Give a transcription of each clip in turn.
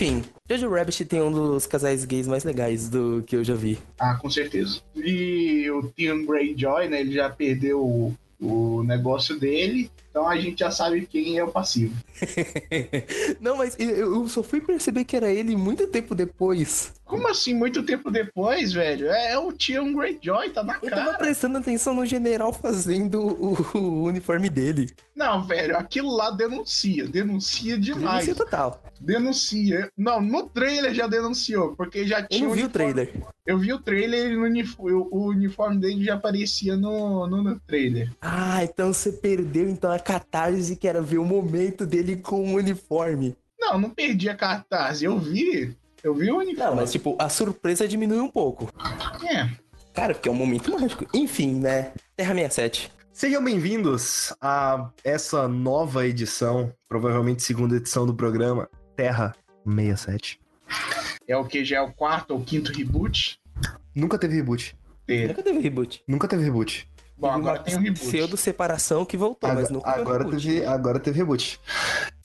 Enfim, Jojo Rabbit tem um dos casais gays mais legais do que eu já vi. Ah, com certeza. E o Tim Greyjoy, né? Ele já perdeu o, o negócio dele. Então a gente já sabe quem é o passivo. Não, mas eu, eu só fui perceber que era ele muito tempo depois. Como assim, muito tempo depois, velho? É, é o Tion Greyjoy, tá na Eu tava cara. prestando atenção no general fazendo o, o uniforme dele. Não, velho, aquilo lá denuncia. Denuncia demais. Denúncia total. Denuncia. Não, no trailer já denunciou, porque já Eu tinha. não vi o trailer. Eu vi o trailer e o, o uniforme dele já aparecia no, no, no trailer. Ah, então você perdeu então a catarse que era ver o momento dele com o uniforme. Não, não perdi a cartaz. Eu vi. Eu vi o uniforme. Não, mas tipo, a surpresa diminui um pouco. É. Cara, porque é um momento mágico. Enfim, né? Terra 67. Sejam bem-vindos a essa nova edição, provavelmente segunda edição do programa Terra 67. É o que? Já é o quarto ou quinto reboot? Nunca teve reboot. É. Nunca teve reboot. Nunca teve reboot. Bom, agora tem um reboot. Pseudo-separação que voltou, mas Agora, nunca teve agora reboot. teve, agora teve reboot.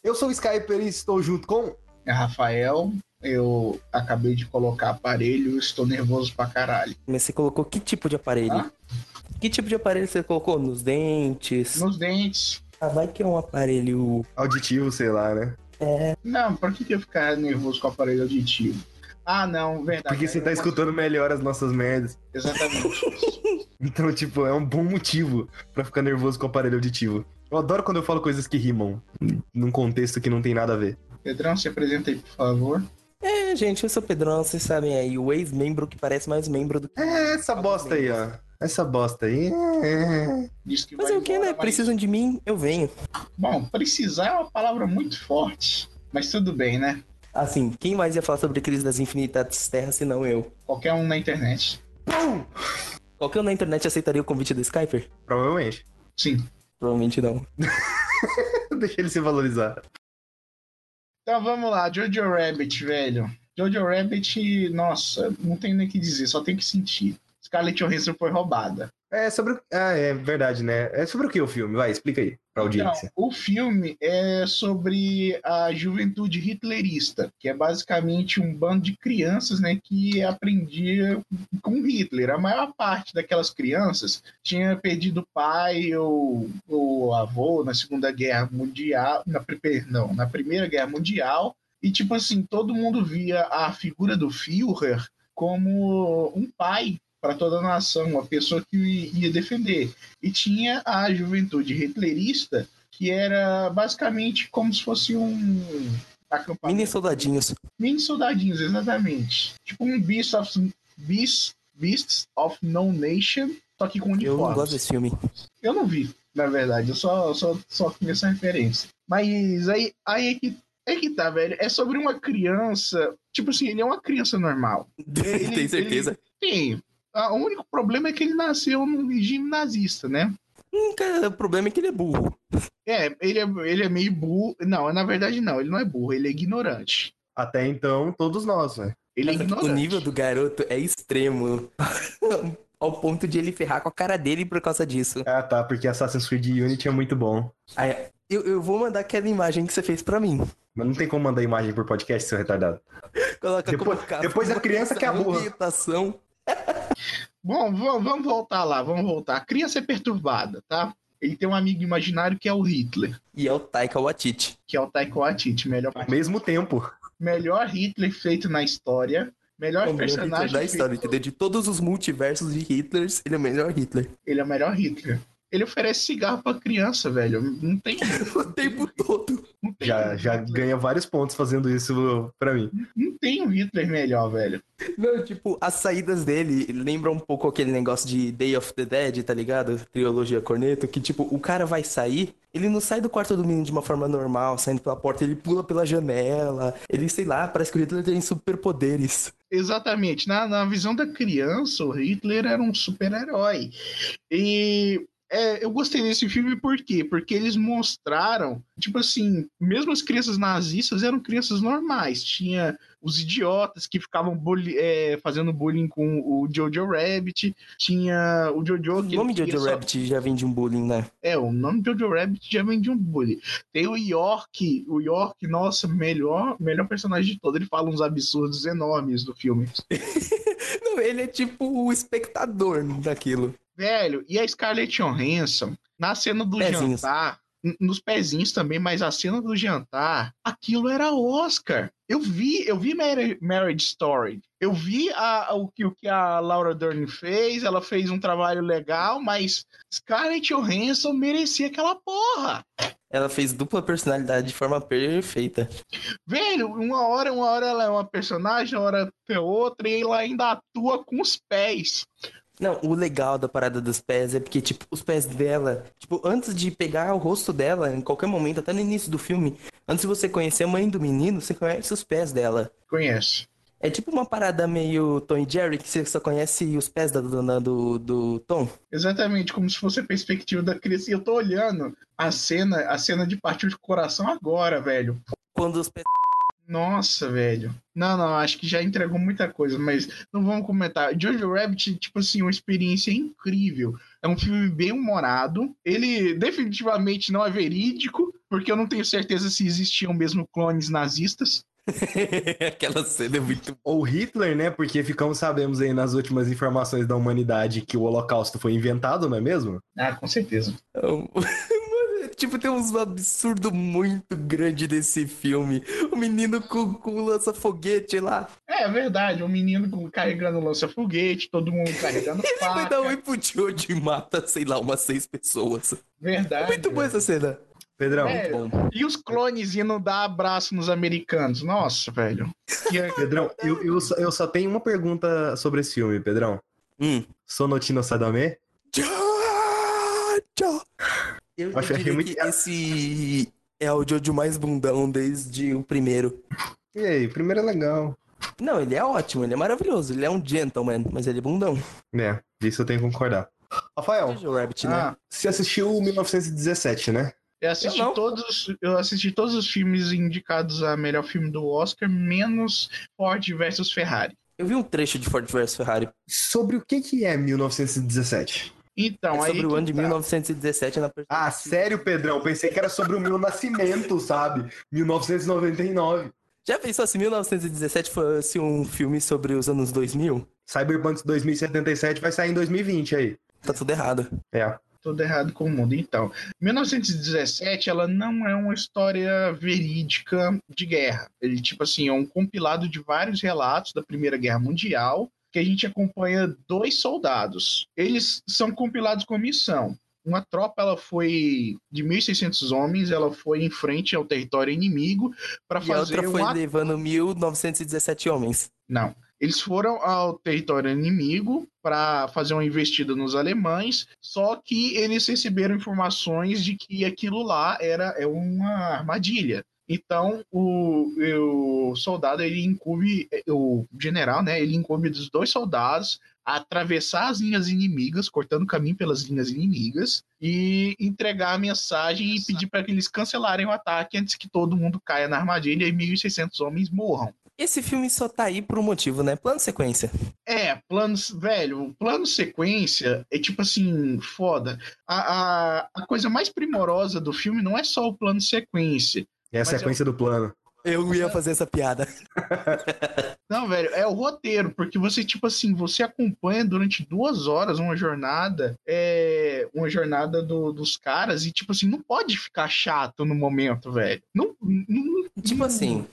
Eu sou o Skyper e estou junto com. É Rafael, eu acabei de colocar aparelho, estou nervoso pra caralho. Mas você colocou que tipo de aparelho? Hã? Que tipo de aparelho você colocou? Nos dentes? Nos dentes. Ah, vai que é um aparelho. Auditivo, sei lá, né? Não, por que, eu ficar nervoso com o aparelho auditivo? Ah, não, verdade. Porque você tá escutando melhor as nossas merdas. Exatamente. Então, tipo, é um bom motivo pra ficar nervoso com o aparelho auditivo. Eu adoro quando eu falo coisas que rimam, num contexto que não tem nada a ver. Pedrão, se apresenta aí, por favor. É, gente, eu sou o Pedrão, vocês sabem aí, o ex-membro que parece mais membro do que. É, essa bosta aí, ó. Essa bosta aí. é. Diz que Mas é o que, né? mas- Precisam de mim, eu venho. Bom, precisar é uma palavra muito forte. Mas tudo bem, né? Assim, quem mais ia falar sobre crise das infinitas terras se não eu? Qualquer um na internet. Qualquer um na internet aceitaria o convite do Skyper? Provavelmente. Sim. Provavelmente não. Deixa ele se valorizar. Então vamos lá, Jojo Rabbit, velho. Jojo Rabbit, nossa, não tem nem o que dizer, só tem que sentir. Scarlett Johansson foi roubada. É sobre. Ah, é verdade, né? É sobre o que o filme? Vai, explica aí pra audiência. Então, o filme é sobre a juventude hitlerista, que é basicamente um bando de crianças, né, que aprendia com Hitler. A maior parte daquelas crianças tinha perdido o pai ou o avô na Segunda Guerra Mundial, na, não, na Primeira Guerra Mundial, e tipo assim, todo mundo via a figura do Führer como um pai para toda a nação, uma pessoa que ia defender. E tinha a juventude hitlerista, que era basicamente como se fosse um acampamento. Mini soldadinhos. Mini soldadinhos, exatamente. Tipo um Beast of, Beast, Beasts of No Nation, só que com Eu uniformes. não gosto desse filme. Eu não vi, na verdade, eu só, só, só conheço a referência. Mas aí, aí é, que, é que tá, velho. É sobre uma criança. Tipo assim, ele é uma criança normal. Ele- Tem certeza? Tem. Ah, O único problema é que ele nasceu num regime nazista, né? Hum, cara, o problema é que ele é burro. É, ele é, ele é meio burro. Não, na verdade não, ele não é burro, ele é ignorante. Até então, todos nós, né? Ele é ignorante. o nível do garoto é extremo. Ao ponto de ele ferrar com a cara dele por causa disso. Ah, tá, porque Assassin's Creed Unity é muito bom. Aí, eu, eu vou mandar aquela imagem que você fez pra mim. Mas não tem como mandar imagem por podcast, seu retardado. Coloca Depois- como capa, depois a criança que é a burra. Bom, vamos, voltar lá, vamos voltar. A criança é perturbada, tá? Ele tem um amigo imaginário que é o Hitler, E é o Taika Waititi. que é o Taika Waititi, melhor, Ao mesmo tempo. melhor Hitler feito na história, melhor o personagem da história, feito- entendeu? De todos os multiversos de Hitlers, ele é o melhor Hitler. Ele é o melhor Hitler. Ele oferece cigarro pra criança, velho. Não tem. O tempo todo. Não tem Já, um já ganha vários pontos fazendo isso pra mim. Não tem um Hitler melhor, velho. Não, tipo, as saídas dele lembram um pouco aquele negócio de Day of the Dead, tá ligado? Trilogia Corneto, que tipo, o cara vai sair, ele não sai do quarto do menino de uma forma normal, saindo pela porta, ele pula pela janela, ele, sei lá, parece que o Hitler tem superpoderes. Exatamente. Na, na visão da criança, o Hitler era um super-herói. E é, eu gostei desse filme por quê? Porque eles mostraram, tipo assim, mesmo as crianças nazistas eram crianças normais. Tinha os idiotas que ficavam bully, é, fazendo bullying com o Jojo Rabbit. Tinha o Jojo O que nome de queria Jojo só- Rabbit já vem de um bullying, né? É, o nome Jojo Rabbit já vem de um bullying. Tem o York, o York, nossa, melhor, melhor personagem de todo. Ele fala uns absurdos enormes do filme. Não, ele é tipo o espectador daquilo. Velho, e a Scarlett Johansson, na cena do Pezinhos. jantar, nos pezinhos também, mas a cena do jantar, aquilo era Oscar. Eu vi, eu vi Mar- Marriage Story. Eu vi a- a- o, que, o que a Laura Dern fez, ela fez um trabalho legal, mas Scarlett Johansson merecia aquela porra. Ela fez dupla personalidade de forma perfeita. Velho, uma hora, uma hora ela é uma personagem, uma hora é outra, e ela ainda atua com os pés. Não, o legal da parada dos pés é porque, tipo, os pés dela, tipo, antes de pegar o rosto dela, em qualquer momento, até no início do filme, antes de você conhecer a mãe do menino, você conhece os pés dela. Conhece? É tipo uma parada meio Tom e Jerry, que você só conhece os pés da dona do, do Tom. Exatamente, como se fosse a perspectiva da criança. E eu tô olhando a cena, a cena de partir de coração agora, velho. Quando os pés. Nossa, velho. Não, não, acho que já entregou muita coisa, mas não vamos comentar. Jojo Rabbit, tipo assim, uma experiência incrível. É um filme bem humorado. Ele definitivamente não é verídico, porque eu não tenho certeza se existiam mesmo clones nazistas. Aquela cena é muito. Ou Hitler, né? Porque ficamos sabemos aí nas últimas informações da humanidade que o Holocausto foi inventado, não é mesmo? Ah, com certeza. Tipo, tem uns absurdo muito grande desse filme. O menino com, com lança-foguete lá. É verdade, um menino com- carregando lança-foguete, todo mundo carregando Vai dar um input e mata, sei lá, umas seis pessoas. Verdade. Muito boa essa cena. Pedrão, É, Bom. E os clones indo dar abraço nos americanos. Nossa, velho. Que é- Pedrão, eu, eu, só, eu só tenho uma pergunta sobre esse filme, Pedrão. Hum. Sonotino Sadame? Eu, eu Acho que diria muito- que esse é o Jojo mais bundão desde o primeiro. E aí, primeiro é legal. Não, ele é ótimo, ele é maravilhoso, ele é um gentleman, mas ele é bundão. É, disso eu tenho que concordar. Rafael, Jojo Rabbit, né? Ah, você assistiu 1917, né? eu assisti Eu todos, eu assisti todos os filmes indicados a melhor filme do Oscar, menos Ford versus Ferrari. Eu vi um trecho de Ford vs Ferrari. Sobre o que, que é 1917? Então, é aí sobre o ano de tá. 1917 na Ah, sério, Pedrão? Pensei que era sobre o meu nascimento, sabe? 1999. Já pensou se 1917 fosse um filme sobre os anos 2000? Cyberpunk 2077 vai sair em 2020 aí. Tá tudo errado. É. Tudo errado com o mundo. Então, 1917, ela não é uma história verídica de guerra. Ele, tipo assim, é um compilado de vários relatos da Primeira Guerra Mundial que a gente acompanha dois soldados. Eles são compilados com missão. Uma tropa, ela foi de 1.600 homens, ela foi em frente ao território inimigo para E a fazer outra foi uma levando 1917 homens. não. Eles foram ao território inimigo para fazer uma investida nos alemães, só que eles receberam informações de que aquilo lá era é uma armadilha. Então o, o soldado ele incube o general, né? Ele incube dos dois soldados a atravessar as linhas inimigas, cortando caminho pelas linhas inimigas e entregar a mensagem e pedir para que eles cancelarem o ataque antes que todo mundo caia na armadilha e 1.600 homens morram. Esse filme só tá aí por um motivo, né? Plano sequência. É, planos, velho, plano sequência é tipo assim, foda. A, a, a coisa mais primorosa do filme não é só o plano sequência. É a sequência do plano. Eu ia fazer essa piada. Não, velho, é o roteiro, porque você, tipo assim, você acompanha durante duas horas uma jornada, é, uma jornada do- dos caras, e, tipo assim, não pode ficar chato no momento, velho. Não, não- Tipo assim,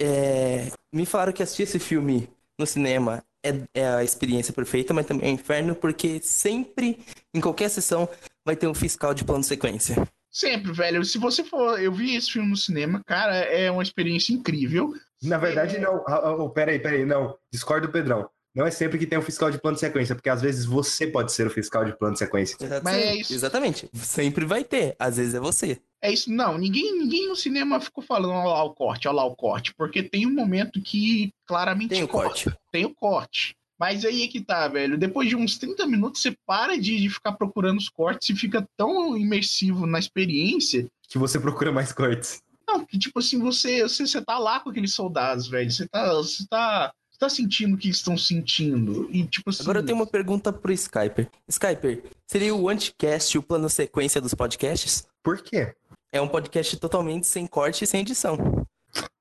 é, me falaram que assistir esse filme no cinema é, é a experiência perfeita, mas também é um inferno, porque sempre, em qualquer sessão, vai ter um fiscal de plano sequência. Sempre, velho. Se você for. Eu vi esse filme no cinema, cara, é uma experiência incrível. Na verdade, não. Ah, ah, oh, peraí, peraí, não. Discordo do Pedrão. Não é sempre que tem um fiscal de plano de sequência, porque às vezes você pode ser o fiscal de plano de sequência. Mas é isso. Exatamente. Sempre vai ter. Às vezes é você. É isso, não. Ninguém, ninguém no cinema ficou falando, olha lá o corte, olha lá o corte. Porque tem um momento que claramente Tem o corte. Tem o corte. Mas aí é que tá, velho. Depois de uns 30 minutos, você para de, de ficar procurando os cortes e fica tão imersivo na experiência. Que você procura mais cortes. Não, que tipo assim, você, você, você tá lá com aqueles soldados, velho. Você tá. Você tá. Você tá sentindo o que estão sentindo. E, tipo assim. Agora eu tenho uma pergunta pro Skyper. Skyper, seria o Anticast o plano sequência dos podcasts? Por quê? É um podcast totalmente sem corte e sem edição.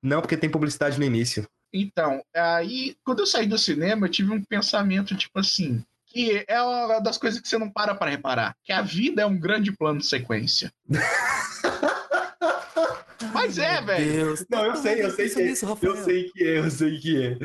Não, porque tem publicidade no início. Então, aí, quando eu saí do cinema, eu tive um pensamento, tipo assim, que é uma das coisas que você não para para reparar, que a vida é um grande plano de sequência. Mas é, velho. Deus. Não, eu sei, eu sei que é. Eu sei que é, eu sei que é.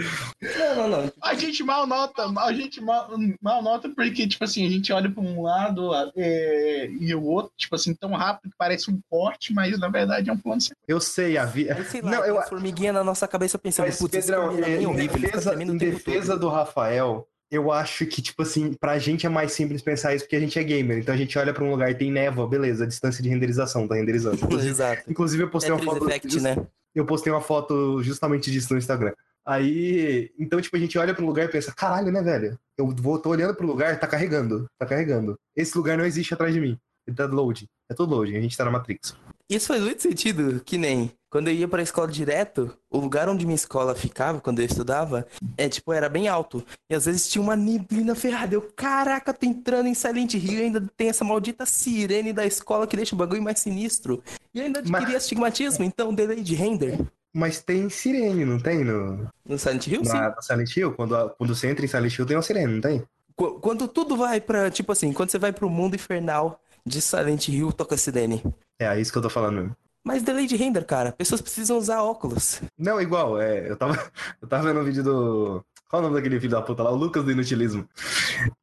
Não, não, não. A gente mal nota, a gente mal, mal nota porque, tipo assim, a gente olha para um lado é, e o outro, tipo assim, tão rápido que parece um corte, mas na verdade é um plano de sequência. Eu sei, a vida. Aí, sei lá, Não, eu, formiguinha na nossa cabeça pensando, putz, Pedrão, é é, em defesa, em defesa do Rafael, eu acho que, tipo assim, pra gente é mais simples pensar isso porque a gente é gamer. Então a gente olha pra um lugar e tem névoa, beleza, distância de renderização, tá renderizando. Exato. inclusive eu postei uma foto. Effect, just- né? Eu postei uma foto justamente disso no Instagram. Aí, então, tipo, a gente olha pro lugar e pensa, caralho, né, velho? Eu vou, tô olhando pro lugar, tá carregando, tá carregando. Esse lugar não existe atrás de mim. Ele tá loading. É tudo loading, a gente tá na Matrix. Isso faz muito sentido, que nem quando eu ia pra escola direto, o lugar onde minha escola ficava, quando eu estudava, é tipo, era bem alto. E às vezes tinha uma neblina ferrada. Eu, caraca, tô entrando em Silent Hill e ainda tem essa maldita sirene da escola que deixa o bagulho mais sinistro. E eu ainda adquiri Mas- astigmatismo, então delay de render. Mas tem sirene, não tem? No, No Silent Hill, sim. na, na Silent Hill? Quando, a- quando você entra em Silent Hill, tem uma sirene, não tem? Qu- Quando tudo vai pra, tipo assim, quando você vai pro mundo infernal de Silent Hill, toca sirene. É, é isso que eu tô falando. Mas delay de render, cara, pessoas precisam usar óculos. Não, igual, é, eu tava, eu tava vendo um vídeo do. Qual o nome daquele filho da puta lá? O Lucas do Inutilismo.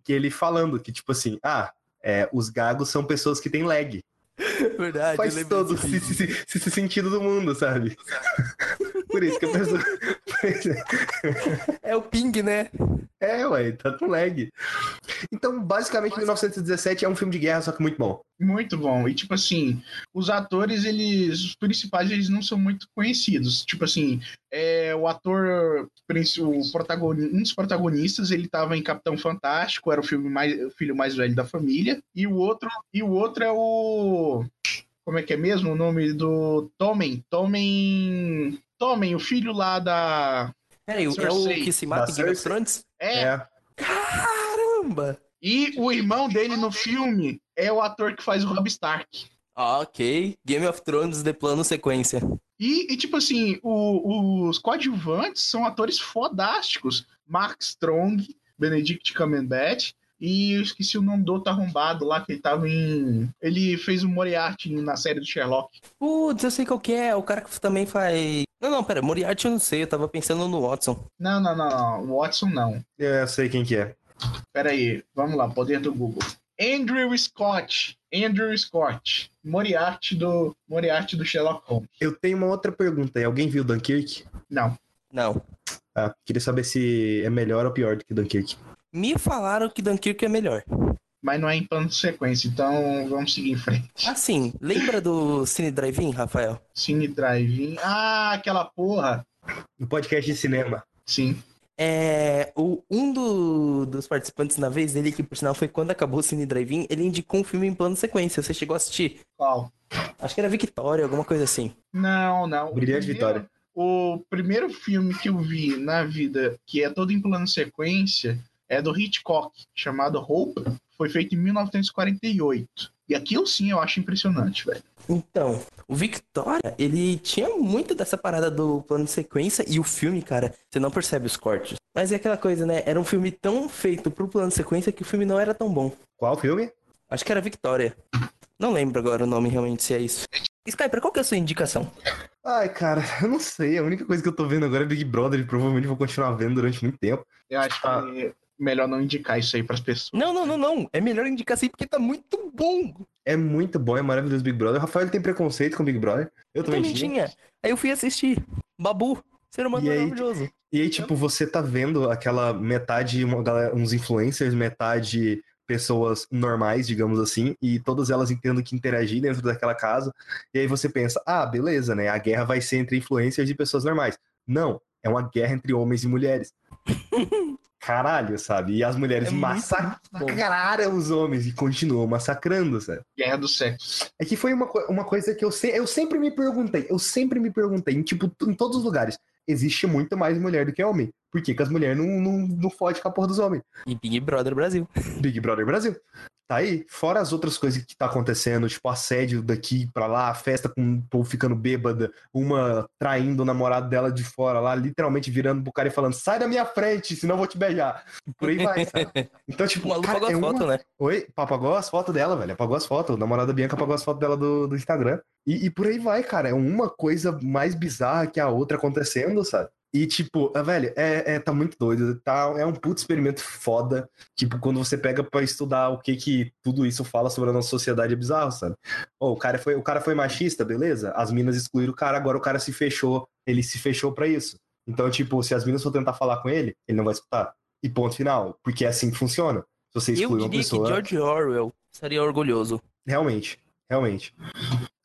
Que ele falando que, tipo assim, ah, é, os gagos são pessoas que têm lag. Verdade, Faz todo esse- esse sentido do mundo, sabe? Por isso que a pessoa. É o ping, né? É, ué, tá com lag. Então, basicamente, 1917 é um filme de guerra, só que muito bom. Muito bom. E, tipo assim, os atores, eles. Os principais, eles não são muito conhecidos. Tipo assim, é, o ator. O protagoni, um dos protagonistas, ele tava em Capitão Fantástico, era o, filme mais, o filho mais velho da família. E o outro, e o outro é o. Como é que é mesmo o nome do Tommen? Tommen. Tommen, o filho lá da. Peraí, é o que se mata em Game of. Thrones? É. É. Caramba! E o irmão dele no filme é o ator que faz o Rob Stark. Ok, Game of Thrones de plano sequência. E, e, tipo assim, o- os coadjuvantes são atores fodásticos. Mark Strong, Benedict Cumberbatch e eu esqueci o nome do outro arrombado lá que ele tava em... Ele fez o Moriarty na série do Sherlock. Putz, eu sei qual que é, o cara que também faz... Não, não, pera, Moriarty eu não sei, eu tava pensando no Watson. Não, não, não, não. Watson não. Eu sei quem que é. Pera aí, vamos lá, poder do Google. Andrew Scott. Andrew Scott. Moriarty do, Moriarty do Sherlock Holmes. Eu tenho uma outra pergunta aí. Alguém viu Dunkirk? Não. Não. Ah, queria saber se é melhor ou pior do que Dunkirk. Me falaram que Dunkirk é melhor. Mas não é em plano de sequência, então vamos seguir em frente. Assim, lembra do Cine Drive-In, Rafael? Cine Drive-In. Ah, aquela porra. No podcast de cinema. Sim. É, o, um do- dos participantes na vez dele, que por sinal foi quando acabou o Cine Drive-In, ele indicou um filme em plano sequência. Você chegou a assistir? Qual? Acho que era Victoria, alguma coisa assim. Não, não. O Brilhante primeiro- Vitória. O primeiro filme que eu vi na vida, que é todo em plano sequência, é do Hitchcock, chamado Hope. Foi feito em 1948. E aquilo sim eu acho impressionante, velho. Então, o Victoria, ele tinha muito dessa parada do plano de sequência e o filme, cara, você não percebe os cortes. Mas é aquela coisa, né? Era um filme tão feito pro plano de sequência que o filme não era tão bom. Qual filme? Acho que era Victoria. Não lembro agora o nome realmente se é isso. Skyper, qual que é a sua indicação? Ai, cara, eu não sei. A única coisa que eu tô vendo agora é Big Brother e provavelmente vou continuar vendo durante muito tempo. Eu acho Ah. que melhor não indicar isso aí pras pessoas. Não, não, não, não. É melhor indicar assim porque tá muito bom. É muito bom, é maravilhoso Big Brother. O Rafael tem preconceito com Big Brother. Eu Eu também também tinha. tinha. Aí eu fui assistir. Babu, ser humano E aí, maravilhoso. E aí, tipo, você tá vendo aquela metade, uma galera, uns influencers, metade pessoas normais, digamos assim, e todas elas tendo que interagir dentro daquela casa. E aí você pensa, ah, beleza, né? A guerra vai ser entre influencers e pessoas normais. Não, é uma guerra entre homens e mulheres. caralho, sabe? E as mulheres É massacraram os homens e continuam massacrando, sabe? Guerra do sexo. É que foi uma, uma coisa que eu, se, eu sempre me perguntei, eu sempre me perguntei, em, tipo, em todos os lugares, existe muito mais mulher do que homem. Por que, que as mulheres não, não, não fodem com a porra dos homens? E Big Brother Brasil. Big Brother Brasil. Tá aí. Fora as outras coisas que tá acontecendo, tipo assédio daqui pra lá, festa com o povo ficando bêbada, uma traindo o namorado dela de fora lá, literalmente virando pro cara e falando: sai da minha frente, senão eu vou te beijar. Por aí vai, sabe? Então, tipo, O maluco cara, pagou é as uma- fotos, né? Oi, apagou as fotos dela, velho. Apagou as fotos. O namorado da Bianca apagou as fotos dela do, do Instagram. E, e por aí vai, cara. É uma coisa mais bizarra que a outra acontecendo, sabe? E, tipo, ah, velho, é, é- tá muito doido. Tá, é um puto experimento foda. Tipo, quando você pega pra estudar o que que tudo isso fala sobre a nossa sociedade, é bizarro, sabe? Ô, o, cara foi, o cara foi machista, beleza? As minas excluíram o cara, agora o cara se fechou. Ele se fechou pra isso. Então, tipo, se as minas for tentar falar com ele, ele não vai escutar. E ponto final. Porque é assim que funciona. Se você Eu exclui uma diria pessoa. que George Orwell estaria orgulhoso. Realmente, realmente.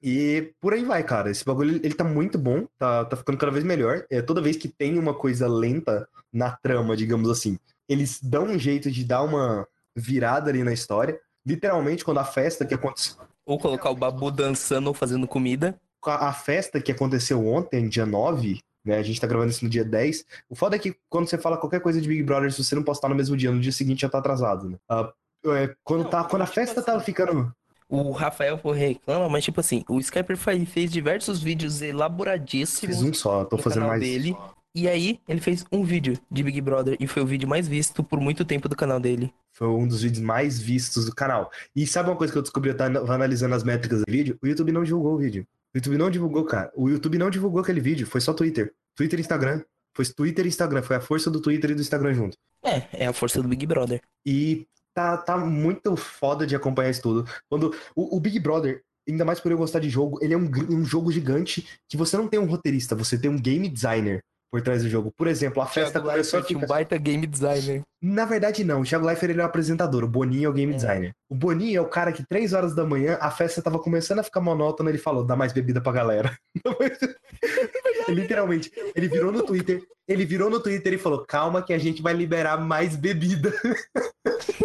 E por aí vai, cara. Esse bagulho ele tá muito bom, tá, tá ficando cada vez melhor. É, toda vez que tem uma coisa lenta na trama, digamos assim, eles dão um jeito de dar uma virada ali na história. Literalmente, quando a festa que aconteceu. Ou colocar o Babu dançando ou fazendo comida. A a festa que aconteceu ontem, dia 9, né? A gente tá gravando isso no dia 10. O foda é que quando você fala qualquer coisa de Big Brother, se você não postar no mesmo dia, no dia seguinte já tá atrasado, né? Ah, é, quando, Não, tá, quando a festa tava ficando. O Rafael reclama, mas tipo assim, o Skyper fa- fez diversos vídeos elaboradíssimos Fiz um só, tô fazendo mais. dele. E aí, ele fez um vídeo de Big Brother e foi o vídeo mais visto por muito tempo do canal dele. Foi um dos vídeos mais vistos do canal. E sabe uma coisa que eu descobri, eu tava analisando as métricas do vídeo? O YouTube não divulgou o vídeo. O YouTube não divulgou, cara. O YouTube não divulgou aquele vídeo, foi só Twitter. Twitter e Instagram. Foi Twitter e Instagram, foi a força do Twitter e do Instagram junto. É, é a força do Big Brother. E tá, tá muito foda de acompanhar isso tudo. Quando o, o Big Brother, ainda mais por eu gostar de jogo, ele é um, um jogo gigante que você não tem um roteirista, você tem um game designer por trás do jogo. Por exemplo, a festa Thiago começou a Leifert, um baita game designer. Na verdade, não. O Thiago Leifert ele é o apresentador. O Boninho é o game É. designer. O Boninho é o cara que, três horas da manhã, a festa tava começando a ficar monótona. Ele falou: dá mais bebida pra galera. Literalmente. Ele virou no Twitter. Ele virou no Twitter e falou: calma, que a gente vai liberar mais bebida.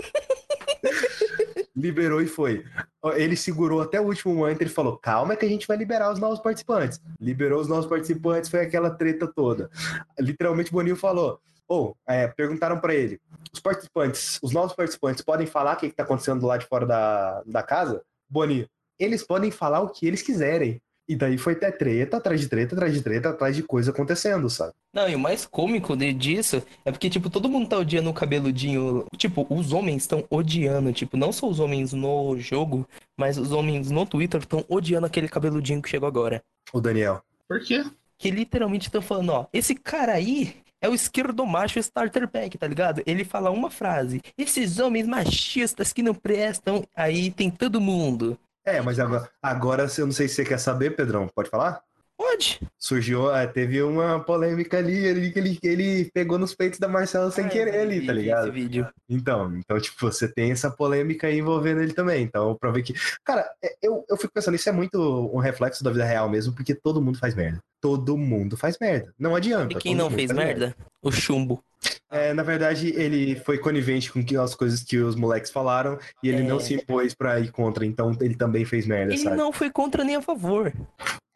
Liberou e foi. Ele segurou até o último momento. Ele falou: calma, que a gente vai liberar os novos participantes. Liberou os novos participantes, foi aquela treta toda. Literalmente, Boninho falou: ou, é, perguntaram pra ele: os participantes, os novos participantes podem falar o que, que tá acontecendo do lado de fora da, da casa? Boninho, eles podem falar o que eles quiserem. E daí foi até treta, atrás de treta, atrás de treta, atrás de coisa acontecendo, sabe? Não, e o mais cômico de- disso é porque, tipo, todo mundo tá odiando o cabeludinho. Tipo, os homens estão odiando. Tipo, não só os homens no jogo, mas os homens no Twitter estão odiando aquele cabeludinho que chegou agora. O Daniel. Por quê? Que literalmente estão falando, ó, esse cara aí é o esquerdo macho starter pack, tá ligado? Ele fala uma frase, esses homens machistas que não prestam, aí tem todo mundo. É, mas agora, agora eu não sei se você quer saber, Pedrão. Pode falar? Pode. Surgiu, é, teve uma polêmica ali, ele, que ele pegou nos peitos da Marcela sem Ah, querer ali, vi tá esse ligado? vídeo. Então, então, tipo, você tem essa polêmica aí envolvendo ele também. Então, pra ver que. Cara, é, eu, eu fico pensando, isso é muito um reflexo da vida real mesmo, porque todo mundo faz merda. Todo mundo faz merda. Não adianta. E quem não fez faz merda? O chumbo. É, na verdade, ele foi conivente com que- as coisas que os moleques falaram e ele É. não se impôs pra ir contra, então ele também fez merda, Ele sabe? não foi contra nem a favor.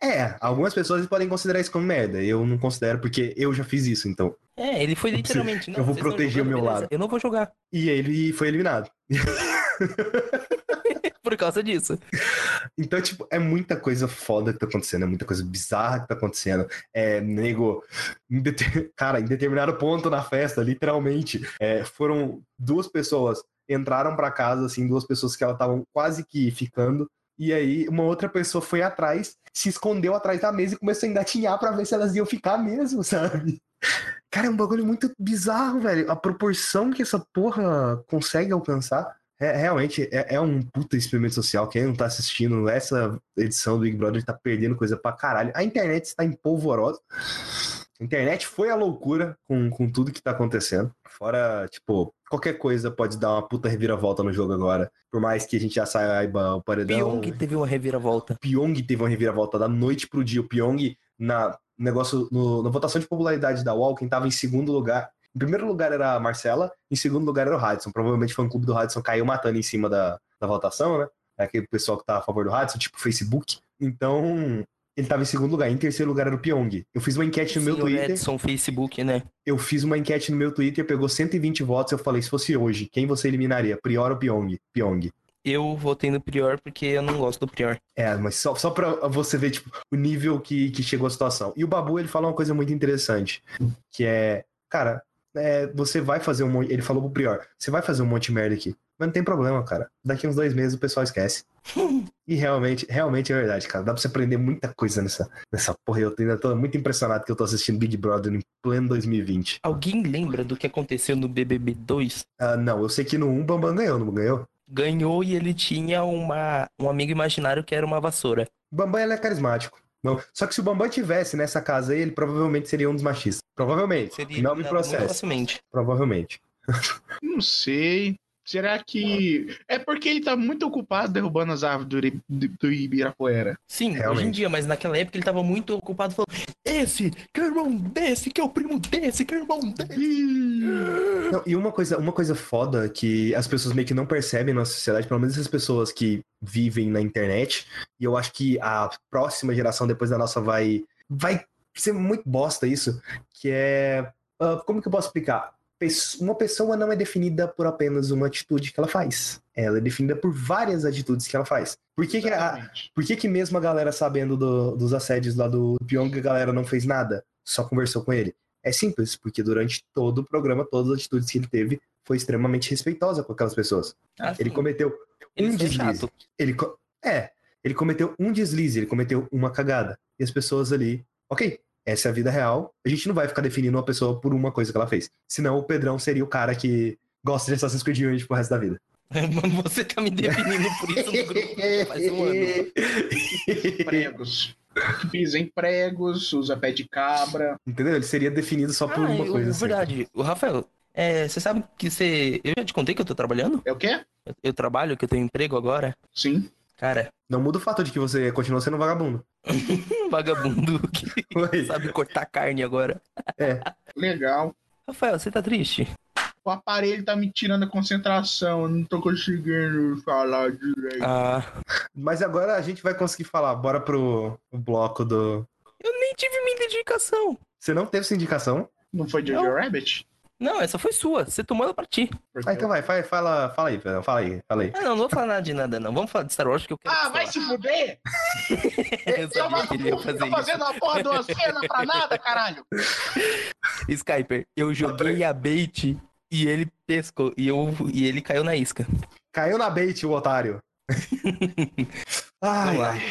É, algumas pessoas podem considerar isso como merda. Eu não considero porque eu já fiz isso, então. É, ele foi literalmente. eu Não, vou vocês tão proteger o jogando, meu beleza, lado. Eu não vou jogar. E ele foi eliminado. Por causa disso. Então, tipo, é muita coisa foda que tá acontecendo, é muita coisa bizarra que tá acontecendo. É, nego, em deter- cara, em determinado ponto na festa, literalmente, é, foram duas pessoas, entraram pra casa, assim, duas pessoas que elas estavam quase que ficando, e aí uma outra pessoa foi atrás, se escondeu atrás da mesa e começou a engatinhar pra ver se elas iam ficar mesmo, sabe? Cara, é um bagulho muito bizarro, velho. A proporção que essa porra consegue alcançar. É, realmente é, é um puta experimento social. Quem não tá assistindo essa edição do Big Brother tá perdendo coisa pra caralho. A internet está em polvorosa. A internet foi a loucura com, com tudo que tá acontecendo. Fora, tipo, qualquer coisa pode dar uma puta reviravolta no jogo agora. Por mais que a gente já saiba o paredão. Pyong teve uma reviravolta. Pyong teve uma reviravolta da noite pro dia. O Pyong, na negócio, no- na votação de popularidade da UOL, quem tava em segundo lugar Em primeiro lugar era a Marcela, em segundo lugar era o Hudson. Provavelmente o fã-clube do Hudson caiu matando em cima da, da votação, né? É aquele pessoal que tá a favor do Hudson, tipo Facebook. Então, ele tava em segundo lugar. Em terceiro lugar era o Pyong. Eu fiz uma enquete no meu Senhor Twitter. Edson, Facebook, né? Eu fiz uma enquete no meu Twitter, pegou 120 votos. Eu falei, se fosse hoje, quem você eliminaria? Prior ou Pyong? Pyong. Eu votei no Prior porque eu não gosto do Prior. É, mas só, só pra você ver, tipo, o nível que, que chegou a situação. E o Babu, ele fala uma coisa muito interessante, que é, cara, é, você vai fazer um monte, ele falou pro Prior, você vai fazer um monte de merda aqui, mas não tem problema, cara. Daqui uns dois meses o pessoal esquece. e realmente, realmente é verdade, cara. Dá pra você aprender muita coisa nessa, nessa porra. Eu ainda tô muito impressionado que eu tô assistindo Big Brother em pleno 2020. Alguém lembra do que aconteceu no BBB 2? Ah, não, eu sei que no 1 Bambam ganhou, não ganhou? Ganhou e ele tinha uma, um amigo imaginário que era uma vassoura. Bambam ele é carismático. Não. Só que se o Bambam tivesse nessa casa aí, ele provavelmente seria um dos machistas. Provavelmente. Seria não me facilmente. Provavelmente. Não sei. Será que. É porque ele tá muito ocupado derrubando as árvores do, Ibirapuera. Sim, hoje em Realmente. dia, mas naquela época ele tava muito ocupado falando: esse que é o irmão desse, que é o primo desse, que é o irmão desse. Não, e uma coisa, uma coisa foda que as pessoas meio que não percebem na sociedade, pelo menos as pessoas que vivem na internet, e eu acho que a próxima geração depois da nossa vai vai ser muito bosta isso, que é ah, como que eu posso explicar? Uma pessoa não é definida por apenas uma atitude que ela faz. Ela é definida por várias atitudes que ela faz. Por que, que, a, por que, que mesmo a galera sabendo do- dos assédios lá do Pyong, a galera não fez nada? Só conversou com ele? É simples, porque durante todo o programa, todas as atitudes que ele teve foi extremamente respeitosa com aquelas pessoas. Ah, Ele cometeu eles um deslize. chato. Ele é, ele cometeu um deslize, ele cometeu uma cagada. E as pessoas ali, ok, essa é a vida real. A gente não vai ficar definindo uma pessoa por uma coisa que ela fez. Senão o Pedrão seria o cara que gosta de Assassin's Creed Unity pro resto da vida. Você tá me definindo por isso no grupo faz um ano. Pregos. Pisa em pregos, usa pé de cabra. Entendeu? Ele seria definido só por Ah, uma eu- coisa assim. verdade. O Rafael, é, você sabe que você. Eu já te contei que eu tô trabalhando? É o quê? Eu, eu trabalho, que eu tenho emprego agora. Sim. Cara, Não muda o fato de que você continua sendo vagabundo. vagabundo que Oi. sabe cortar carne agora. Legal. Rafael, você tá triste? O aparelho tá me tirando a concentração. Eu não tô conseguindo falar direito. Ah, Mas agora a gente vai conseguir falar. Bora pro o bloco do. eu nem tive minha dedicação. Você não teve essa indicação? Não foi Jojo. Rabbit? Não, essa foi sua. Você tomou ela pra ti. Ah, então vai, fala, fala, fala aí. Fala aí, fala aí. Ah, não, não vou falar nada de nada, não. Vamos falar de Star Wars que eu quero. Ah, falar. vai se fuder! Eu sabia que ele ia fazer Tô fazendo uma porra de uma cena pra nada, caralho! isso. Skyper, eu joguei a bait e ele pescou. E, eu, e ele caiu na isca. Caiu na bait, o otário. ai, Vamos lá. ai.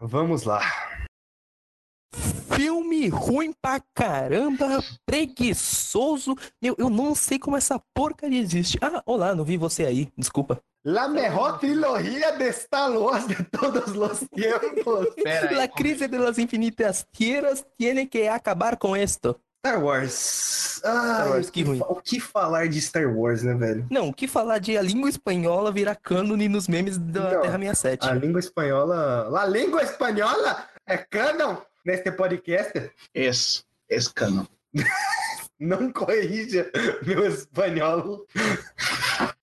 Vamos lá. Filme ruim pra caramba, preguiçoso. Meu, eu não sei como essa porcaria existe. Ah, olá, não vi você aí. Desculpa. La mejor trilogía de Star Wars de todos los tiempos. La crise de las infinitas tierras tiene que acabar com esto. Star Wars. Ai, Wars, o que ruim. O que falar de Star Wars, né, velho? Não, o que falar de a língua espanhola virar cânone nos memes da Não, Terra 67? A língua espanhola. La língua espanhola é canon neste podcast. Esse. Esse cano. Não corrija meu espanhol.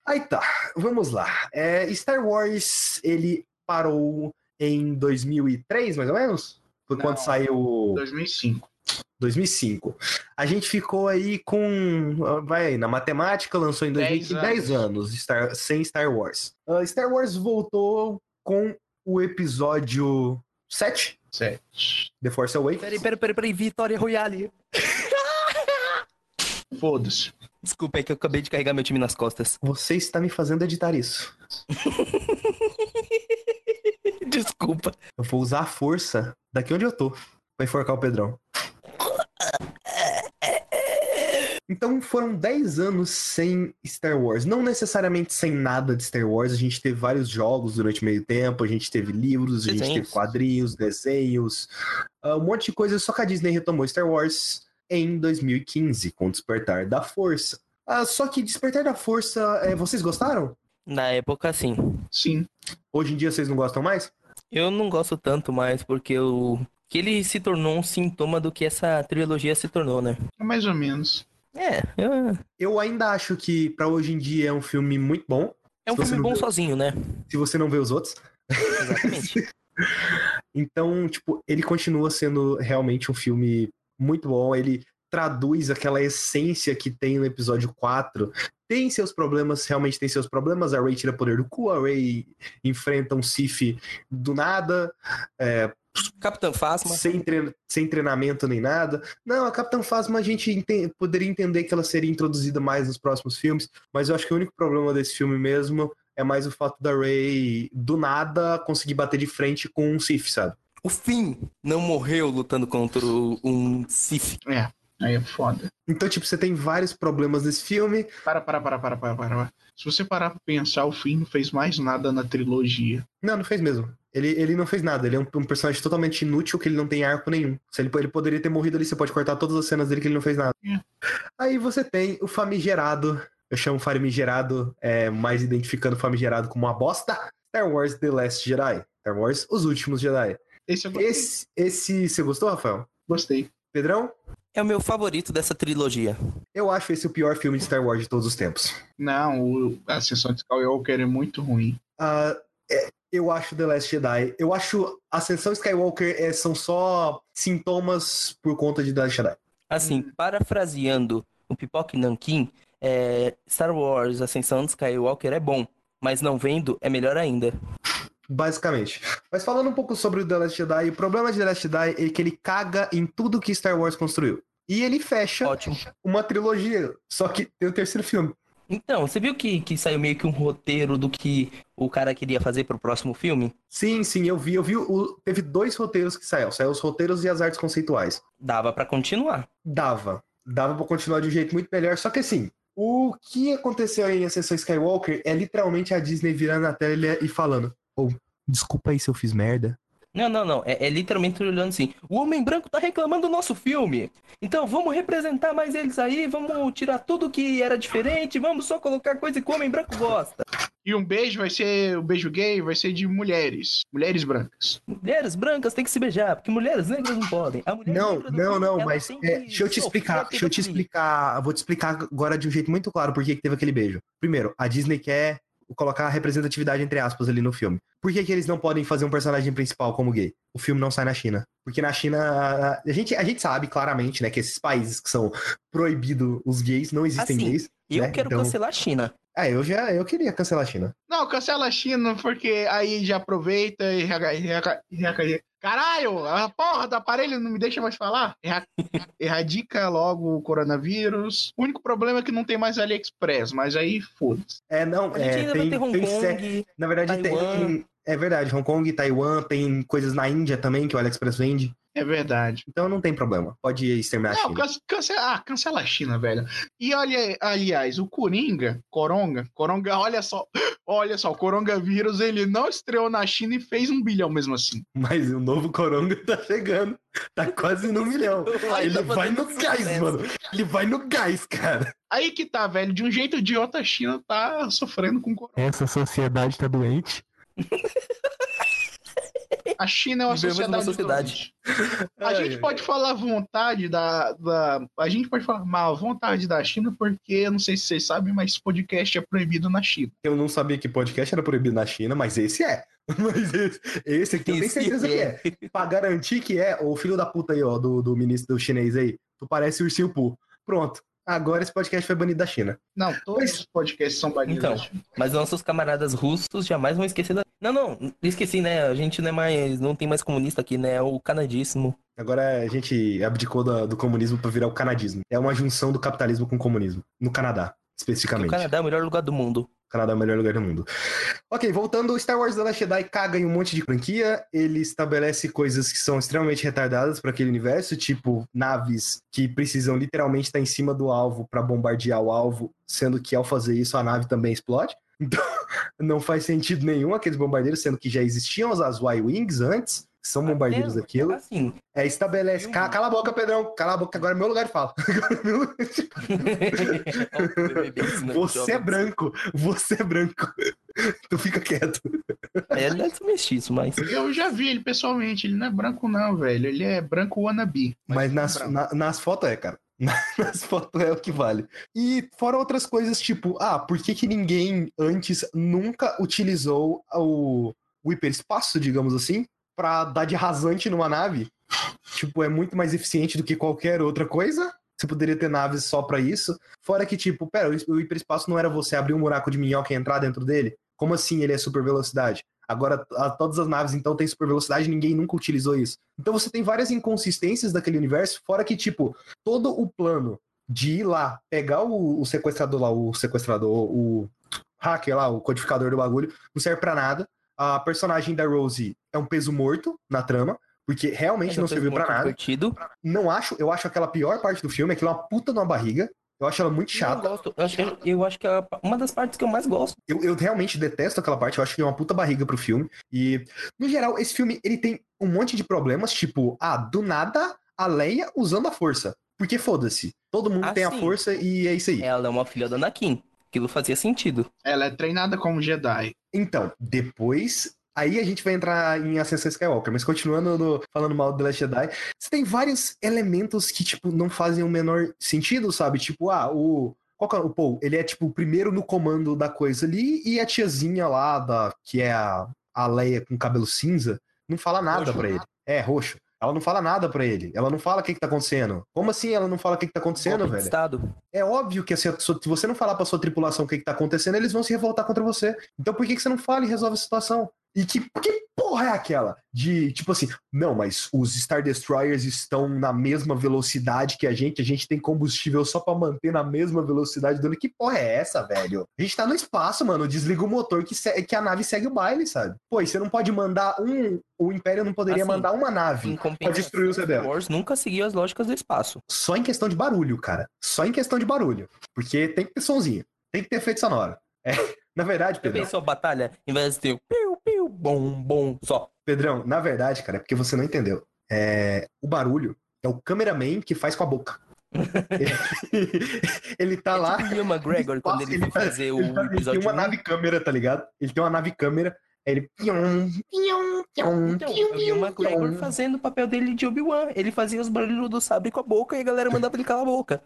Aí tá, vamos lá. É, Star Wars, ele parou em 2003, mais ou menos? Foi Não. quando saiu 2005. 2005. A gente ficou aí com. Vai aí, na matemática, lançou em 10 2010 anos, Star- sem Star Wars. Ah, Star Wars voltou com o episódio 7, Sete. The Force Awakens. Peraí, peraí, peraí, peraí, Vitória Royale. Foda-se. Desculpa, é que eu acabei de carregar meu time nas costas. Você está me fazendo editar isso. Desculpa. Eu vou usar a força daqui onde eu tô pra enforcar o Pedrão. Então foram 10 anos sem Star Wars. Não necessariamente sem nada de Star Wars. A gente teve vários jogos durante o meio tempo. A gente teve livros, a gente Desenhos. teve quadrinhos, desenhos, ah, um monte de coisa. Só que a Disney retomou Star Wars em 2015 com Despertar da Força. Ah, só que Despertar da Força, eh, vocês gostaram? Na época, sim. Sim. Hoje em dia vocês não gostam mais? Eu não gosto tanto mais porque o que ele se tornou um sintoma do que essa trilogia se tornou, né? É mais ou menos. É, é, Eu ainda acho que pra hoje em dia é um filme muito bom, é um filme bom viu- sozinho, né? se você não vê os outros. Exatamente. Então, tipo, ele continua sendo realmente um filme muito bom. Ele traduz aquela essência que tem no episódio 4. Tem seus problemas, realmente tem seus problemas. A Ray tira poder do cu, a Ray enfrenta um Sif do nada, é, Capitão Phasma. sem, trein- sem treinamento nem nada. Não, a Capitã Phasma a gente enten- poderia entender que ela seria introduzida mais nos próximos filmes, mas eu acho que o único problema desse filme mesmo é mais o fato da Ray do nada conseguir bater de frente com um Sif, sabe? O Finn não morreu lutando contra um Sif. É, aí é foda. Então, tipo, você tem vários problemas nesse filme. Para, para, para, para, para, para. para. Se você parar pra pensar, o Finn não fez mais nada na trilogia. Não, não fez mesmo. Ele, ele não fez nada. Ele é um, um personagem totalmente inútil que ele não tem arco nenhum. Se ele, ele poderia ter morrido ali, você pode cortar todas as cenas dele que ele não fez nada. É. Aí você tem o famigerado. Eu chamo famigerado, é, mais identificando o famigerado como uma bosta. Star Wars The Last Jedi. Star Wars Os Últimos Jedi. Esse. Esse, esse você gostou, Rafael? gostei. Pedrão? É o meu favorito dessa trilogia. Eu acho esse o pior filme de Star Wars de todos os tempos. Não, o, a sessão de Skywalker é muito ruim. Ah, é, eu acho The Last Jedi. Eu acho Ascensão Skywalker é, são só sintomas por conta de The Last Jedi. Assim, parafraseando o Pipoque Nankin, é, Star Wars Ascensão de Skywalker é bom, mas não vendo é melhor ainda. Basicamente. Mas falando um pouco sobre o The Last Jedi, o problema de The Last Jedi é que ele caga em tudo que Star Wars construiu. E ele fecha Ótimo. uma trilogia, só que tem o terceiro filme. Então, você viu que, que saiu meio que um roteiro do que o cara queria fazer pro próximo filme? Sim, sim, eu vi, eu vi. O, teve dois roteiros que saíram. Saiu os roteiros e as artes conceituais. Dava pra continuar. Dava. Dava pra continuar de um jeito muito melhor. Só que assim, o que aconteceu em Ascensão Skywalker é literalmente a Disney virando a tela e falando: Oh, desculpa aí se eu fiz merda. Não, não, não. É, é literalmente olhando assim. O Homem Branco tá reclamando do nosso filme. Então vamos representar mais eles aí, vamos tirar tudo que era diferente, vamos só colocar coisa que o Homem Branco gosta. E um beijo vai ser. O beijo gay vai ser de mulheres. Mulheres brancas. Mulheres brancas têm que se beijar, porque mulheres negras não podem. A mulher Não, negra não, não, ela mas é, deixa eu te explicar, deixa eu te explicar, vou te explicar agora de um jeito muito claro por que teve aquele beijo. Primeiro, a Disney quer colocar a representatividade entre aspas ali no filme. Por que, que eles não podem fazer um personagem principal como gay? O filme não sai na China. Porque na China, a- a gente, a gente sabe claramente, né, que esses países que são proibidos os gays, não existem Assim, gays. Eu né? quero Então- cancelar a China. É, eu já, eu queria cancelar a China. Não, cancela a China, porque aí já aproveita e. Caralho, a porra do aparelho não me deixa mais falar. Erra- Erradica logo o coronavírus. O único problema é que não tem mais AliExpress, mas aí foda-se. É, não, é, ainda tem, vai ter Hong tem Kong. Na verdade, Taiwan. tem. É verdade, Hong Kong, Taiwan, tem coisas na Índia também que o AliExpress vende. É verdade. Então não tem problema. Pode exterminar a Não, China. cance- cancela, ah, cancela a China, velho. E olha, aliás, o Coringa, Coronga, Coronga, olha só, olha só, o coronavírus, ele não estreou na China e fez um bilhão mesmo assim. Mas o novo Coronga tá chegando. Tá quase no milhão. Ele tá vai no gás, mano. Ele vai no gás, cara. Aí que tá, velho, de um jeito ou de outro a China tá sofrendo com corona. Essa sociedade tá doente. A China é uma Vivemos sociedade. numa sociedade. A gente pode falar à vontade da, da. A gente pode falar mal à vontade da China, porque não sei se vocês sabem, mas podcast é proibido na China. Eu não sabia que podcast era proibido na China, mas esse é. Mas esse, esse aqui eu tenho certeza que é. Pra garantir que é, o filho da puta aí, ó, do, do ministro do chinês aí, tu parece o Ursinho Poo. Pronto. Agora esse podcast foi banido da China. Não, todos Mas- os podcasts são banidos Então. China. Mas nossos camaradas russos jamais vão esquecer da. Não, não, esqueci, né? A gente não é mais. Não tem mais comunista aqui, né? É o canadíssimo. Agora a gente abdicou da- do comunismo pra virar o canadismo. É uma junção do capitalismo com o comunismo. No Canadá, Porque especificamente. o Canadá é o melhor lugar do mundo. Canadá é o melhor lugar do mundo. Ok, voltando, Star Wars The Last Jedi caga em um monte de franquia. Ele estabelece coisas que são extremamente retardadas para aquele universo, tipo naves que precisam literalmente estar em cima do alvo para bombardear o alvo, sendo que ao fazer isso a nave também explode. Então, não faz sentido nenhum aqueles bombardeiros, sendo que já existiam as Y-Wings antes, são bombardeiros Até- daquilo. Assim. É, estabelece. Cala, cala a boca, Pedrão. Cala a boca, agora é meu lugar de fala. Agora é meu lugar de Você é branco, você é branco. Tu fica quieto. É, ele é mestiço, mas. Eu já vi ele pessoalmente, ele não é branco não, velho. Ele é branco wannabe. Mas não é nas, branco. na- nas fotos é, cara. Nas fotos é o que vale. E fora outras coisas, tipo, ah, por que, que ninguém antes nunca utilizou o, o hiperespaço, digamos assim, pra dar de rasante numa nave? Tipo, é muito mais eficiente do que qualquer outra coisa. Você poderia ter naves só pra isso. Fora que, tipo, pera, o hiperespaço não era você abrir um buraco de minhoca e entrar dentro dele? Como assim ele é super velocidade? Agora, a, todas as naves, então, têm super velocidade ninguém nunca utilizou isso. Então você tem várias inconsistências daquele universo, fora que, tipo, todo o plano de ir lá, pegar o, o sequestrador lá, o sequestrador, o hacker lá, o codificador do bagulho, não serve para nada. A personagem da Rosie é um peso morto na trama, porque realmente é não serviu para nada. Divertido. Não acho, eu acho aquela pior parte do filme, aquilo é uma puta numa barriga. Eu acho ela muito chata. Eu, gosto, eu, acho, eu acho que é uma das partes que eu mais gosto. Eu, eu realmente detesto aquela parte, eu acho que é uma puta barriga pro filme. E, no geral, esse filme ele tem um monte de problemas, tipo, ah, do nada a Leia usando a força. Porque foda-se. Todo mundo ah, tem sim. a força e é isso aí. Ela é uma filha da Anakin. Aquilo fazia sentido. Ela é treinada como Jedi. Então, depois Aí a gente vai entrar em Ascensão Skywalker, mas continuando no, falando mal do The Last Jedi, você tem vários elementos que, tipo, não fazem o menor sentido, sabe? Tipo, ah, o. Qual que é o Paul? Ele é, tipo, o primeiro no comando da coisa ali, e a tiazinha lá, da, que é a, a Leia com cabelo cinza, não fala nada pra ele. É, roxo. Ela não fala nada para ele. Ela não fala o que, que tá acontecendo. Como assim ela não fala o que, que tá acontecendo, velho? Estado. É óbvio que se você não falar pra sua tripulação o que, que tá acontecendo, eles vão se revoltar contra você. Então por que, que você não fala e resolve a situação? E que, que porra é aquela? De, tipo assim, não, mas os Star Destroyers estão na mesma velocidade que a gente, a gente tem combustível só para manter na mesma velocidade do Que porra é essa, velho? A gente tá no espaço, mano, desliga o motor que, que a nave segue o baile, sabe? Pô, e você não pode mandar um... O Império não poderia assim, mandar uma nave pra destruir os rebeldes. Wars nunca seguiu as lógicas do espaço. Só em questão de barulho, cara. Só em questão de barulho. Porque tem que ter somzinho. Tem que ter efeito sonoro. É, na verdade, Pedro. Pensou batalha, em vez de ter piu, bom, bom, só. Pedrão, na verdade, cara, é porque você não entendeu. É, o barulho é o cameraman que faz com a boca. ele, ele tá é lá. Tipo o McGregor quando ele, ele fazer o ele, episódio. Ele tem uma 1. nave câmera, tá ligado? Ele tem uma nave câmera. Ele. Então, eu vi o McGregor fazendo o papel dele de Obi-Wan. Ele fazia os barulhos do sabre com a boca e a galera mandava ele calar a boca.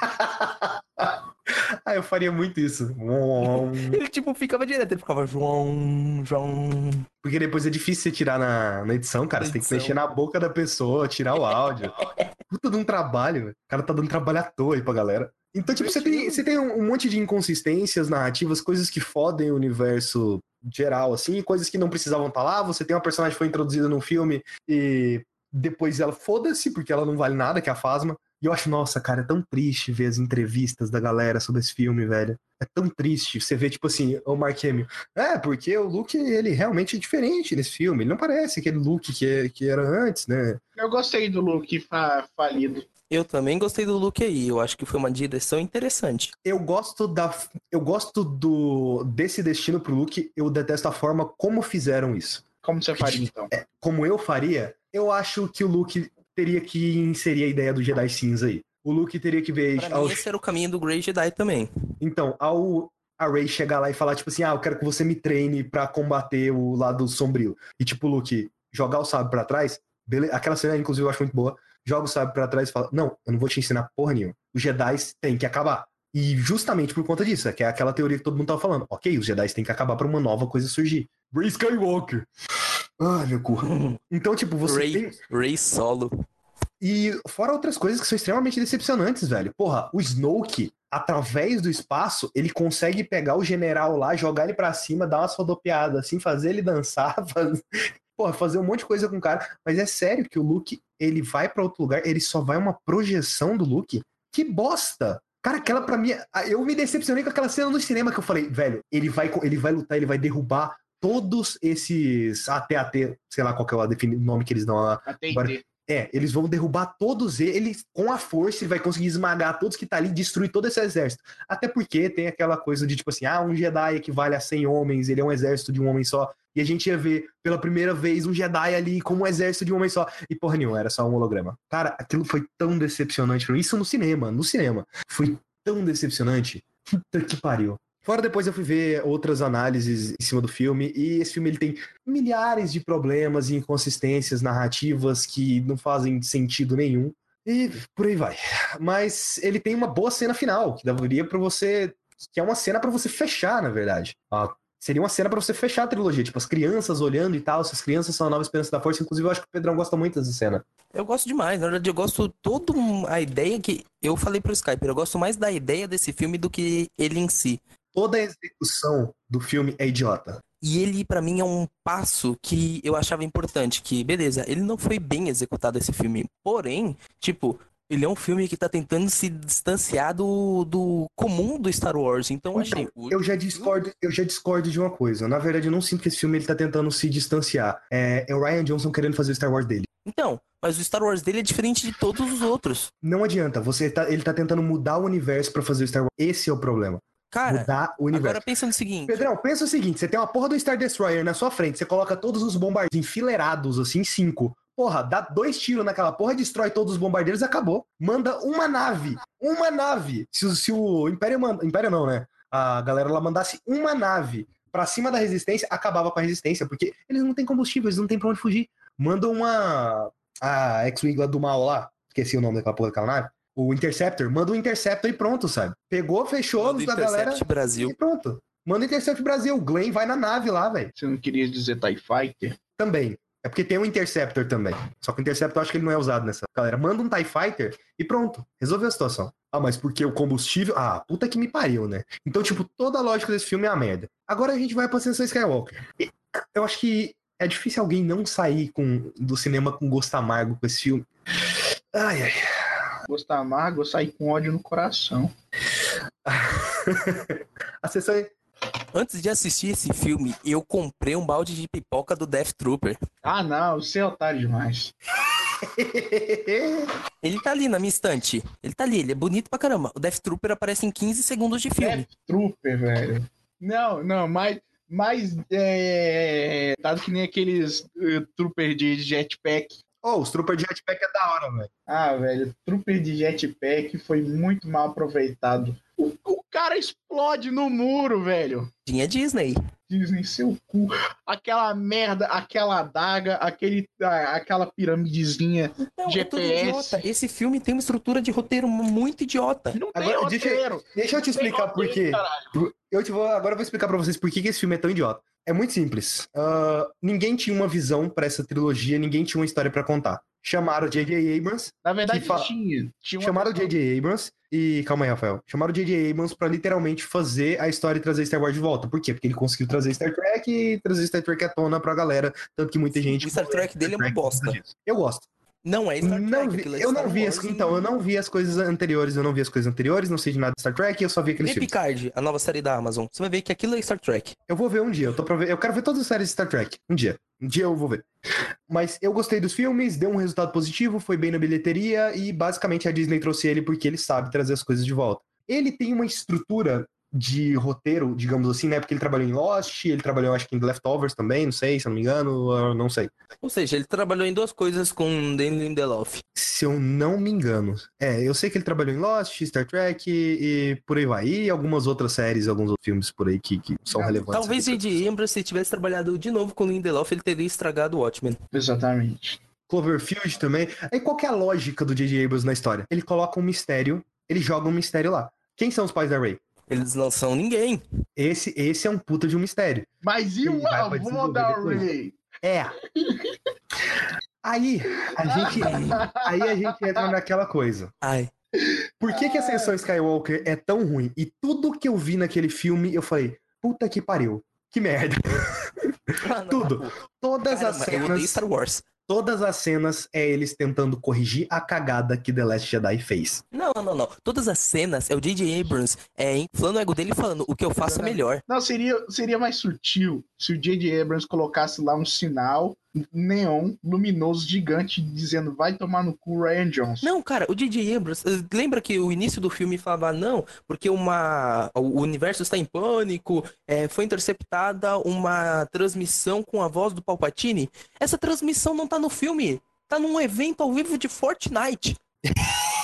ah, eu faria muito isso. ele, tipo, ficava direto, ele ficava João, João. Porque depois é difícil você tirar na, na edição, cara. Na você edição. tem que mexer na boca da pessoa, tirar o áudio. Puta de um trabalho, O cara tá dando trabalho à toa aí pra galera. Então, tipo, você tem, você tem um monte de inconsistências narrativas, coisas que fodem o universo geral, assim, coisas que não precisavam estar tá lá. Você tem uma personagem que foi introduzida num filme e depois ela foda-se, porque ela não vale nada, que é a Fasma. E eu acho, nossa, cara, é tão triste ver as entrevistas da galera sobre esse filme, velho. É tão triste. Você vê, tipo assim, o Mark Hamill. É, porque o Luke, ele realmente é diferente nesse filme. Ele não parece aquele Luke que, é, que era antes, né? Eu gostei do Luke fa falido. Eu também gostei do Luke aí. Eu acho que foi uma direção interessante. Eu gosto da. Eu gosto do desse destino pro Luke. Eu detesto a forma como fizeram isso. Como você faria, então? É, como eu faria, eu acho que o Luke teria que inserir a ideia do Jedi cinza aí. O Luke teria que ver. Pra ao... mim, esse era o caminho do Grey Jedi também. Então, ao a Rey chegar lá e falar, tipo assim, ah, eu quero que você me treine para combater o lado sombrio. E, tipo, o Luke jogar o sábio para trás, beleza. Aquela cena, inclusive, eu acho muito boa. Joga o sábio para trás e fala: Não, eu não vou te ensinar porra nenhuma. Os Jedi têm que acabar. E justamente por conta disso, é que é aquela teoria que todo mundo tava falando. Ok, os Jedi têm que acabar para uma nova coisa surgir. Rey Skywalker. Ai, meu cu. Então, tipo, você Ray, tem... Ray Solo. E fora outras coisas que são extremamente decepcionantes, velho. Porra, o Snoke, através do espaço, ele consegue pegar o general lá, jogar ele pra cima, dar umas rodopiadas, assim, fazer ele dançar, fazer... Porra, fazer um monte de coisa com o cara. Mas é sério que o Luke, ele vai para outro lugar, ele só vai uma projeção do Luke? Que bosta! Cara, aquela pra mim. Eu me decepcionei com aquela cena no cinema que eu falei, velho, ele vai, ele vai lutar, ele vai derrubar todos esses AT-AT, sei lá qual é o nome que eles dão lá. AT&T. É, eles vão derrubar todos eles com a força e vai conseguir esmagar todos que tá ali, destruir todo esse exército. Até porque tem aquela coisa de tipo assim, ah, um Jedi equivale a 100 homens, ele é um exército de um homem só. E a gente ia ver pela primeira vez um Jedi ali como um exército de um homem só. E porra nenhuma, era só um holograma. Cara, aquilo foi tão decepcionante. Isso no cinema, no cinema. Foi tão decepcionante. Puta que pariu. Fora depois eu fui ver outras análises em cima do filme e esse filme ele tem milhares de problemas e inconsistências narrativas que não fazem sentido nenhum. E por aí vai. Mas ele tem uma boa cena final, que daria pra você. Que é uma cena pra você fechar, na verdade. Ah, seria uma cena pra você fechar a trilogia. Tipo, as crianças olhando e tal. Essas crianças são a nova esperança da força. Inclusive, eu acho que o Pedrão gosta muito dessa cena. Eu gosto demais, na verdade eu gosto toda a ideia que eu falei pro Skype, eu gosto mais da ideia desse filme do que ele em si. Toda a execução do filme é idiota. E ele, pra mim, é um passo que eu achava importante, que, beleza, ele não foi bem executado esse filme. Porém, tipo, ele é um filme que tá tentando se distanciar do, do comum do Star Wars. Então, Então, achei. o- eu já discordo, eu já discordo de uma coisa. Na verdade, eu não sinto que esse filme ele tá tentando se distanciar. É, é o Ryan Johnson querendo fazer o Star Wars dele. Então, mas o Star Wars dele é diferente de todos os outros. Não adianta, você tá, ele tá tentando mudar o universo pra fazer o Star Wars. Esse é o problema. Cara, mudar o universo. agora pensa no seguinte. Pedrão, pensa o seguinte: você tem uma porra do Star Destroyer na sua frente, você coloca todos os bombardeiros enfileirados, assim, cinco. Porra, dá dois tiros naquela porra, destrói todos os bombardeiros acabou. Manda uma nave. Uma nave. Se, o- se o Império manda. Império não, né? A galera lá mandasse uma nave pra cima da resistência, acabava com a resistência, porque eles não têm combustível, eles não têm pra onde fugir. Manda uma. A X-Wing lá do mal lá, esqueci o nome daquela porra daquela nave. O Interceptor, manda o Interceptor e pronto, sabe? Pegou, fechou, do a galera. Intercept Brasil. E pronto. Manda o Intercept Brasil. O Glenn vai na nave lá, velho. Você não queria dizer TIE Fighter? Também. É porque tem um Interceptor também. Só que o Interceptor eu acho que ele não é usado nessa. Galera, manda um TIE Fighter e pronto. Resolveu a situação. Ah, mas porque o combustível. Ah, puta que me pariu, né? Então, tipo, toda a lógica desse filme é uma merda. Agora a gente vai pra Ascensão Skywalker. E Eu acho que é difícil alguém não sair com, do cinema com gosto amargo com esse filme. Ai, ai. Gostar amargo, eu saí com ódio no coração. A sessão. Antes de assistir esse filme, eu comprei um balde de pipoca do Death Trooper. Ah, não, você é otário demais. Ele tá ali na minha estante. Ele tá ali, ele é bonito pra caramba. O Death Trooper aparece em 15 segundos de filme. Death Trooper, velho. Não, não, mais, mais é, dado que nem aqueles eh, Trooper de jetpack. Oh, os Trooper de Jetpack é da hora, velho. Ah, velho, Trooper de jetpack foi muito mal aproveitado. O, o cara explode no muro, velho. Tinha Disney. Disney, seu cu. Aquela merda, aquela adaga, aquele, ah, aquela piramidezinha. Não, é tudo GPS. idiota. Esse filme tem uma estrutura de roteiro muito idiota. Não tem Agora, deixa- roteiro. Deixa eu te explicar por quê. Eu te vou, agora eu vou explicar pra vocês por que, que esse filme é tão idiota. É muito simples. Ah, ninguém tinha uma visão pra essa trilogia, ninguém tinha uma história pra contar. Chamaram o J.J. Abrams, Na verdade, fa- tinha. tinha uma chamaram o J.J. Abrams e calma aí, Rafael. Chamaram o J.J. Abrams pra literalmente fazer a história e trazer Star Wars de volta. Por quê? Porque ele conseguiu trazer Star Trek e trazer Star Trek à tona pra galera, tanto que muita gente O Star Trek dele é uma Trek bosta. por causa disso. Eu gosto. Não é Star Trek. Não vi- é eu não vi as, então, eu não vi as coisas anteriores, eu não vi as coisas anteriores, não sei de nada de Star Trek, eu só vi aqueles Vê filmes. Picard, a nova série da Amazon. Você vai ver que aquilo é Star Trek. Eu vou ver um dia, eu tô ver. Eu quero ver todas as séries de Star Trek. Um dia. Um dia eu vou ver. Mas eu gostei dos filmes, deu um resultado positivo, foi bem na bilheteria e basicamente a Disney trouxe ele porque ele sabe trazer as coisas de volta. Ele tem uma estrutura de roteiro, digamos assim, né? Porque ele trabalhou em Lost, ele trabalhou, acho que em The Leftovers também, não sei, se eu não me engano, eu não sei. Ou seja, ele trabalhou em duas coisas com Danny Lindelof. Se eu não me engano. É, eu sei que ele trabalhou em Lost, Star Trek e, e por aí vai. E algumas outras séries, alguns outros filmes por aí que, que são Não, relevantes. Talvez J.J. Abrams, se tivesse trabalhado de novo com o Lindelof, ele teria estragado o Watchmen. Exatamente. Cloverfield também. Aí qual que é a lógica do J.J. Abrams na história? Ele coloca um mistério, ele joga um mistério lá. Quem são os pais da Ray? Eles não são ninguém. Esse, esse é um puta de um mistério. Mas e o avô da. Ray? É. Aí a gente, aí a gente entra naquela coisa. Ai. Por que, que Ascensão Skywalker é tão ruim? E tudo que eu vi naquele filme, eu falei, puta que pariu. Que merda. Ah, não, Tudo. Todas as Caramba, eu odeio cenas, Star Wars. Todas as cenas é eles tentando corrigir a cagada que The Last Jedi fez. Não, não, não. Todas as cenas é o J.J. Abrams é, inflando o ego dele e falando o que eu faço é melhor. Não, seria, seria mais sutil se o J.J. Abrams colocasse lá um sinal neon luminoso gigante dizendo vai tomar no cu Ryan Johnson. Não, cara, o J.J. Abrams, eh, lembra que o início do filme falava, não, porque uma, o universo está em pânico, eh, foi interceptada uma transmissão com a voz do Palpatine. Essa transmissão não tá no filme, tá num evento ao vivo de Fortnite.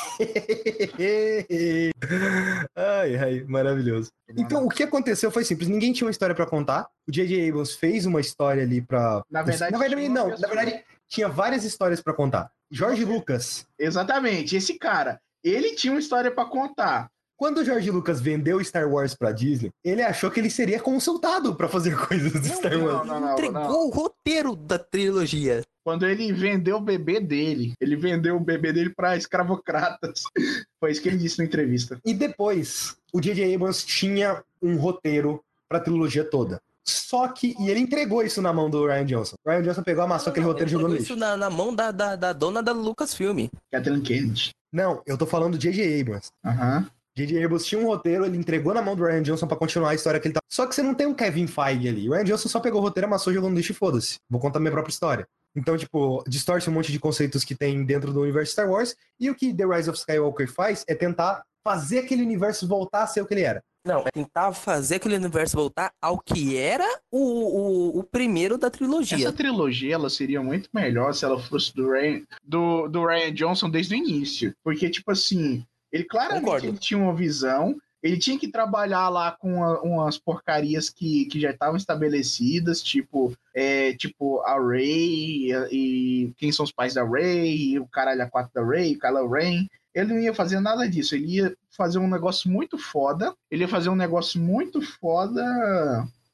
ai, ai, maravilhoso. Então, o que aconteceu foi simples. Ninguém tinha uma história pra contar. O J.J. Abrams fez uma história ali pra. Na verdade, na verdade não. Na verdade, tinha várias histórias pra contar. Jorge Lucas. Exatamente, esse cara. Ele tinha uma história pra contar. Quando o Jorge Lucas vendeu Star Wars pra Disney, ele achou que ele seria consultado pra fazer coisas do Star não, Wars. não, não, Entregou não. o roteiro da trilogia. Quando ele vendeu o bebê dele, ele vendeu o bebê dele pra escravocratas. Foi isso que ele disse na entrevista. E depois, o J.J. Abrams tinha um roteiro pra trilogia toda. Só que, e ele entregou isso na mão do Ryan Johnson. O Ryan Johnson pegou, amassou aquele roteiro e jogou no lixo. isso na, na mão da, da, da dona da Lucasfilm. Kathleen Kennedy. Não, eu tô falando do J.J. Abrams. Aham. J.J. Abrams tinha um roteiro, ele entregou na mão do Ryan Johnson pra continuar a história que ele tá. Só que você não tem um Kevin Feige ali. O Ryan Johnson só pegou o roteiro, amassou, jogou no lixo e foda-se. Vou contar minha própria história. Então, tipo, distorce um monte de conceitos que tem dentro do universo Star Wars. E o que The Rise of Skywalker faz é tentar fazer aquele universo voltar a ser o que ele era. Não, é tentar fazer aquele universo voltar ao que era o, o, o primeiro da trilogia. Essa trilogia ela seria muito melhor se ela fosse do Ryan, do, do Ryan Johnson desde o início. Porque, tipo assim, ele claramente ele tinha uma visão, ele tinha que trabalhar lá com uma- umas porcarias que, que já estavam estabelecidas, tipo, é, tipo a Rey e, e quem são os pais da Rey, e o caralho a quatro da Rey, o Kylo Ren. Ele não ia fazer nada disso, ele ia fazer um negócio muito foda, ele ia fazer um negócio muito foda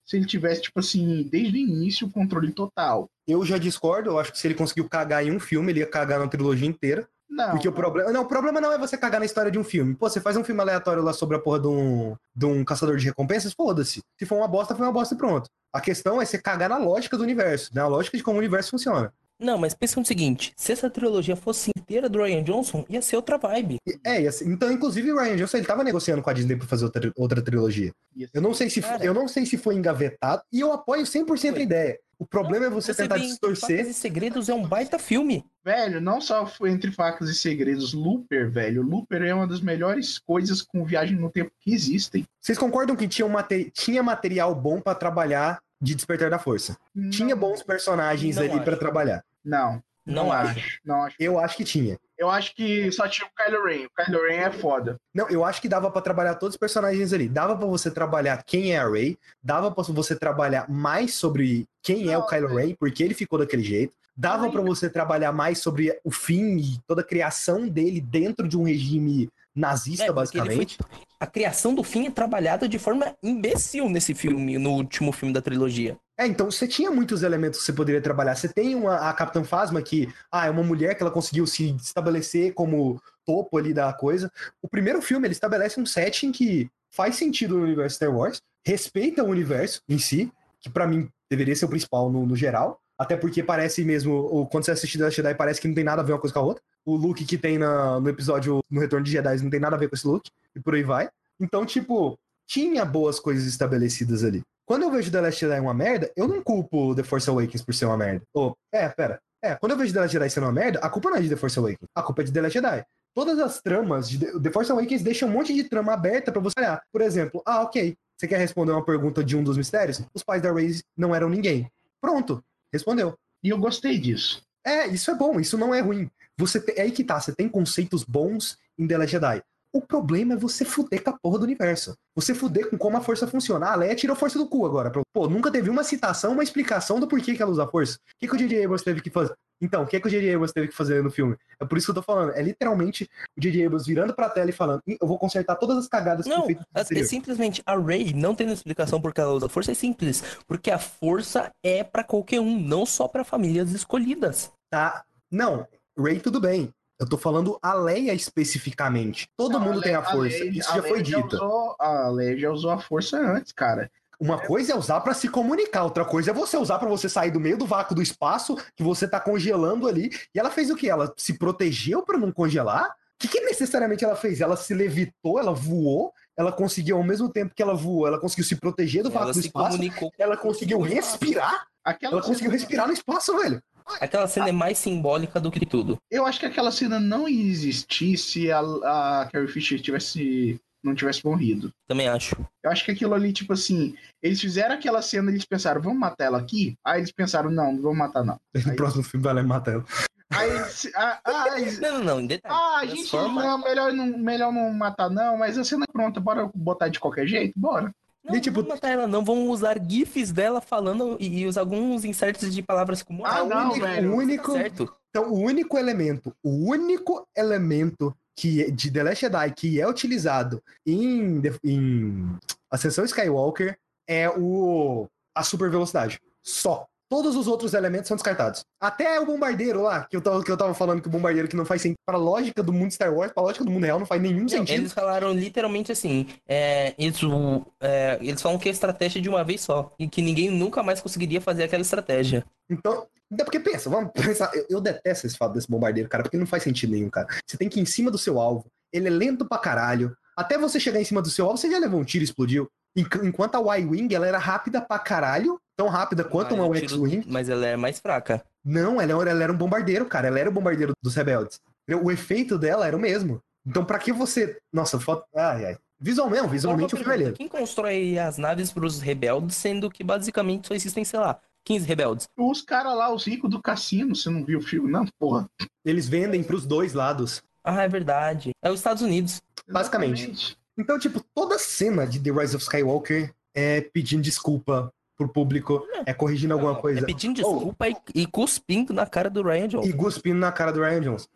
se ele tivesse, tipo assim, desde o início, o controle total. Eu já discordo, eu acho que se ele conseguiu cagar em um filme, ele ia cagar na trilogia inteira. Não. Porque o problema. Não, o problema não é você cagar na história de um filme. Pô, você faz um filme aleatório lá sobre a porra de um, de um caçador de recompensas, foda-se. Se for uma bosta, foi uma bosta e pronto. A questão é você cagar na lógica do universo, na lógica de como o universo funciona. Não, mas pensa no seguinte: se essa trilogia fosse inteira do Ryan Johnson, ia ser outra vibe. E- É, e assim, então, inclusive, o Ryan Johnson ele tava negociando com a Disney pra fazer outra, outra trilogia. Eu não sei se Cara. eu não sei se foi engavetado, e eu apoio 100% a Foi. ideia. O problema é você, tentar vê em distorcer. Facas e Segredos é um baita filme. Velho, não só foi entre facas e segredos, Looper, velho. Looper é uma das melhores coisas com viagem no tempo que existem. Vocês concordam que tinha, um mate- tinha material bom pra trabalhar de Despertar da Força? Tinha Não- bons personagens Não ali pra trabalhar. Não. Não acho. Não acho. Eu acho que tinha. Eu acho que só tinha o Kylo Ren. O Kylo Ren é foda. Não, eu acho que dava pra trabalhar todos os personagens ali. Dava pra você trabalhar quem é a Rey, dava pra você trabalhar mais sobre quem é o Não, Kylo Ren, porque ele ficou daquele jeito. Dava pra você trabalhar mais sobre o fim e toda a criação dele dentro de um regime nazista, É, basicamente. foi- A criação do fim é trabalhada de forma imbecil nesse filme, no último filme da trilogia. É, então você tinha muitos elementos que você poderia trabalhar. Você tem uma, a Capitã Phasma, que ah, é uma mulher que ela conseguiu se estabelecer como topo ali da coisa. O primeiro filme, ele estabelece um setting que faz sentido no universo Star Wars, respeita o universo em si, que pra mim deveria ser o principal no, no geral. Até porque parece mesmo, quando você assiste The Jedi, parece que não tem nada a ver uma coisa com a outra. O look que tem na- no episódio No Retorno de Jedi não tem nada a ver com esse look, e por aí vai. Então, tipo, tinha boas coisas estabelecidas ali. Quando eu vejo The Last Jedi uma merda, eu não culpo The Force Awakens por ser uma merda. Ou, é, pera. É, quando eu vejo The Last Jedi sendo uma merda, a culpa não é de The Force Awakens. A culpa é de The Last Jedi. Todas as tramas de The Force Awakens deixam um monte de trama aberta pra você olhar. Por exemplo, ah, ok. Você quer responder uma pergunta de um dos mistérios? Os pais da Rey não eram ninguém. Pronto. Respondeu. E eu gostei disso. É, isso é bom, isso não é ruim. Você te- é aí que tá, você tem conceitos bons em The Last Jedi. O problema é você fuder com a porra do universo. Você fuder com como a força funciona. A Leia tirou a força do cu agora. Pô, nunca teve uma citação, uma explicação do porquê que ela usa a força. O que, que o J.J. Abrams teve que fazer? Então, o que, que o J.J. Abrams teve que fazer no filme? É por isso que eu tô falando. É literalmente o J.J. Abrams virando pra tela e falando: "Ih, eu vou consertar todas as cagadas que eu Não, fiz no é anterior." simplesmente a Rey não tendo explicação por que ela usa a força é simples. Porque a força é pra qualquer um, não só pra famílias escolhidas. Tá? Não, Ray tudo bem. Eu tô falando a Leia especificamente. Todo Não, mundo tem a Leia- força. Leia- Isso a já foi Leia dito. usou- a Leia já usou a força antes, cara. Uma coisa é usar pra se comunicar, outra coisa é você usar pra você sair do meio do vácuo do espaço que você tá congelando ali. E ela fez o que? Ela se protegeu pra não congelar? O que, que necessariamente ela fez? Ela se levitou, ela voou, ela conseguiu, ao mesmo tempo que ela voou, ela conseguiu se proteger do vácuo Ela do se espaço. Ela conseguiu respirar. Aquela Ela conseguiu respirar no espaço, velho. Aquela cena é mais simbólica do que tudo. Eu acho que aquela cena não ia existir se a, a Carrie Fisher tivesse, não tivesse morrido. Também acho. Eu acho que aquilo ali, tipo assim, eles fizeram aquela cena, eles pensaram, vamos matar ela aqui? Aí eles pensaram, não, não vamos matar, não. No próximo filme vai lá e mata ela. Aí eles, ah, ah, eles- Não, não, não. Em detalhe. ah, a gente não, melhor não, melhor não matar, não, mas a cena é pronta, bora botar de qualquer jeito? Bora. Não, E, tipo- não matar ela, não. Vamos usar GIFs dela falando e, e usar alguns inserts de palavras como. Ah, o não, único, velho. o único, Tá certo. então, o único elemento, o único elemento que é- de The Last Jedi que é utilizado em, em Ascensão Skywalker é o a super velocidade. Só. Todos os outros elementos são descartados. Até o bombardeiro lá, que eu tava, que eu tava falando que o bombardeiro que não faz sentido pra lógica do mundo Star Wars, pra lógica do mundo real, não faz nenhum Não, sentido. eles falaram literalmente assim: é, isso, é, eles falam que é estratégia de uma vez só. E que ninguém nunca mais conseguiria fazer aquela estratégia. Então, ainda porque pensa, vamos pensar, eu, eu detesto esse fato desse bombardeiro, cara, porque não faz sentido nenhum, cara. Você tem que ir em cima do seu alvo, ele é lento pra caralho. Até você chegar em cima do seu alvo, você já levou um tiro e explodiu. Enqu- Enquanto a Y-Wing, ela era rápida pra caralho, tão rápida quanto uma X-Wing. Mas ela é mais fraca. Não, ela, era- ela era um bombardeiro, cara. Ela era o bombardeiro dos rebeldes. O efeito dela era o mesmo. Então, pra que você. Nossa, foto. Ai, ai. Visualmente, não, visualmente o filme é Quem constrói as naves pros rebeldes, sendo que basicamente só existem, sei lá, 15 rebeldes? Os caras lá, os ricos do cassino, você não viu o filme? Não, porra. Eles vendem pros dois lados. Ah, é verdade. É os Estados Unidos. Basicamente. Exatamente. Então, tipo, toda cena de The Rise of Skywalker é pedindo desculpa pro público, é corrigindo alguma Não, coisa. É pedindo desculpa e, e cuspindo na cara do Ryan Johnson. E cuspindo na cara do Ryan Johnson.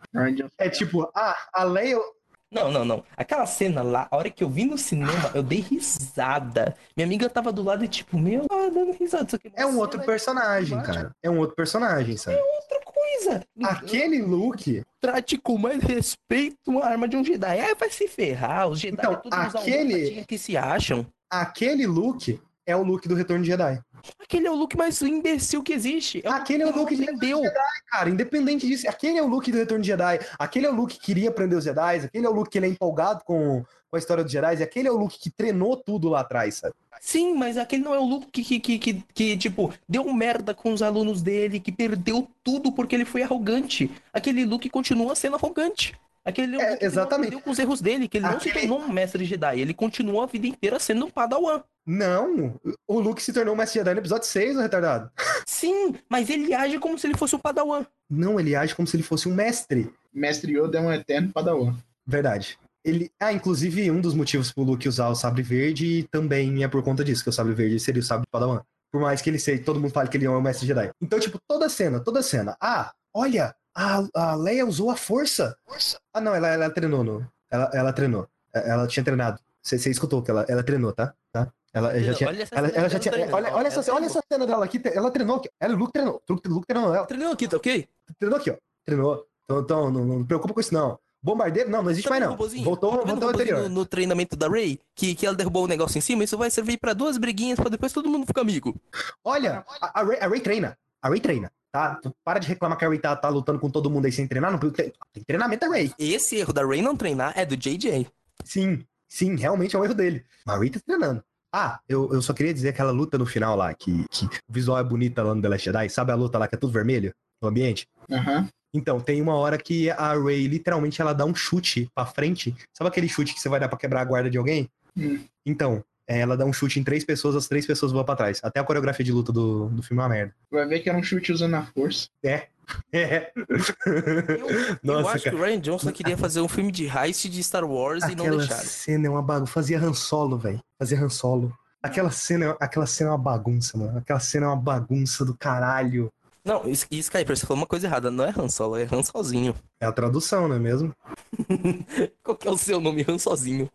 É tipo, ah, a Leia. Não, não, não. Aquela cena lá, a hora que eu vi no cinema, eu dei risada. Minha amiga tava do lado e tipo, meu, ah, dando risada. Isso aqui É um outro cena personagem, cara. É um outro personagem, sabe? Outra coisa. Aquele look. Trate com mais respeito uma arma de um Jedi. Aí vai se ferrar. Os Jedi Então, é aquele- que se acham. Aquele look é o look do Retorno de Jedi. Aquele é o look mais imbecil que existe. É Aquele é o que look não de entendeu. Cara, independente disso, aquele é o look do Retorno de Jedi. Aquele é o look que queria prender os Jedi. Aquele é o look que ele é empolgado com, com a história dos Jedi. E aquele é o look que treinou tudo lá atrás, sabe? Sim, mas aquele não é o look que, que, que, que, que, tipo, deu merda com os alunos dele, que perdeu tudo porque ele foi arrogante. Aquele look continua sendo arrogante. Aquele É, que não exatamente. com os erros dele, que ele não se Aquele- tornou um mestre Jedi. Ele continuou a vida inteira sendo um padawan. Não, o Luke se tornou um Mestre Jedi no episódio 6, o retardado. Sim, mas ele age como se ele fosse um padawan. Não, ele age como se ele fosse um mestre. Mestre Yoda é um eterno padawan. Verdade. Ele, ah, inclusive, um dos motivos pro Luke usar o sabre verde também é por conta disso, que o sabre verde seria o sabre de Padawan. Por mais que ele seja, todo mundo fale que ele é um mestre Jedi. Então, tipo, toda cena, toda cena. Ah, olha, a, a Leia usou a força. Ah, não, ela, ela treinou no. Ela, ela treinou. É, Ela tinha treinado. Você você escutou que ela, ela treinou, tá? Ela já tinha. Olha essa Ela, cena ela já dela tinha. Olha, olha, essa, olha essa cena dela aqui. Ela treinou aqui. Ela, o Luke treinou. O Luke treinou ela. Treinou aqui, tá ok? Treinou aqui, ó. Treinou. Então, então não, não preocupa com isso, não. Bombardeiro? Não, não existe Tá mais, o não. Voltou, Tá voltou o ao anterior. No, no treinamento da Rey, que, que ela derrubou o negócio em cima, isso vai servir pra duas briguinhas pra depois todo mundo ficar amigo. Olha, a, a, Ray, a Ray treina. A Ray treina, tá? Para de reclamar que a Ray tá, tá lutando com todo mundo aí sem treinar. Não, tem, tem treinamento da Ray. Esse erro da Rey não treinar é do JJ. Sim, sim, realmente é um erro dele. Mas a Ray tá treinando. Ah, eu, eu só queria dizer aquela luta no final lá, que, que o visual é bonita lá no The Last Jedi. Sabe a luta lá que é tudo vermelho? No ambiente? Aham. Então, tem uma hora que a Ray, literalmente, ela dá um chute pra frente. Sabe aquele chute que você vai dar pra quebrar a guarda de alguém? Hum. Então, é, ela dá um chute em três pessoas, as três pessoas vão pra trás. Até a coreografia de luta do, do filme é uma merda. Vai ver que era um chute usando a força. É. É. Eu, eu Nossa, acho que o Ryan Johnson queria fazer um filme de heist de Star Wars e não Aquela deixaram. cena é uma bagunça. Fazia Han Solo, velho. Fazia Han Solo. Aquela cena, aquela cena é uma bagunça, mano. Aquela cena é uma bagunça do caralho. Não, e Skyper, você falou uma coisa errada. Não é Han Solo, é Han sozinho. É a tradução, não é mesmo? Qual que é o seu nome, Han sozinho?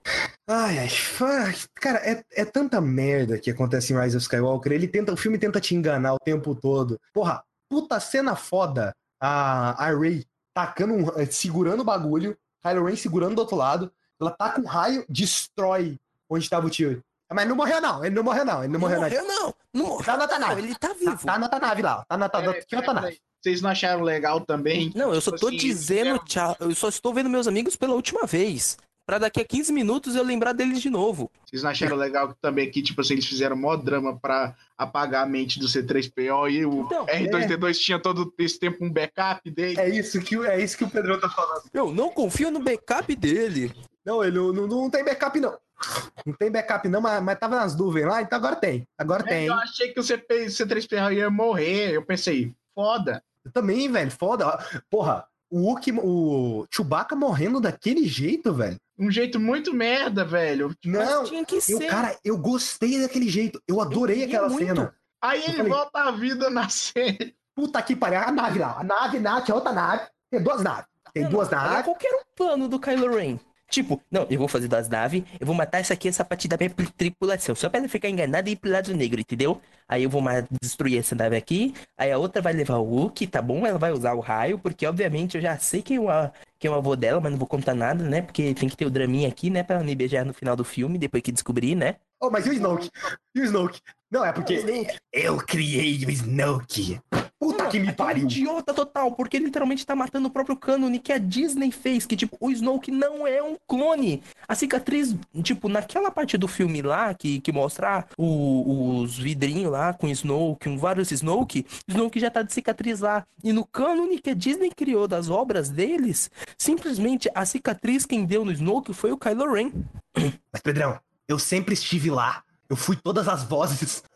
Ai, ai, cara, é, é tanta merda que acontece em Rise of Skywalker. Ele tenta, o filme tenta te enganar o tempo todo. Porra, puta cena foda. A, a Rey tacando um, eh, segurando o bagulho, Kylo Ren segurando do outro lado. Ela taca um raio, destrói onde tava o tio. Mas não morreu, não. Ele não morreu, não. Ele não, morreu, não. não. Não morreu. Tá na outra Não, nave. ele tá Tá, vivo. tá na outra nave lá. Tá na, tá, que outra peraí, nave? Vocês não acharam legal também? Não, eu só tô Assim, dizendo fizeram- tchau. Eu só estou vendo meus amigos pela última vez. Pra daqui a 15 minutos eu lembrar deles de novo. Vocês não acharam legal também que, tipo assim, eles fizeram mó drama pra apagar a mente do C3PO e o Então, R2D2 tinha todo esse tempo um backup dele? É isso que, o- é isso que o Pedrão tá falando. Eu não confio no backup dele. Não, ele não, não, não tem backup, não. Não tem backup, não, mas, mas tava nas nuvens lá, então agora tem. Agora É, tem. eu achei que o CP C3PO ia morrer. Eu pensei, foda. Eu também, velho, foda. Porra, o Wookie, o Chewbacca morrendo daquele jeito, velho. Um jeito muito merda, velho. Não, Mas tinha que eu, ser. cara, eu gostei daquele jeito. Eu adorei queria aquela muito. cena. Aí Eu ele falei- volta à vida na série. Puta que pariu, a nave lá. A nave, na que é outra nave. Tem duas naves. Tem Não, duas não, olha naves. Qual que era o plano do Kylo Ren? Tipo, não, eu vou fazer duas naves, eu vou matar essa aqui, essa parte da minha tripulação, só pra ela ficar enganada e ir pro lado negro, entendeu? Aí eu vou destruir essa nave aqui, aí a outra vai levar o Hulk, tá bom? Ela vai usar o raio, porque obviamente eu já sei quem quem é o avô dela, mas não vou contar nada, né? Porque tem que ter o draminha aqui, né? Pra ela me beijar no final do filme, depois que descobrir, né? Oh, mas e o Snoke? E o Snoke? Não, é porque eu criei o Snoke. Puta que me Aquele pariu. idiota total, porque ele literalmente tá matando o próprio cânone que a Disney fez, que tipo, o Snoke não é um clone. A cicatriz, tipo, naquela parte do filme lá, que, que mostra o- os vidrinhos lá com Snoke, com vários Snoke, Snoke já tá de cicatriz lá. E no cânone que a Disney criou das obras deles, simplesmente a cicatriz quem deu no Snoke foi o Kylo Ren. Mas, Pedrão, eu sempre estive lá. Eu fui todas as vozes.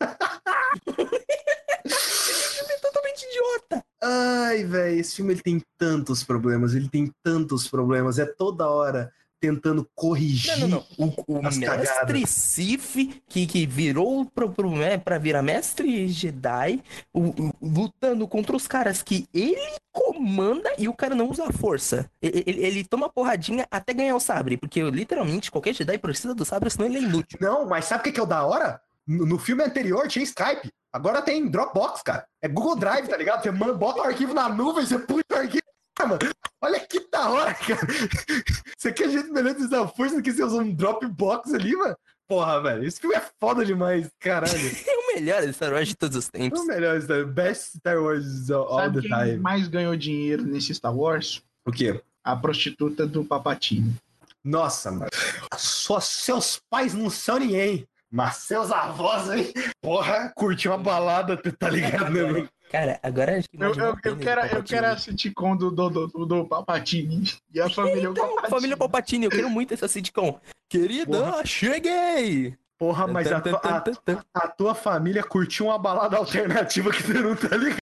Ele é totalmente idiota. Ai, velho, esse filme ele tem tantos problemas. Ele tem tantos problemas. É toda hora tentando corrigir. Não, não, não. O, o mestre cagadas. Sif, que, que virou pro, pro, né, pra virar mestre Jedi, o- o- lutando contra os caras que ele comanda e o cara não usa a força. Ele, ele- ele toma porradinha até ganhar o sabre, porque literalmente qualquer Jedi precisa do sabre, senão ele é inútil. Não, mas sabe o que que é o da hora? No, filme anterior tinha Skype. Agora tem Dropbox, cara. É Google Drive, tá ligado? Você manda, bota o arquivo na nuvem, você puxa o arquivo. Ah, mano, olha que da hora, cara. Você quer jeito melhor de usar a força do que você usar um Dropbox ali, mano? Porra, velho. Esse filme é foda demais, caralho. É o melhor Star Wars de todos os É tempos. o melhor, Star- best Star Wars all, all Sabe the quem time. mais ganhou dinheiro nesse Star Wars? O quê? A prostituta do Papatini. Nossa, mano. Só seus pais não são ninguém. Mas seus avós, hein? Porra, curtiu uma balada, tá ligado, né, mano? Cara, agora acho que Eu, eu, eu quero, eu quero a sitcom do, do, do, do Papatini e a família Então, Palpatine. família Palpatine, eu quero muito essa sitcom. Querida, cheguei! Porra, mas a, tua- a, a tua família curtiu uma balada alternativa que você não tá ligado.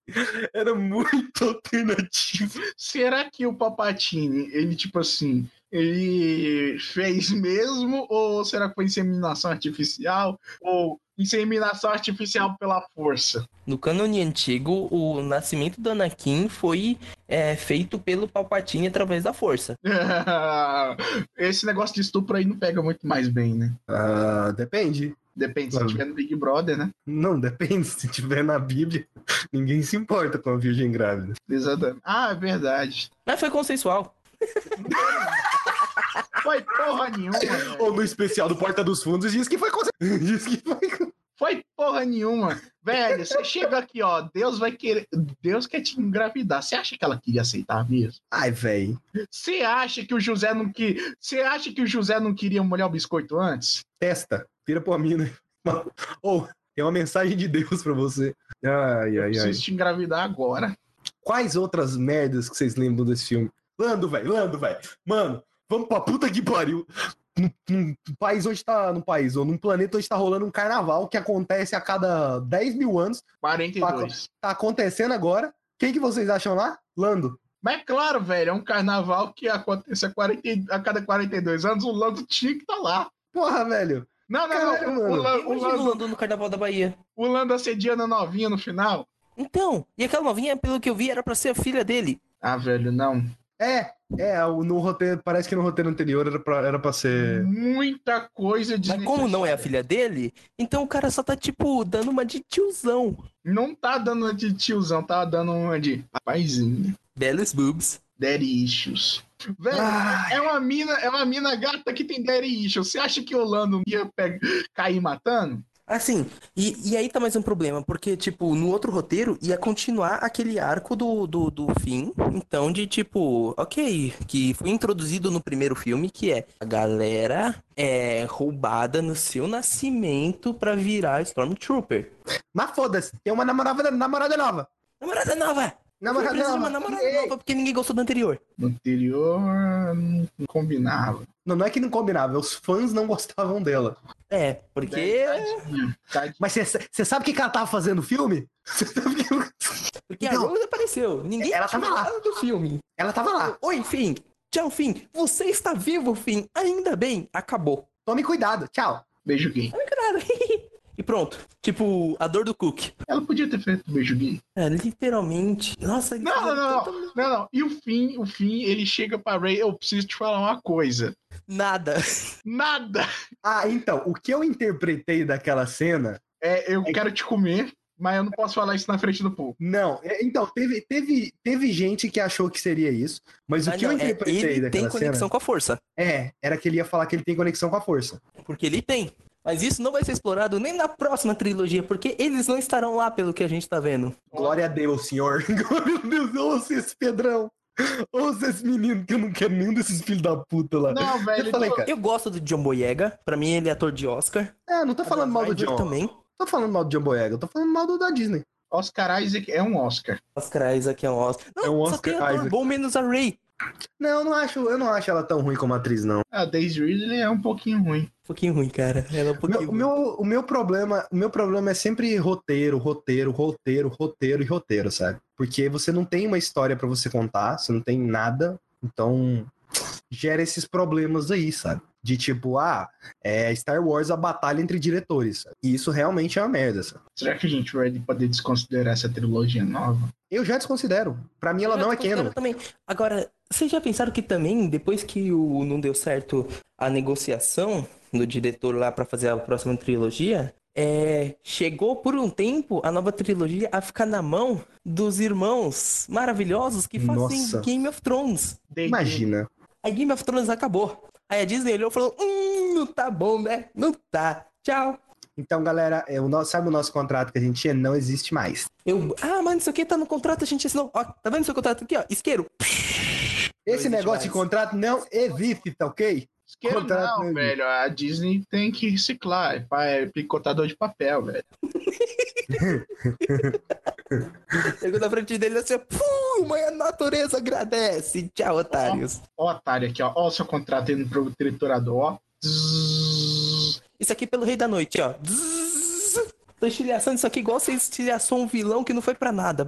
Era muito alternativa. Será que o Papatini, ele, tipo assim, ele fez mesmo? Ou será que foi inseminação artificial? Ou inseminação artificial pela força? No cânone antigo, o nascimento do Anakin foi é, feito pelo Palpatine através da força. Esse negócio de estupro aí não pega muito mais bem, né? Ah, depende. Depende se tiver no Big Brother, né? Não, depende. Se tiver na Bíblia, ninguém se importa com a virgem grávida. Exatamente. Ah, é verdade. Mas foi consensual. Foi porra nenhuma. Ou no especial do Porta dos Fundos diz que foi diz que foi Foi porra nenhuma. Velho, você chega aqui, ó. Deus vai querer. Deus quer te engravidar. Você acha que ela queria aceitar mesmo? Ai, velho. Você acha que o José não que Você acha que o José não queria molhar o biscoito antes? Testa. Vira pra mina. Ou, tem uma mensagem de Deus pra você. Ai, ai, ai. Preciso te engravidar agora. Quais outras merdas que vocês lembram desse filme? Lando, velho, Lando, velho. Mano, vamos pra puta que pariu. Num, num país onde tá. Num país, ou num planeta onde tá rolando um carnaval que acontece a cada 10 mil anos. 42. Tá acontecendo agora. Quem que vocês acham lá? Lando. Mas é claro, velho, é um carnaval que acontece a, 40 a cada 42 anos. O Lando tinha que estar lá. Porra, velho. Não, não, Caralho, não. O. Lan- o, Lando, Lando no Carnaval da Bahia. o Lando assediando a novinha no final. Então, e aquela novinha, pelo que eu vi, era pra ser a filha dele. Ah, velho, não. É, é, o- no roteiro, parece que no roteiro anterior era pra, era pra ser. Muita coisa de. Mas como não é a filha dele, então o cara só tá, tipo, dando uma de tiozão. Não tá dando uma de tiozão, tá dando uma de papaizinho. Belos boobs. Daddy issues. Velho, Ai. é uma mina, é uma mina gata que tem daddy issues. Você acha que o Lando ia pegar, cair matando? Assim, e, e aí tá mais um problema, porque, tipo, no outro roteiro ia continuar aquele arco do, do, do fim, então, de tipo, ok, que foi introduzido no primeiro filme, que é a galera é roubada no seu nascimento pra virar Stormtrooper. Mas foda-se, tem uma namorada, namorada nova. Namorada nova! Namorada Precisa de nova. uma namorada nova, porque ninguém gostou do anterior. No anterior, não combinava. Não, não é que não combinava, os fãs não gostavam dela. É, porque. Tadinha, tadinha. Mas você sabe o que, que ela tava fazendo no filme? Cê sabe que- Porque a Então, Rose apareceu. Ninguém ela tava lá. do filme. Ela tava lá. Oi, Finn. Tchau, Finn. Você está vivo, Finn. Ainda bem. Acabou. Tome cuidado. Tchau. Beijo gay. Nada. e pronto. Tipo, a dor do Cook. Ela podia ter feito beijo gay. É, literalmente. Nossa, Não, não, não, não, não, não. E o fim, o fim, ele chega pra Ray, eu preciso te falar uma coisa. Nada. Nada! Ah, então, o que eu interpretei daquela cena. É, eu quero te comer, mas eu não posso falar isso na frente do povo. Não, é, então, teve, teve, teve gente que achou que seria isso, mas o que não, eu é, interpretei ele tem daquela conexão cena. com a força. É, era que ele ia falar que ele tem conexão com a força. Porque ele tem. Mas isso não vai ser explorado nem na próxima trilogia, porque eles não estarão lá pelo que a gente tá vendo. Glória a Deus, senhor. Meu Deus, ouça esse Pedrão. Ouça esse menino que eu não quero nenhum desses filhos da puta lá. Não, velho. Eu falei, cara. Eu gosto do John Boyega. Pra mim, ele é ator de Oscar. É, não tô falando mal do John. também. Tô falando mal do John Boyega, eu tô falando mal do da Disney. Oscar Isaac é um Oscar. Oscar Isaac é um Oscar. Não, É um só Oscar tem ator Isaac. bom menos a Ray. Não, eu não acho, eu não acho ela tão ruim como atriz, não. A Daisy Ridley é um pouquinho ruim. Um pouquinho ruim, cara. Ela é um O pouquinho meu, meu, o meu problema, o meu problema é sempre roteiro, roteiro, roteiro, roteiro e roteiro, sabe? Porque você não tem uma história pra você contar, você não tem nada, então gera esses problemas aí, sabe? De tipo, ah, é Star Wars a batalha entre diretores. sabe? E isso realmente é uma merda, sabe? Será que a gente vai poder desconsiderar essa trilogia nova? Eu já desconsidero. Pra mim ela Eu não é canon. Também. Agora, vocês já pensaram que também, depois que o, não deu certo a negociação do diretor lá pra fazer a próxima trilogia, é, chegou por um tempo a nova trilogia a ficar na mão dos irmãos maravilhosos que fazem Nossa. Game of Thrones. Imagina. Aí Game of Thrones acabou. Aí a Disney olhou e falou: Hum, não tá bom, né? Não tá. Tchau. Então, galera, é, o nosso, sabe o nosso contrato que a gente tinha? Não existe mais. Eu, ah, mas isso aqui tá no contrato, a gente assinou. Ó, tá vendo seu contrato aqui, ó? Isqueiro. Esse negócio de mais. contrato não existe, tá ok? Isqueiro Contrato não, mesmo. velho. A Disney tem que reciclar. É É picotador de papel, velho. Chegou na frente dele assim, Pum, mas a natureza agradece. Tchau, otários. Ó, o otário aqui, ó. Ó o seu contrato indo pro triturador, ó. Isso aqui pelo Rei da Noite, ó. Zzz. Tô estilhaçando isso aqui igual você estilhaçou um vilão que não foi pra nada.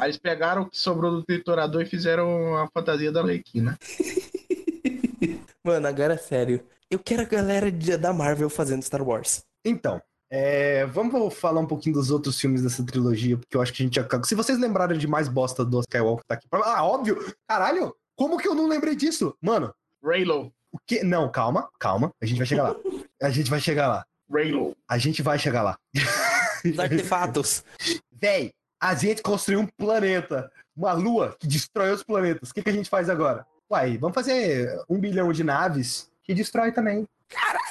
Aí eles pegaram o que sobrou do triturador e fizeram a fantasia da Arlequina. Mano, agora é sério. Eu quero a galera da Marvel fazendo Star Wars. Então, é, vamos falar um pouquinho dos outros filmes dessa trilogia, porque eu acho que a gente já. Se vocês lembraram de mais bosta do Skywalker tá aqui. Ah, óbvio! Caralho! Como que eu não lembrei disso? Mano, Raylo. o que. Não, calma, calma. A gente vai chegar lá. A gente vai chegar lá. Raylo. A gente vai chegar lá. Os artefatos. Véi, a gente construiu um planeta, uma lua que destrói os planetas. O que, que a gente faz agora? Uai, vamos fazer um bilhão de naves que destrói também.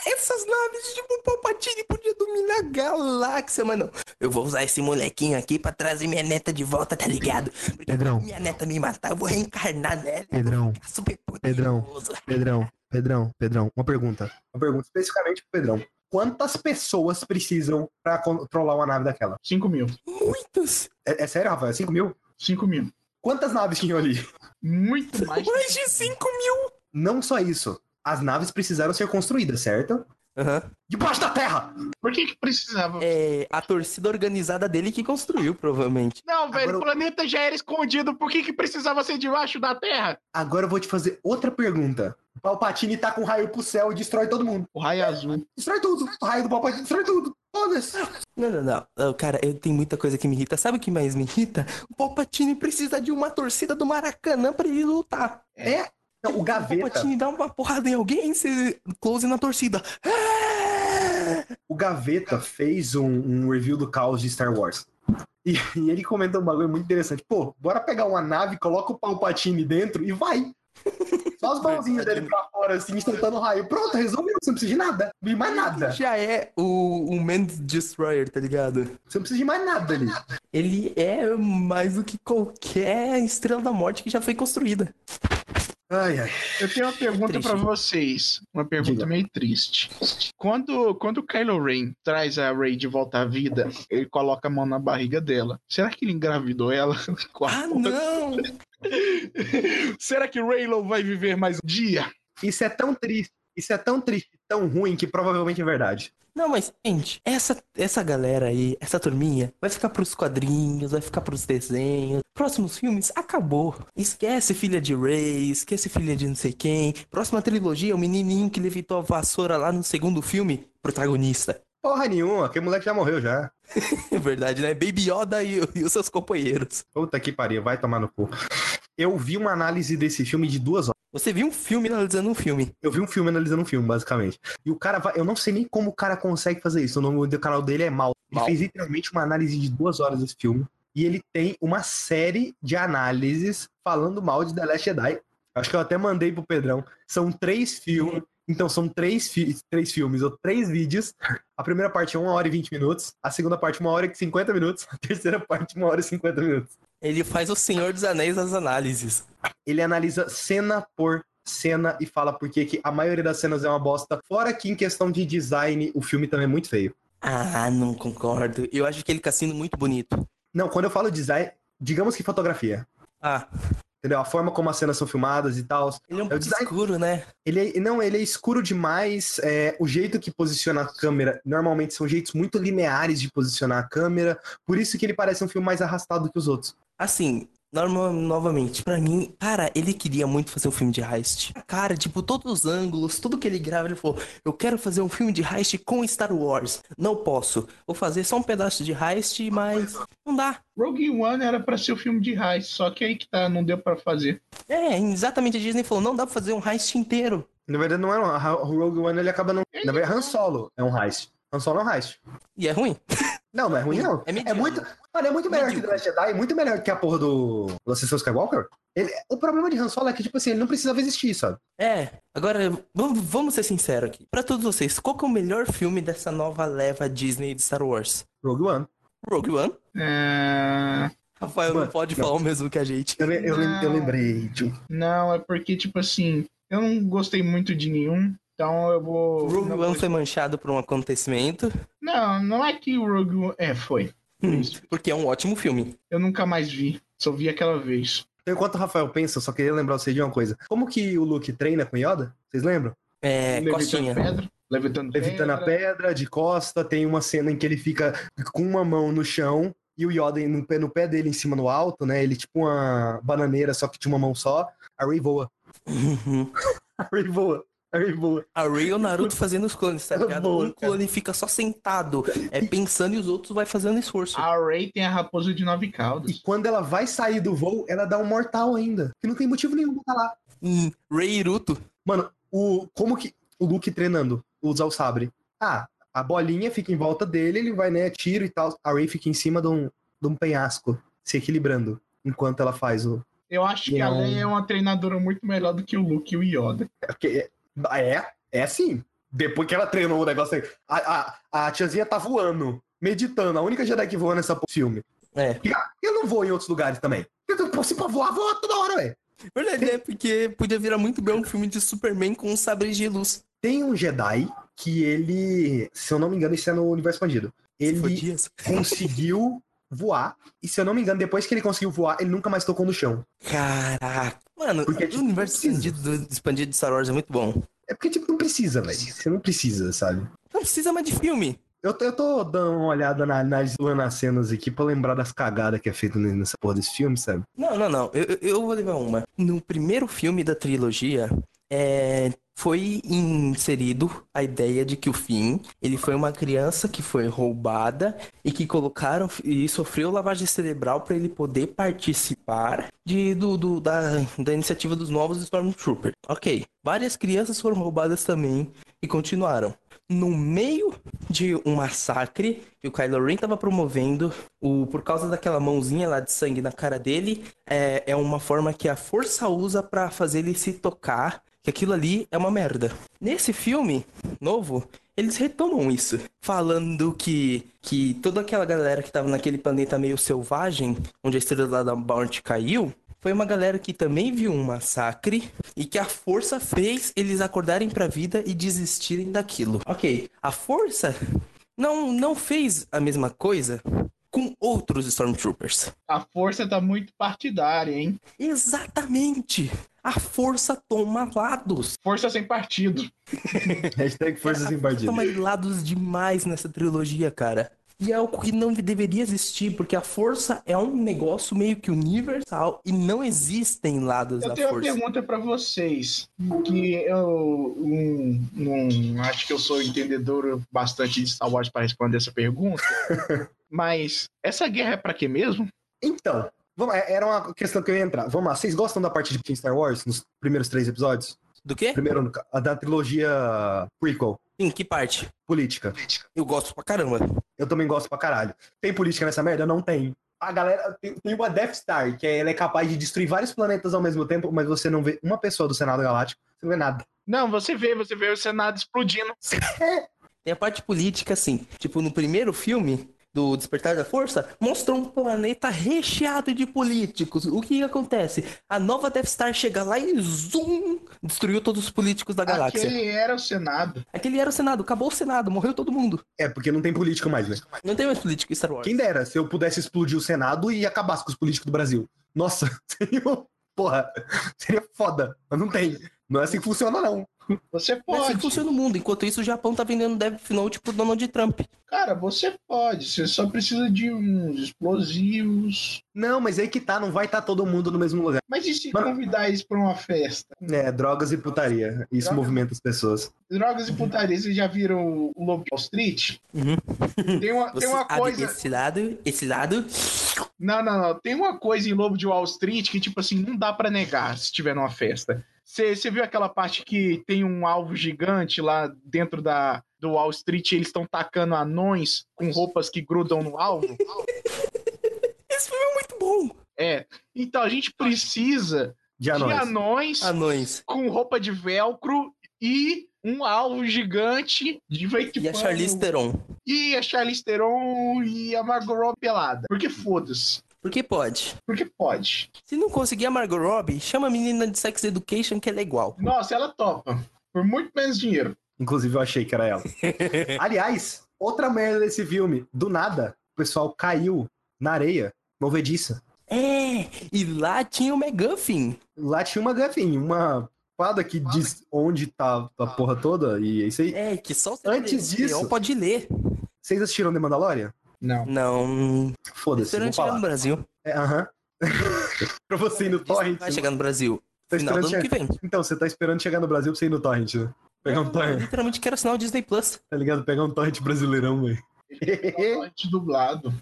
Essas naves, tipo, o Palpatine podia dominar a galáxia, mas não. Eu vou usar esse molequinho aqui pra trazer minha neta de volta, tá ligado? Porque Pedrão. minha neta me matar, eu vou reencarnar nela. Pedrão, super Pedrão. Pedrão, Pedrão, Pedrão, uma pergunta. Uma pergunta especificamente pro Pedrão. Quantas pessoas precisam pra controlar uma nave daquela? 5 mil. Muitos. É, é sério, Rafael? 5 mil? 5 mil. Quantas naves tinham ali? Muito mais. Mais de 5 mil. Não só isso. As naves precisaram ser construídas, certo? Aham. Debaixo da terra! Por que que precisava? É a torcida organizada dele que construiu, provavelmente. Não, velho, Agora- o planeta já era escondido. Por que que precisava ser debaixo da Terra? Agora eu vou te fazer outra pergunta. O Palpatine tá com raio pro céu e destrói todo mundo. O raio azul. Destrói tudo. O raio do Palpatine destrói tudo. Foda-se. Não, não, não. Cara, eu tenho muita coisa que me irrita. Sabe o que mais me irrita? O Palpatine precisa de uma torcida do Maracanã pra ele lutar. É. Não, o O Gaveta. Palpatine dá uma porrada em alguém, você close na torcida. É! O Gaveta fez um, um review do caos de Star Wars. E, e ele comentou um bagulho muito interessante. Pô, bora pegar uma nave, coloca o Palpatine dentro e vai. Só as mãozinhas dele pra fora, assim, soltando raio. Pronto, resolveu. Você não precisa de nada. De mais nada. Já é o, o Man Destroyer, tá ligado? Você não precisa de mais nada ali. Ele é mais do que qualquer estrela da morte que já foi construída. Ai, ai. Eu tenho uma pergunta pra vocês. Uma pergunta Diga. meio triste. Quando, quando o Kylo Ren traz a Rey de volta à vida, ele coloca a mão na barriga dela. Será que ele engravidou ela? Com a Ah, não! Será que Raylo vai viver mais um dia? Isso é tão triste. Isso é tão triste, tão ruim, que provavelmente é verdade. Não, mas, gente, essa, essa galera aí, essa turminha, vai ficar pros quadrinhos, vai ficar pros desenhos. Próximos filmes, acabou. Esquece filha de Ray, esquece filha de não sei quem. Próxima trilogia, o menininho que levitou a vassoura lá no segundo filme, protagonista. Porra nenhuma, aquele moleque já morreu já. Verdade, né? Baby Yoda e, e os seus companheiros. Puta que pariu, vai tomar no cu. Eu vi uma análise desse filme de duas horas. Você viu um filme analisando um filme. Eu vi um filme analisando um filme, basicamente. E o cara vai. Eu não sei nem como o cara consegue fazer isso. O nome do canal dele é Mal. Ele Mal. fez literalmente uma análise de duas horas desse filme. E ele tem uma série de análises falando mal de The Last Jedi. Acho que eu até mandei pro Pedrão. São três filmes. Então são três, fi- três filmes ou três vídeos. A primeira parte é 1 hora e 20 minutos. A segunda parte, 1 hora e 50 minutos. A terceira parte, 1 hora e 50 minutos. Ele faz o Senhor dos Anéis das análises. ele analisa cena por cena e fala por que que a maioria das cenas é uma bosta. Fora que em questão de design, o filme também é muito feio. Ah, não concordo. Eu acho aquele cassino muito bonito. Não, quando eu falo design, digamos que fotografia. Ah, Entendeu? A forma como as cenas são filmadas e tal. ele é um o pouco design- escuro, né? Ele é- não, ele é escuro demais. é, o jeito que posiciona a câmera, normalmente são jeitos muito lineares de posicionar a câmera. Por isso que ele parece um filme mais arrastado que os outros. Assim, norma- novamente, pra mim, cara, ele queria muito fazer um filme de heist. Cara, tipo, todos os ângulos, tudo que ele grava, ele falou: Eu quero fazer um filme de heist com Star Wars. Não posso. Vou fazer só um pedaço de heist, mas não dá. Rogue One era pra ser o filme de heist, só que aí que tá, não deu pra fazer. É, exatamente a Disney falou: Não dá pra fazer um heist inteiro. Na verdade, não é um. Rogue One ele acaba não. Na verdade, Han Solo é um heist. Han Solo é um heist. E é ruim. Não, não é ruim, não. É É, muito. Mano, é muito melhor que Medíocre. The Last Jedi, muito melhor que a porra do. do Ascensão Skywalker. Ele- o problema de Han Solo é que, tipo assim, ele não precisava existir, sabe? É, agora vamos, ser sinceros aqui. Pra todos vocês, qual que é o melhor filme dessa nova leva Disney de Star Wars? Rogue One. Rogue One? É, Rafael não Mano, pode não. falar o mesmo que a gente. Eu, eu eu Não. lembrei de. Não, é porque, tipo assim, eu não gostei muito de nenhum, então eu vou. Rogue não, One vou- foi manchado por um acontecimento, não, não é que o Rogue One. É, foi. Isso. porque é um ótimo filme. Eu nunca mais vi, só vi aquela vez. Então, enquanto o Rafael pensa, eu só queria lembrar vocês de uma coisa. Como que o Luke treina com Yoda? Vocês lembram? É, levitando costinha. pedra, levitando, Levitando a pedra. pedra, de costa, tem uma cena em que ele fica com uma mão no chão e o Yoda no pé, no pé dele em cima no alto, né? Ele tipo uma bananeira, só que de uma mão só. A Rey voa. Uhum. A Rey voa. A Rey e o Naruto fazendo os clones, tá ligado? Boa, Um clone fica só sentado, é pensando e os outros vai fazendo esforço. A Ray tem a raposa de nove E caudas. quando ela vai sair do voo, ela dá um mortal ainda. Que não tem motivo nenhum pra estar lá. Hum, Rey Iruto. Mano, o, como que o Luke treinando usar o sabre? Ah, a bolinha fica em volta dele, ele vai, né, tiro e tal. A Rey fica em cima de um, de um penhasco, se equilibrando, enquanto ela faz o. Eu acho que a. Leia é uma treinadora muito melhor do que o Luke e o Yoda. É, porque- é, é assim. Depois que ela treinou o negócio aí, a, a, a tiazinha tá voando, meditando. A única Jedi que voa nessa filme. É, ah, Eu não vou em outros lugares também. Se pra voar, voa toda hora, velho. verdade, né? Porque podia virar muito bem um filme de Superman com sabres de luz. Tem um Jedi que ele, se eu não me engano, isso é no universo expandido. Ele conseguiu voar. E se eu não me engano, depois que ele conseguiu voar, ele nunca mais tocou no chão. Caraca. Mano, Porque, o tipo, universo precisa. expandido, do- expandido de Star Wars é muito bom. É porque, tipo, não precisa, velho. Você não precisa, sabe? Não precisa mais de filme. Eu eu tô dando uma olhada na análise nas cenas aqui pra lembrar das cagadas que é feita nessa porra desse filme, sabe? Não, não, não. Eu- eu vou levar uma. No primeiro filme da trilogia, é, foi inserido a ideia de que o Finn, ele foi uma criança que foi roubada e que colocaram e sofreu lavagem cerebral para ele poder participar de, do, do- da, da iniciativa dos novos Stormtroopers. Ok. Várias crianças foram roubadas também e continuaram. No meio de um massacre que o Kylo Ren tava promovendo, o, por causa daquela mãozinha lá de sangue na cara dele, é, é uma forma que a força usa pra fazer ele se tocar, que aquilo ali é uma merda. Nesse filme novo, eles retomam isso, falando que, que toda aquela galera que tava naquele planeta meio selvagem, onde a estrela da Bounty caiu, foi uma galera que também viu um massacre e que a força fez eles acordarem pra vida e desistirem daquilo. Ok, a força não, não fez a mesma coisa com outros Stormtroopers. A força tá muito partidária, hein? Exatamente. A força toma lados. Força sem partido. Hashtag força sem partido. Toma lados demais nessa trilogia, cara. E é algo que não deveria existir, porque a força é um negócio meio que universal e não existem lados Eu da tenho uma força. pergunta pra vocês, que eu não, não acho que eu sou entendedor bastante de Star Wars para responder essa pergunta, mas essa guerra é pra quê mesmo? Então, vamos, é- era uma questão que eu ia entrar. Vamos lá, vocês gostam da parte de Star Wars nos primeiros três episódios? Do quê? Primeiro, a da trilogia prequel, Em que parte? política. Eu gosto pra caramba. Eu também gosto pra caralho. Tem política nessa merda? Não tem. A galera tem, tem uma Death Star, que é- ela é capaz de destruir vários planetas ao mesmo tempo, mas você não vê uma pessoa do Senado Galáctico, você não vê nada. Não, você vê, você vê o Senado explodindo. Tem a parte política, assim. Tipo, no primeiro filme do Despertar da Força, mostrou um planeta recheado de políticos. O que, que acontece? A nova Death Star chega lá e zoom! Destruiu todos os políticos da galáxia. Aquele era o Senado. Aquele era o Senado, acabou o Senado, morreu todo mundo. É, porque não tem político mais, né? Não tem mais político em Star Wars. Quem dera se eu pudesse explodir o Senado e acabasse com os políticos do Brasil. Nossa, seria. Porra, seria foda. Mas não tem. Não é assim que funciona, não. Você pode. que funciona o mundo. Enquanto isso, o Japão tá vendendo Death Note pro Donald Trump. Cara, você pode. Você só precisa de uns explosivos. Não, mas aí que tá, não vai estar todo mundo no mesmo lugar. Mas e se Mano- convidar isso pra uma festa? É, drogas e putaria. Isso Drogas. movimenta as pessoas. Drogas e putaria, vocês já viram o Lobo de Wall Street? Uhum. Tem uma, Você tem uma coisa. esse lado, esse lado. Não, não, não. Tem uma coisa em Lobo de Wall Street que, tipo assim, não dá pra negar se estiver numa festa. Você viu aquela parte que tem um alvo gigante lá dentro da, do Wall Street e eles estão tacando anões com roupas que grudam no alvo? Esse filme é muito bom. É. Então a gente precisa De de anões. anões Anões. com roupa de velcro e um alvo gigante de E a Charlize Theron. E a Charlize Theron e a Margot Robbie pelada. Porque foda-se. Porque pode. Porque pode. Se não conseguir a Margot Robbie, chama a menina de Sex Education que ela é igual. Nossa, ela topa. Por muito menos dinheiro. Inclusive, eu achei que era ela. Aliás, outra merda desse filme. Do nada, o pessoal caiu na areia, movediça. É, e lá tinha o McGuffin. Lá tinha uma gafinha, uma espada que diz onde tá a porra toda, e é isso aí. É, que só o Antes disso- pode ler. Vocês assistiram The Mandalorian? Não. Não. Foda-se, vou Esperando chegar no. Brasil. É, Aham. pra você ir no Torrent. Vai chegar no Brasil. Tá Final do ano esperando que vem. Então, você tá esperando chegar no Brasil pra você ir no Torrent, né? Pegar um Eu Torrent, literalmente quero assinar o Disney Plus. tá ligado? Pegar um Torrent brasileirão, velho. Totalmente dublado.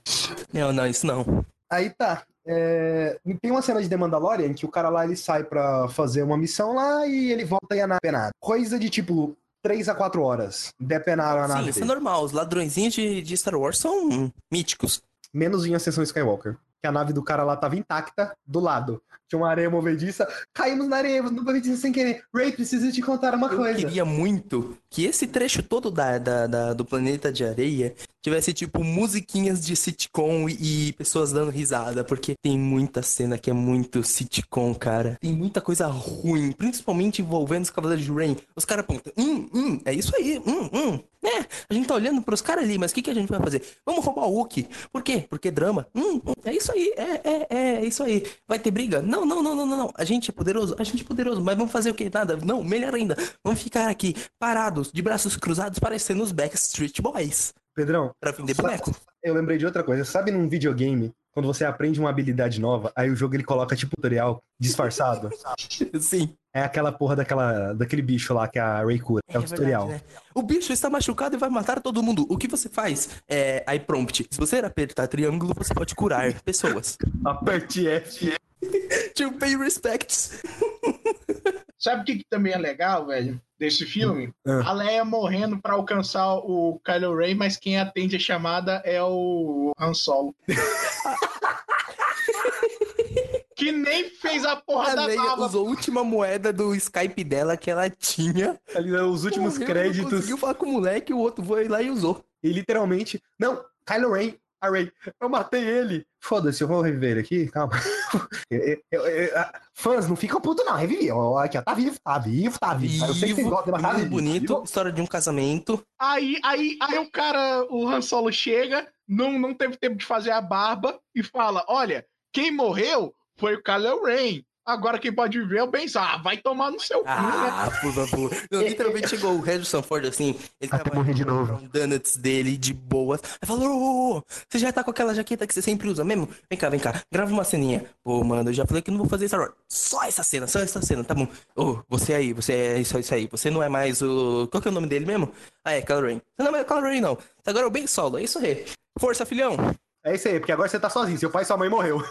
Não, não, isso não. Aí tá. É, Tem uma cena de The Mandalorian que o cara lá ele sai pra fazer uma missão lá e ele volta e é penada. Coisa de tipo 3 a 4 horas. Depenaram a Sim, nave. isso é normal. Os ladrõezinhos de, de Star Wars são míticos. Menos em Ascensão Skywalker. Que a nave do cara lá tava intacta do lado. Tinha uma areia movediça. Caímos na areia movediça sem querer. Ray, preciso te contar uma Eu coisa. queria muito que esse trecho todo da, da- da- do Planeta de Areia tivesse, tipo, musiquinhas de sitcom e, e pessoas dando risada, porque tem muita cena que é muito sitcom, cara. Tem muita coisa ruim, principalmente envolvendo os Cavaleiros de Rain. Os caras apontam, hum, hum, é isso aí, hum, hum. É, a gente tá olhando pros caras ali, mas o que, que a gente vai fazer? Vamos roubar o Wookie. Por quê? Porque drama. Hum, hum, é isso aí, é, é, é, é isso aí. Vai ter briga? Não, não, não, não, não, não. A gente é poderoso, a gente é poderoso, mas vamos fazer o quê? Nada. Não, melhor ainda. Vamos ficar aqui, parados, de braços cruzados, parecendo os Backstreet Boys. Pedrão, Pra vender boneco. eu lembrei de outra coisa. Sabe num videogame, quando você aprende uma habilidade nova, aí o jogo ele coloca tipo tutorial disfarçado? Sim. É aquela porra daquela, daquele bicho lá que a Ray cura. É, o verdade, tutorial. né? O bicho está machucado e vai matar todo mundo. O que você faz? É, aí prompt. Se você apertar triângulo, você pode curar pessoas. Aperte F. to pay respects. Sabe o que, que também é legal, velho, desse filme? Ah. A Leia morrendo pra alcançar o Kylo Ren, mas quem atende a chamada é o Han Solo. que nem fez a porra A da Leia baba. usou a última moeda do Skype dela que ela tinha. Ali né, os últimos Morreu, créditos. Conseguiu falar com o moleque, o outro foi lá e usou. E literalmente. Não, Kylo Ren A Ray, eu matei ele. Foda-se, eu vou reviver ele aqui, calma. Eu- eu- eu- fãs, não ficam putos não, revivi. Aqui, ó, tá vivo, tá vivo, tá vivo. Eu sei que vocês Vivo, gostam, mas tá vivo. bonito, história de um casamento. Aí, aí, aí o cara, o Han Solo chega, não, não teve tempo de fazer a barba e fala: Olha, quem morreu foi o Kylo Ren. Agora quem pode viver é o Ben Solo. Ah, vai tomar no seu cu, né? Ah, por favor. Não, literalmente chegou o Harrison Ford assim, ele Até tava morrer de novo. um donuts dele de boas. Aí falou, ô, ô, ô, você já tá com aquela jaqueta que você sempre usa mesmo? Vem cá, vem cá, grava uma ceninha. Pô, mano, eu já falei que não vou fazer Star Wars. Só essa cena, só essa cena, tá bom. Ô, você aí, você é isso, isso aí. Você não é mais o... Qual que é o nome dele mesmo? Ah, é, Kylo Ren. Você não é mais o Kylo Ren, não. Agora é o Ben Solo, é isso aí. Força, filhão. É isso aí, porque agora você tá sozinho. Seu pai e sua mãe morreu.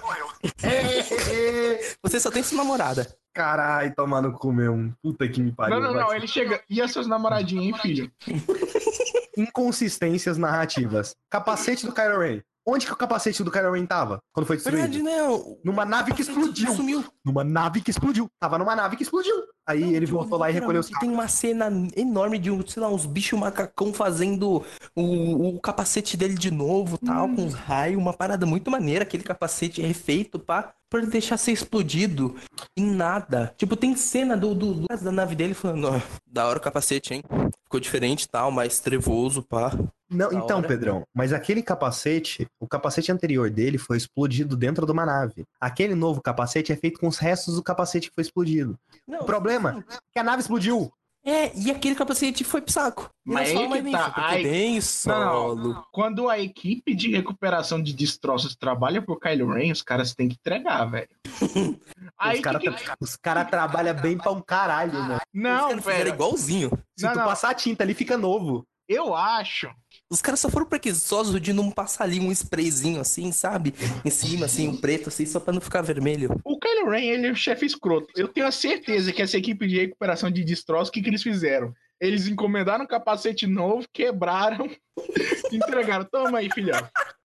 Você só tem sua namorada. Caralho, tomar no cu mesmo. Puta que me pariu. Não, não, não. Ele chega. E as suas namoradinhas, hein, filho? Inconsistências narrativas. Capacete do Kylo Ren. Onde que o capacete do Kylo Ren tava? Quando foi destruído? Verdade, né? Numa nave que explodiu. Sumiu. Numa nave que explodiu. Tava numa nave que explodiu. Aí ele Tipo, voltou lá e recolheu os Tem uma cena enorme de, um, sei lá, uns bichos macacão fazendo o, o capacete dele de novo, tal, Hum. com uns raios, uma parada muito maneira. Aquele capacete é feito pra, pra ele deixar ser explodido em nada. Tipo, tem cena do, do, do- da nave dele falando, ó, da hora o capacete, hein? Ficou diferente e tal, mais trevoso, pá. Não, Da então, hora. Pedrão, mas aquele capacete, o capacete anterior dele foi explodido dentro de uma nave. Aquele novo capacete é feito com os restos do capacete que foi explodido. Não, O problema é que a nave explodiu. É, e aquele capacete foi pro saco. Mas não aí fala mais que tá, aí- bem solo. Quando a equipe de recuperação de destroços trabalha pro Kylo Ren, os caras têm que entregar, velho. Os caras que os cara trabalham bem pra um caralho, né? Os Não, caras fizeram velho. igualzinho. Se Não, tu não. passar a tinta ali, fica novo. Eu acho. Os caras só foram preguiçosos de não passar ali um sprayzinho assim, sabe? Em cima, assim, um preto, assim, só pra não ficar vermelho. O Kylo Ren, ele é o chefe escroto. Eu tenho a certeza que essa equipe de recuperação de destroços, o que, que eles fizeram? Eles encomendaram um capacete novo, quebraram, entregaram. Toma aí, filhão.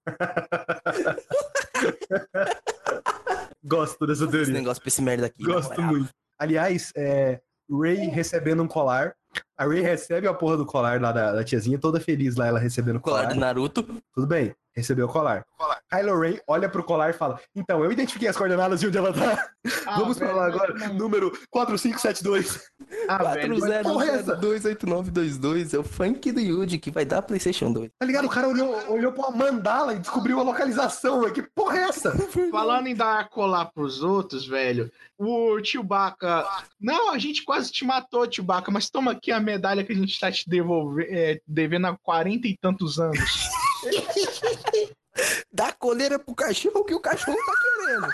Gosto dessa Esse teoria. negócio pra esse merda aqui. Gosto muito. Aliás, é, Ray recebendo um colar. A Ray recebe a porra do colar lá da, da tiazinha, toda feliz lá, ela recebendo o Colar colar. do Naruto. Tudo bem, recebeu o colar. Kylo Ren olha pro colar e fala: Então, eu identifiquei as coordenadas de onde ela tá. Ah, Vamos velho, falar mas agora. não- Número 4572. Ah, velho, mas porra é essa? 28922 é o funk do Yuji que vai dar PlayStation 2. Tá ligado? O cara olhou, olhou pra uma mandala e descobriu a localização. velho. Que porra é essa? Falando em dar colar pros outros, velho, o Chewbacca. Não, a gente quase te matou, Chewbacca, mas toma aqui a medalha que a gente tá te devolver, é, devendo há 40 e tantos anos. Dá coleira pro cachorro que o cachorro tá querendo.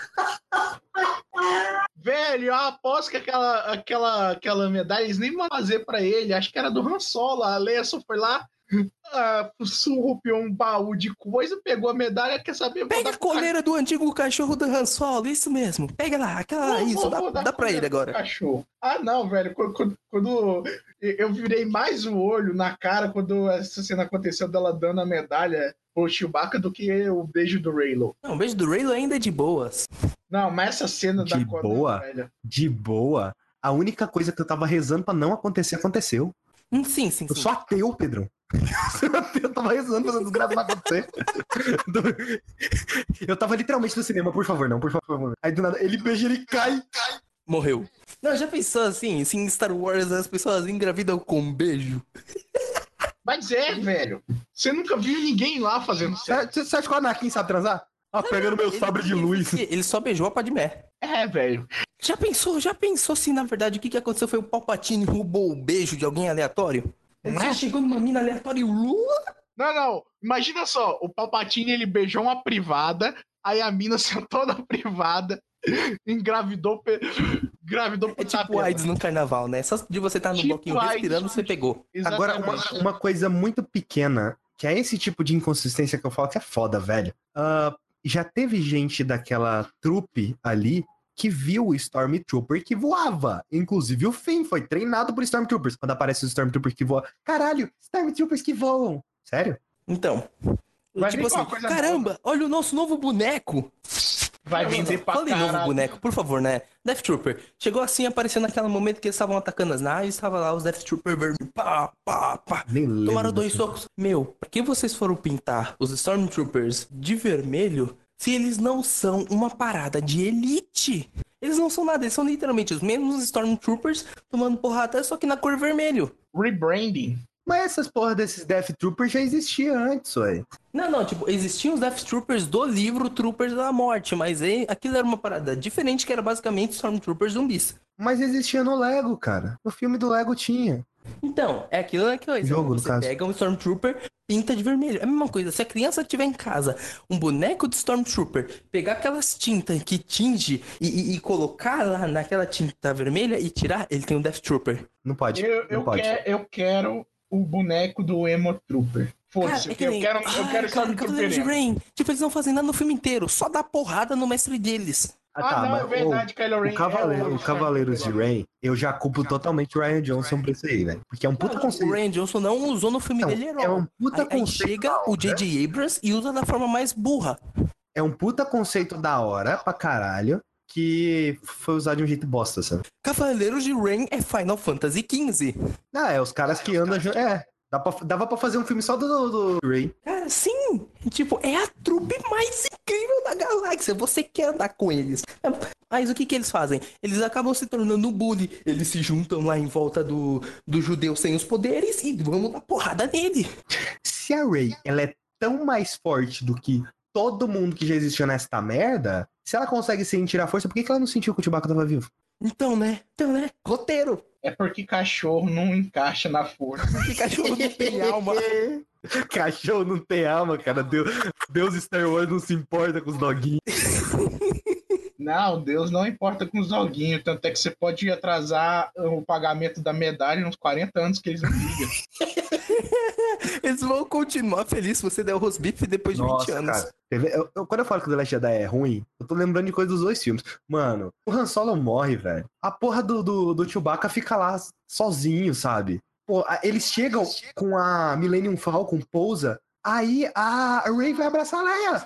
Velho, eu aposto que aquela, aquela, aquela medalha eles nem vão fazer pra ele. Acho que era do Han Solo. A Leia só foi lá, ah, surrupiou um baú de coisa, pegou a medalha, quer saber? Pega a coleira do antigo cachorro do Han Solo, isso mesmo. Pega lá, aquela, Vou- isso, vou- dá, vou dá pra ele agora. Cachorro. Ah, não, velho. Quando, quando- quando eu virei mais o olho na cara quando essa cena aconteceu dela dando a medalha pro Chewbacca do que o beijo do Raylo. Não, o beijo do Raylo ainda é de boas. Não, mas essa cena da De Conan, boa? velho. De boa. A única coisa que eu tava rezando pra não acontecer, aconteceu. Hum, sim, sim, Eu sim. sou ateu, Pedro. Eu tava rezando pra essa desgraça não acontecer. Eu tava literalmente no cinema, por favor, não, por favor. Aí do nada, ele beija, ele cai. Morreu. Não, já pensou assim, se em Star Wars as pessoas engravidam com um beijo? Mas é, velho. Você nunca viu ninguém lá fazendo sexo. Você você acha que o Anakin sabe transar? Ah, pegando meu Ele- sabre de ele- luz. Ele só beijou a Padmé. É, velho. Já pensou, já pensou se na verdade o que, que aconteceu foi o Palpatine roubou o beijo de alguém aleatório? Ele Não só é? chegou numa mina aleatória e Lula? Não, não. Imagina só, o Palpatine ele beijou uma privada, aí a mina sentou na privada, engravidou, pe... engravidou É tipo. AIDS no carnaval, né? Só de você estar no Tipo bloquinho AIDS. respirando, você pegou. Agora, Exatamente. uma, uma coisa muito pequena, que é esse tipo de inconsistência que eu falo que é foda, velho. Ah, já teve gente daquela trupe ali que viu o Stormtrooper que voava. Inclusive o Finn foi treinado por Stormtroopers. Quando aparece os Stormtroopers que voam. Caralho, Stormtroopers que voam. Sério? Então. Vai tipo assim, caramba, olha o nosso novo boneco. Vai Não, vender não. pra Fala de novo caralho. boneco, por favor, né? Death Trooper. Chegou assim, apareceu naquele momento que eles estavam atacando as naves, tava lá os Death Trooper vermelhos. Pá, pá, pá. Nem lembro. Tomaram dois socos. Meu, por que vocês foram pintar os Stormtroopers de vermelho se eles não são uma parada de elite? Eles não são nada, eles são literalmente os mesmos Stormtroopers tomando porrada, só que na cor vermelho. Rebranding. Mas essas porra desses Death Troopers já existia antes, ué. Não, não, tipo, existiam os Death Troopers do livro Troopers da Morte, mas aí, aquilo era uma parada diferente que era basicamente Stormtroopers zumbis. Mas existia no Lego, cara. No filme do Lego tinha. Então, é aquilo é coisa. Jogo, Você caso. pega um Stormtrooper, pinta de vermelho. É a mesma coisa. Se a criança tiver em casa um boneco de Stormtrooper, pegar aquelas tintas que tinge e, e- e colocar lá naquela tinta vermelha e tirar, ele tem um Death Trooper. Não pode. Eu, não eu, pode. quero, eu quero o boneco do Emo Trooper. Foda-se, é eu que nem- quero, eu quero. Cavaleiros de. Rain. Tipo, eles não fazem nada no filme inteiro, só dá porrada no mestre deles. Ah, não, é verdade, Kylo Ren. O, Cavaleiro, é o Cavaleiros de Rain, eu já culpo totalmente o Ryan Johnson por isso aí, velho. Porque é um puta Não, conceito. o Ryan Johnson não usou no filme Não, dele herói. é um puta aí, aí conceito. chega da o hora. J.J. Abrams e usa da forma mais burra. É um puta conceito da hora pra caralho que foi usado de um jeito bosta, sabe? Cavaleiros de Rain é Final Fantasy XV. Ah, é, os caras que andam. É, pra- dava pra fazer um filme só do, do, Ray. Cara, sim! Tipo, é a trupe mais incrível da galáxia. Você quer andar com eles. Mas o que que eles fazem? Eles acabam se tornando um bully. Eles se juntam lá em volta do, do judeu sem os poderes e vamos dar porrada nele. Se a Ray ela é tão mais forte do que todo mundo que já existiu nesta merda, se ela consegue sentir a força, por que, que ela não sentiu que o Chewbacca tava vivo? Então, né? Então, né? Roteiro. É porque cachorro não encaixa na força. Que cachorro não tem alma. Cachorro não tem alma, cara. Deus, Deus Star Wars não se importa com os doguinhos. Não, Deus não importa com os doguinhos. Tanto é que você pode atrasar o pagamento da medalha uns 40 anos que eles não ligam. Eles vão continuar felizes se você der o rosbife depois de 20 anos. cara. Eu- eu- quando eu falo que o The Last Jedi é ruim, eu tô lembrando de coisa dos dois filmes. Mano, o Han Solo morre, velho. A porra do, do, do Chewbacca fica lá sozinho, sabe? Pô, eles chegam com a Millennium Falcon, pousa, aí a Ray vai abraçar a Leia.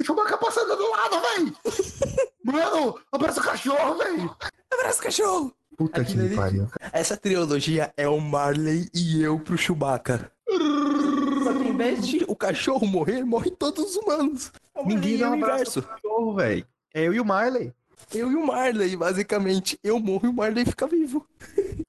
O Chewbacca passando do lado, velho. Mano, abraça o cachorro, velho. Abraço, cachorro! Puta Aquilo que pariu. Essa trilogia é o Marley e eu pro Chewbacca. Só que em vez de o cachorro morrer, morre todos os humanos. É o Ninguém Marley dá um o abraço inverso. pro cachorro, velho. É eu e o Marley. Eu e o Marley, basicamente. Eu morro e o Marley fica vivo.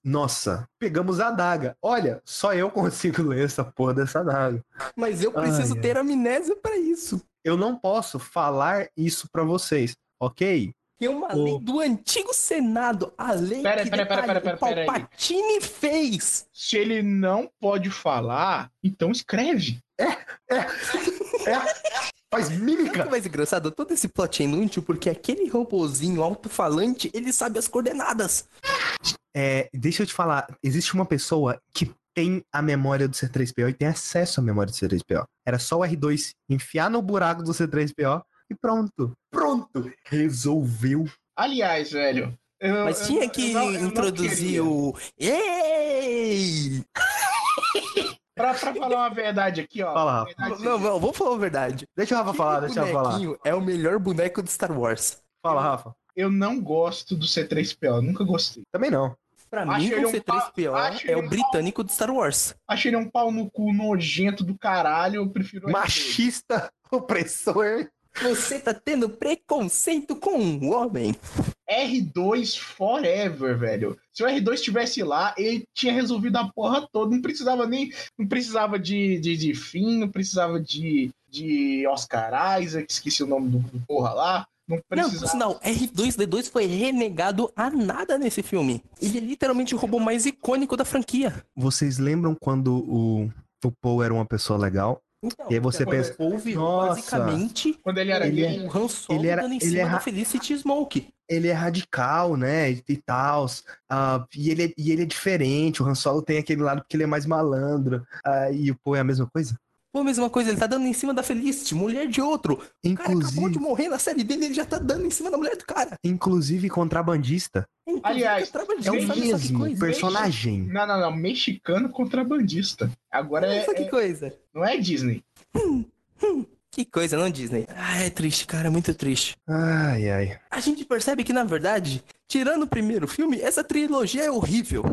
Nossa, pegamos a adaga. Olha, só eu consigo ler essa porra dessa adaga. Mas eu preciso Ai, ai. ter amnésia pra isso. Eu não posso falar isso pra vocês, ok? Que é uma Ô. lei do antigo Senado. A lei Pera, que pera, pera, detalhe, pera, o pera, pera aí. Palpatine fez. Se ele não pode falar, então escreve. Faz Sabe o mímica. que mais engraçado? Todo esse plot é inútil porque aquele robozinho alto-falante, ele sabe as coordenadas. É, deixa eu te falar, existe uma pessoa que tem a memória do C3PO e tem acesso à memória do C3PO. Era só o R2 enfiar no buraco do C3PO e pronto. Pronto. Resolveu. Aliás, velho. eu- Mas eu- tinha eu que eu não introduzir o. Ei! Pra, pra falar uma verdade aqui, ó. Fala, Rafa. Verdade Não, não, vamos falar a verdade. Deixa o Rafa falar, deixa eu falar. bonequinho é o melhor boneco de Star Wars. Fala, Rafa. Eu não gosto do C3PO, nunca gostei. Também não. Pra Acho mim, o um C3PO pau- acho é o um britânico de Star Wars. Achei ele um pau no cu nojento do caralho, eu prefiro o R2. Machista, opressor. Você tá tendo preconceito com o homem. R2 forever, velho. Se o R2 estivesse lá, ele tinha resolvido a porra toda. Não precisava nem. Não precisava de, de, de Finn, não precisava de, de Oscar Isaac, esqueci o nome do, do porra lá. Não Não, precisava. sinal, R2D2 foi renegado a nada nesse filme. Ele é literalmente o robô mais icônico da franquia. Vocês lembram quando o, o Paul era uma pessoa legal? Então, E aí você então, pensa, "Nossa, basicamente Quando ele era Ele gay. o Han Solo ele era- dando em ele cima era- da Felicity Smoke. ele é radical, né? E tal. e, ele, é- e ele é diferente. O Han Solo tem aquele lado porque ele é mais malandro. ah, e o Poe é a mesma coisa? Pô, mesma coisa, ele tá dando em cima da Felicity, mulher de outro. O cara acabou de Inclusive, morrer na série dele, ele já tá dando em cima da mulher do cara. inclusive contrabandista. Inclusive, Aliás, É o que mesmo personagem. Não, não, não. Mexicano contrabandista. Agora Olha é, só que é- coisa. não é Disney. Que coisa, não, Disney? Ah, é triste, cara, é muito triste. Ai, ai. A gente percebe que, na verdade, tirando o primeiro filme, essa trilogia é horrível.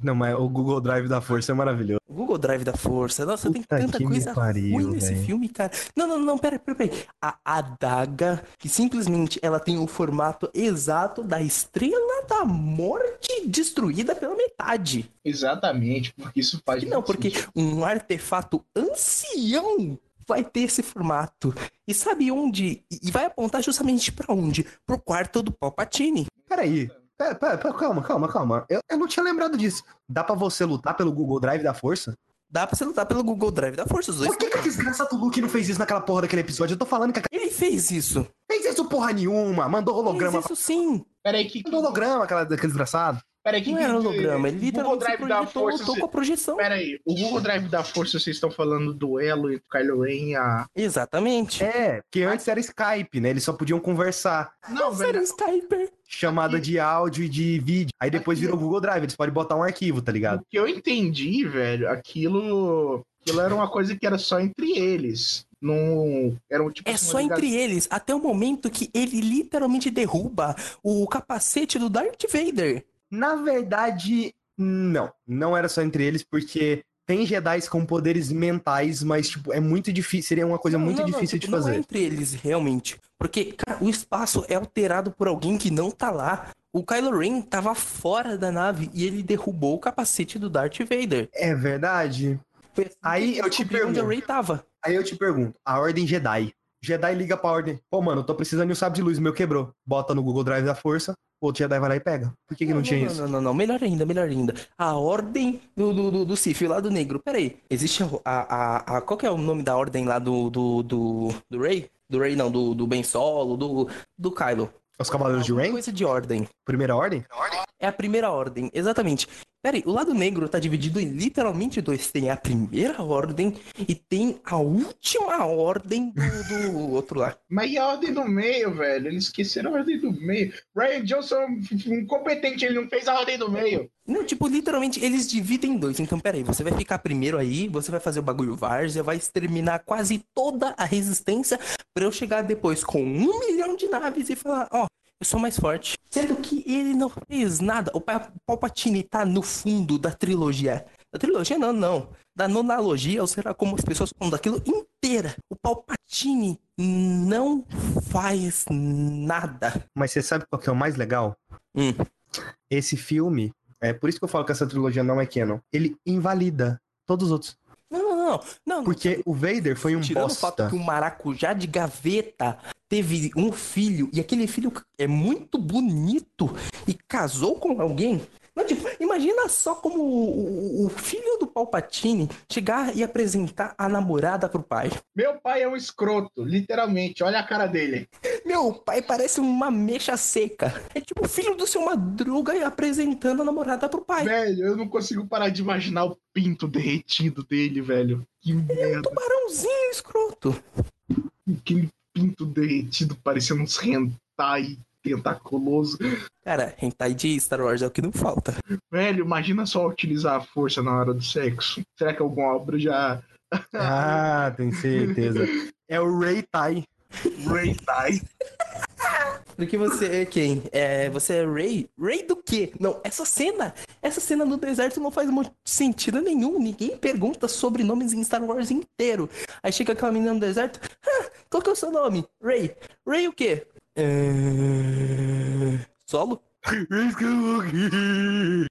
Não, mas o Google Drive da Força é maravilhoso. O Google Drive da Força, nossa, tem Puta tanta que me coisa pariu, ruim nesse velho. filme, cara. Não, não, não, pera, pera, pera. A adaga, que simplesmente ela tem o formato exato da estrela da morte destruída pela metade. Exatamente, porque isso faz. Não, porque sentido. um artefato ancião vai ter esse formato. E sabe onde? E vai apontar justamente pra onde? Pro quarto do Palpatine. Peraí. Pera, pera, pera, calma, calma, calma. Eu, eu não tinha lembrado disso. Dá pra você lutar pelo Google Drive da Força? Dá pra você lutar pelo Google Drive da Força. Os dois. Por que, que a desgraça do Luke não fez isso naquela porra daquele episódio? Eu tô falando que a Ele fez isso. fez isso porra nenhuma. Mandou holograma. Fez isso sim. Peraí, que. Mandou holograma, aquela, aquele desgraçado. Peraí, que. Não era que- holograma. Ele literalmente se Drive da projetou, Força. lutou com a projeção. Peraí, o Google Drive da Força, vocês estão falando do duelo entre Kylo Ren e a. Exatamente. É, porque antes era Skype, né? Eles só podiam conversar. Não, Nossa, era Skyper. Chamada de áudio e de vídeo. Aí depois Aqui- virou Google Drive. Eles podem botar um arquivo, tá ligado? O que eu entendi, velho, aquilo. Aquilo era uma coisa que era só entre eles. Não. Era um tipo É só ligação- entre eles, até o momento que ele literalmente derruba o capacete do Darth Vader. Na verdade, não. Não era só entre eles, porque tem Jedi com poderes mentais, mas, tipo, é muito difícil. Seria uma coisa Não, muito não, não, difícil tipo, de fazer. Não é entre eles, realmente. Porque, cara, o espaço é alterado por alguém que não tá lá. O Kylo Ren tava fora da nave e ele derrubou o capacete do Darth Vader. É verdade. Assim Aí eu te onde pergunto. Rey tava. Aí eu te pergunto, a Ordem Jedi. Jedi liga pra Ordem. Pô, mano, eu tô precisando de um sabre de luz, o meu quebrou. Bota no Google Drive da Força, o outro Jedi vai lá e pega. Por que, que não, tinha não, isso? Não, não, não, melhor ainda, melhor ainda. A ordem do, do, do, do Sif, lá do negro. Peraí, existe a, a, a- Qual que é o nome da ordem lá do, do, do, do Rey? Do Rey não, do, do Ben Solo, do, do Kylo. Os Cavaleiros de Rain? Coisa de ordem. Primeira Ordem? É a primeira ordem, exatamente. Peraí, o lado negro tá dividido em literalmente dois. Tem a primeira ordem e tem a última ordem do, do outro lá. Mas e a ordem do meio, velho? Eles esqueceram a ordem do meio. Ryan Johnson é um incompetente, ele não fez a ordem do meio. Não, tipo, literalmente, eles dividem em dois. Então, peraí, você vai ficar primeiro aí, você vai fazer o bagulho várzea, vai exterminar quase toda a resistência pra eu chegar depois com um milhão de naves e falar, ó, eu sou mais forte. Sendo que ele não fez nada. O Pa- Palpatine tá no fundo da trilogia. Da trilogia não, não. Da nonalogia, ou será como as pessoas falam daquilo inteira. O Palpatine não faz nada. Mas você sabe qual que é o mais legal? Hum. Esse filme, é por isso que eu falo que essa trilogia não é canon. Ele invalida todos os outros. Não, não, não. não Porque o Vader foi um Tirando o fato bosta. que o maracujá de gaveta teve um filho e aquele filho é muito bonito e casou com alguém. Não, tipo, imagina só como o, o- o filho do Palpatine chegar e apresentar a namorada pro pai. Meu pai é um escroto, literalmente. Olha a cara dele. Meu pai parece uma mecha seca. É tipo o filho do seu Madruga e apresentando a namorada pro pai. Velho, eu não consigo parar de imaginar o pinto derretido dele, velho. Que merda. Tubarãozinho escroto. Aquele pinto derretido parecendo uns hentai tentaculoso. Cara, hentai de Star Wars é o que não falta. Velho, imagina só utilizar a força na hora do sexo. Será que alguma obra já. Ah, tenho certeza. É o Ray Tai. Hentai. Porque você é quem? É, você é Ray? Ray do quê? Não, essa cena, essa cena no deserto não faz muito sentido nenhum. Ninguém pergunta sobre nomes em Star Wars inteiro. Aí chega aquela menina no deserto. "Ah, qual que é o seu nome? Ray. Ray o quê? É... Solo?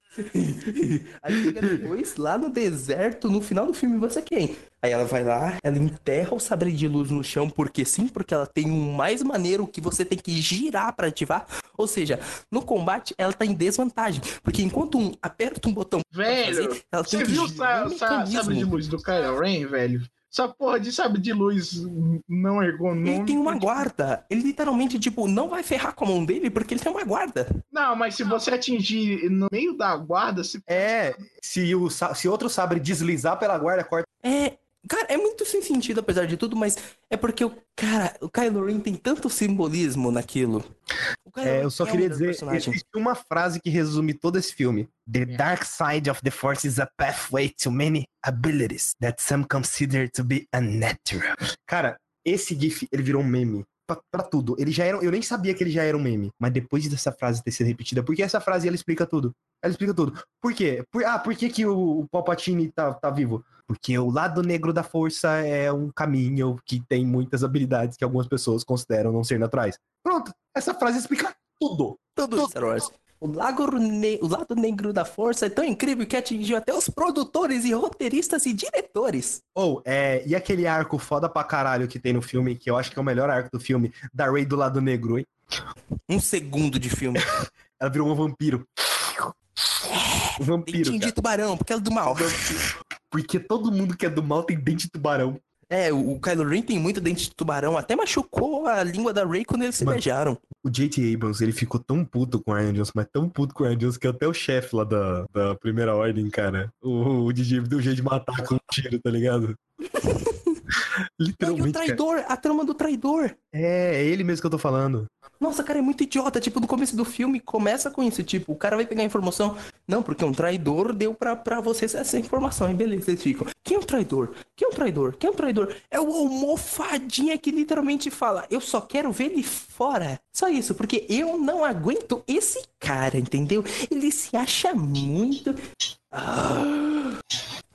Aí chega depois, lá no deserto, no final do filme, você é quem? Aí ela vai lá, ela enterra o sabre de luz no chão, porque sim, porque ela tem um mais maneiro que você tem que girar pra ativar. Ou seja, no combate ela tá em desvantagem, porque enquanto um aperta um botão Velho, fazer, ela tem você que viu o sabre de luz do Kylo Ren, velho? Essa porra de sabre de luz não ergonômico. Ele tem uma guarda. Ele literalmente, tipo, não vai ferrar com a mão dele porque ele tem uma guarda. Não, mas se você atingir no meio da guarda, se É, se, o, se outro sabre deslizar pela guarda, corta. É. Cara, é muito sem sentido, apesar de tudo, mas é porque o. Cara, o Kylo Ren tem tanto simbolismo naquilo. É, eu só é queria melhor dizer, existe uma frase que resume todo esse filme. The dark side of the force is a pathway to many abilities that some consider to be unnatural. Cara, esse GIF, ele virou um meme. Pra, pra tudo. Ele já era. Eu nem sabia que ele já era um meme. Mas depois dessa frase ter sido repetida, porque essa frase ela explica tudo. Ela explica tudo. Por quê? Por- ah, por que, que o, o Palpatine tá, tá vivo? Porque o lado negro da força é um caminho que tem muitas habilidades que algumas pessoas consideram não ser naturais. Pronto. Essa frase explica tudo. Tudo de Star Wars. O, lago ne- o lado negro da força é tão incrível que atingiu até os produtores e roteiristas e diretores. Ou, é, e aquele arco foda pra caralho que tem no filme, que eu acho que é o melhor arco do filme, da Rey do lado negro, hein? Um segundo de filme. Ela virou um vampiro. Um vampiro, Dentinho cara. de tubarão, porque ela é do mal. Porque todo mundo que é do mal tem dente de tubarão. É, o Kylo Ren tem muito dente de tubarão, até machucou a língua da Rey quando eles se Mano. beijaram. O J.T. Abrams, ele ficou tão puto com o Ryan Johnson, mas tão puto com o Ryan Johnson, que até o chefe lá da, da primeira ordem, cara, o, o DJ deu jeito de matar com um tiro, tá ligado? E o Literalmente, cara. traidor, a trama do traidor. É, é ele mesmo que eu tô falando. Nossa, cara, é muito idiota. Tipo, no começo do filme começa com isso. Tipo, o cara vai pegar a informação. Não, porque um traidor deu pra, pra vocês essa informação. Aí beleza, eles ficam. Quem é um traidor? Quem é um traidor? Quem é um traidor? É o almofadinha que literalmente fala: Eu só quero ver ele fora. Só isso, porque eu não aguento esse cara, entendeu? Ele se acha muito. Ah.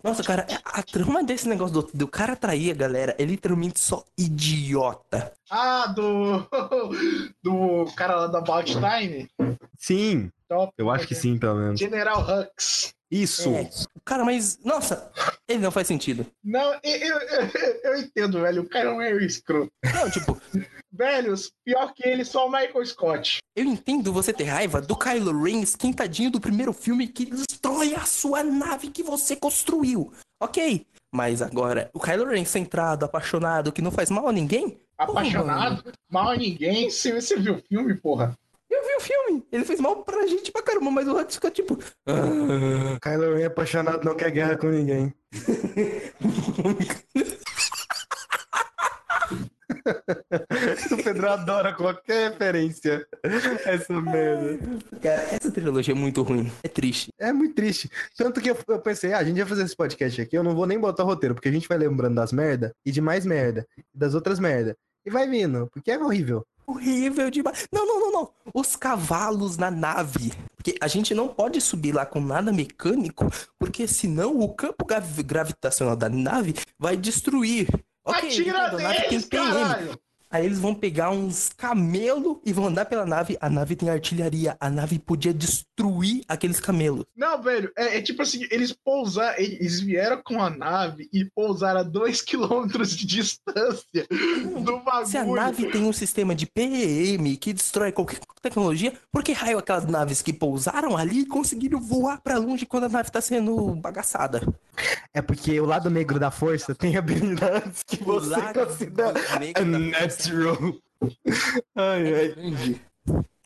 Nossa, cara, a trama desse negócio do, do cara trair a galera é literalmente só idiota. Ah, do. Do cara lá da Time? Sim, Top. eu acho que sim, pelo menos. General Hux. Isso. É, cara, mas. Nossa, ele não faz sentido. Não, eu, eu, eu- entendo, velho. O cara não é um escroto. Não, tipo, Velhos, pior que ele, só o Michael Scott. eu entendo você ter raiva do Kylo Ren esquentadinho do primeiro filme que destrói a sua nave que você construiu. Ok. Mas agora, o Kylo Ren centrado, apaixonado, que não faz mal a ninguém? Apaixonado, mal a ninguém. Você, você viu o filme, porra? Eu vi o filme. Ele fez mal pra gente pra caramba, mas o Hux fica tipo. "Ah." Kylo Ren apaixonado não quer guerra com ninguém. o Pedro adora qualquer referência. Essa merda. Cara, essa trilogia é muito ruim. É triste. É muito triste. Tanto que eu, eu pensei, ah, a gente vai fazer esse podcast aqui, eu não vou nem botar roteiro, porque a gente vai lembrando das merda e de mais merda, e das outras merda. E vai vindo, porque é horrível. Horrível demais. Não, não, não, não. Os cavalos na nave. Porque a gente não pode subir lá com nada mecânico, porque senão o campo gravi- gravitacional da nave vai destruir. Ok, Atira nave tem deles, PM. caralho! Aí eles vão pegar uns camelos e vão andar pela nave. A nave tem artilharia. A nave podia destruir aqueles camelos. Não, velho, é, é tipo assim, eles pousaram, eles vieram com a nave e pousaram a 2km de distância do bagulho. Se a nave tem um sistema de PEM que destrói qualquer tecnologia, por que raio aquelas naves que pousaram ali conseguiram voar pra longe quando a nave tá sendo bagaçada? É porque o lado negro da força tem habilidades que você lado considera unnatural. Ai, ai. Entendi.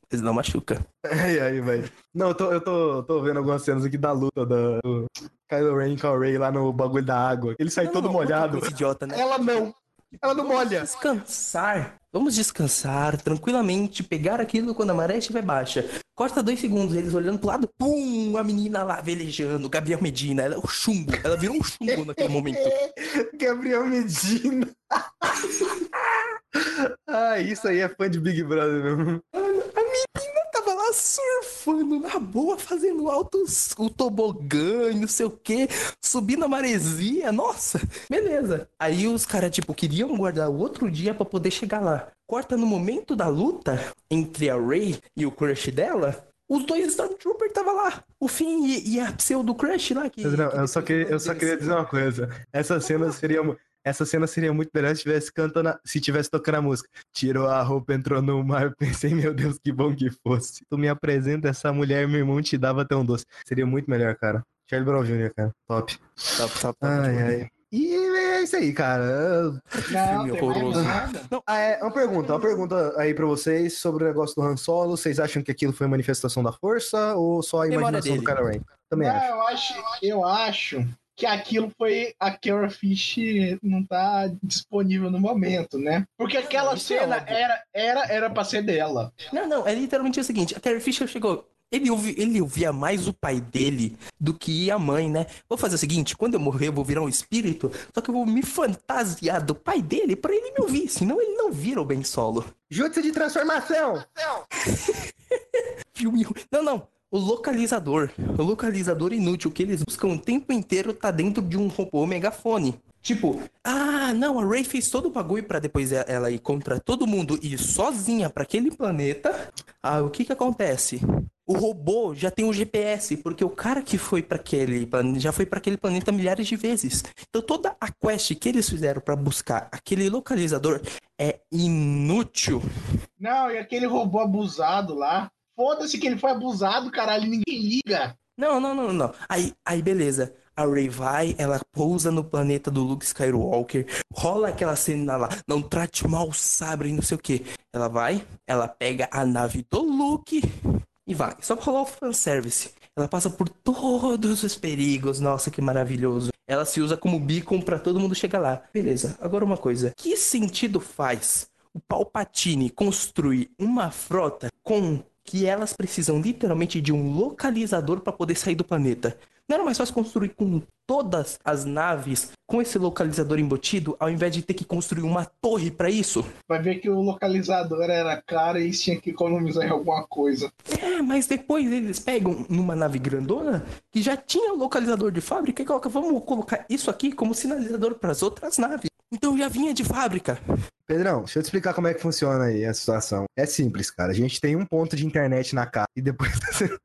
Eles não machuca. Ai, ai, velho. Não, eu tô, eu tô, tô vendo algumas cenas aqui da luta da, do Kylo Ren com a Rey lá no bagulho da água. Ele sai Não, todo não, molhado. idiota, né? Ela não. Ela não molha. Descansar. Vamos descansar tranquilamente, pegar aquilo quando a maré estiver baixa. Corta dois segundos, eles olhando pro lado, pum, a menina lá velejando, Gabriel Medina, ela é o chumbo, ela virou um chumbo naquele momento. Gabriel Medina. Ah, isso aí é fã de Big Brother mesmo. A menina tava lá surfando na boa, fazendo altos o tobogã e não sei o que, subindo a maresia, nossa, beleza. Aí os caras, tipo, queriam guardar o outro dia pra poder chegar lá. Corta no momento da luta entre a Rey e o crush dela. Os dois Stormtroopers tava lá. O Finn e, e a pseudo crush lá. Que, Pedrão, que eu só, queria, eu só queria dizer uma coisa. Essa cena seria, essa cena seria muito melhor se tivesse cantando, a- se tivesse tocando a música. Tirou a roupa, entrou no mar, pensei, meu Deus, que bom que fosse. Tu me apresenta essa mulher, meu irmão te dava tão doce. Seria muito melhor, cara. Charlie Brown Jr., cara. Top. Tá, tá, tá, Ai, ai. E é isso aí, cara. Não, filme tem horroroso. mais nada. Ah, é, uma pergunta, uma pergunta aí pra vocês sobre o negócio do Han Solo. Vocês acham que aquilo foi manifestação da força ou só a imaginação do. Kylo Ren? Também Não, acho. eu acho, eu acho que aquilo foi a Carol Fish não tá disponível no momento, né? Porque aquela isso é cena óbvio. era era era para ser dela. Não, não, é literalmente o seguinte: a Carrie Fisher chegou. Ele, ouvi, ele ouvia mais o pai dele do que a mãe, né? Vou fazer o seguinte: quando eu morrer, eu vou virar um espírito, só que eu vou me fantasiar do pai dele pra ele me ouvir, senão ele não vira o Ben Solo. Jutsu de transformação! Filme. Não, não. O localizador. O localizador inútil que eles buscam o tempo inteiro tá dentro de um robô megafone. Tipo, ah, não, a Ray fez todo o bagulho pra depois ela ir contra todo mundo e ir sozinha pra aquele planeta. Ah, o que que acontece? O robô já tem o GPS, porque o cara que foi pra aquele planeta já foi pra aquele planeta milhares de vezes. Então toda a quest que eles fizeram pra buscar aquele localizador é inútil. Não, e aquele robô abusado lá. Foda-se que ele foi abusado, caralho, ninguém liga. Não, não, não, não. Aí, aí beleza. A Rey vai, ela pousa no planeta do Luke Skywalker, rola aquela cena lá, não trate mal o sabre, não sei o que. Ela vai, ela pega a nave do Luke e vai. Só pra rolar o fanservice. Ela passa por todos os perigos, nossa, que maravilhoso. Ela se usa como beacon pra todo mundo chegar lá. Beleza, agora uma coisa. Que sentido faz o Palpatine construir uma frota com que elas precisam literalmente de um localizador para poder sair do planeta. Não era mais fácil construir com todas as naves com esse localizador embutido, ao invés de ter que construir uma torre para isso? Vai ver que o localizador era caro e eles tinham que economizar em alguma coisa. É, mas depois eles pegam numa nave grandona que já tinha o localizador de fábrica e colocam, vamos colocar isso aqui como sinalizador para as outras naves. Então já vinha de fábrica. Pedrão, deixa eu te explicar como é que funciona aí a situação. É simples, cara. A gente tem um ponto de internet na casa e depois você,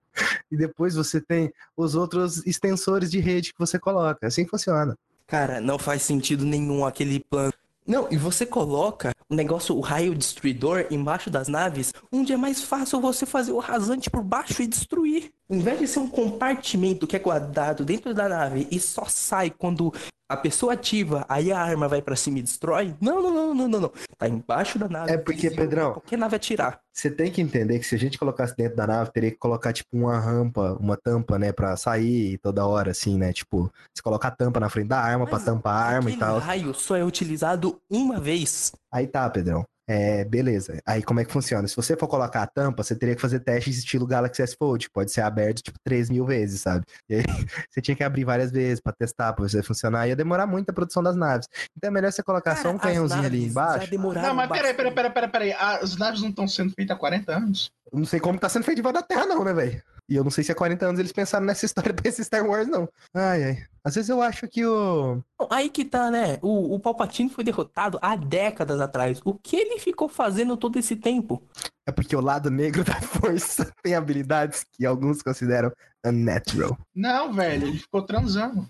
e depois você tem os outros extensores de rede que você coloca. Assim funciona. Cara, não faz sentido nenhum aquele plano. Não, e você coloca o negócio, o raio destruidor embaixo das naves, onde é mais fácil você fazer o rasante por baixo e destruir. Em vez de ser um compartimento que é guardado dentro da nave e só sai quando a pessoa ativa, aí a arma vai pra cima e destrói. Não, não, não, não, não, não. Tá embaixo da nave. É porque, se Pedrão- Qualquer nave atirar. Você tem que entender que se a gente colocasse dentro da nave, teria que colocar, tipo, uma rampa, uma tampa, né, pra sair toda hora, assim, né? Tipo, você colocar a tampa na frente da arma pra Mas tampar a arma e tal. raio só é utilizado uma vez. Aí tá, Pedrão. É, beleza. Aí como é que funciona? Se você for colocar a tampa, você teria que fazer testes estilo Galaxy S Fold. Pode ser aberto, tipo, 3 mil vezes, sabe? E aí você tinha que abrir várias vezes pra testar, pra você funcionar. Ia demorar muito a produção das naves. Então é melhor você colocar só um Cara, canhãozinho ali embaixo. Já demoraram Não, mas peraí, peraí, peraí, peraí, peraí. As naves não estão sendo feitas há 40 anos? Eu não sei como tá sendo feito debaixo da Terra, não, né, velho? E eu não sei se há 40 anos eles pensaram nessa história pra esse Star Wars, não. Ai, ai. Às vezes eu acho que o. Aí que tá, né? O, o Palpatine foi derrotado há décadas atrás. O que ele ficou fazendo todo esse tempo? É porque o lado negro da força tem habilidades que alguns consideram unnatural. Não, velho, ele ficou transando.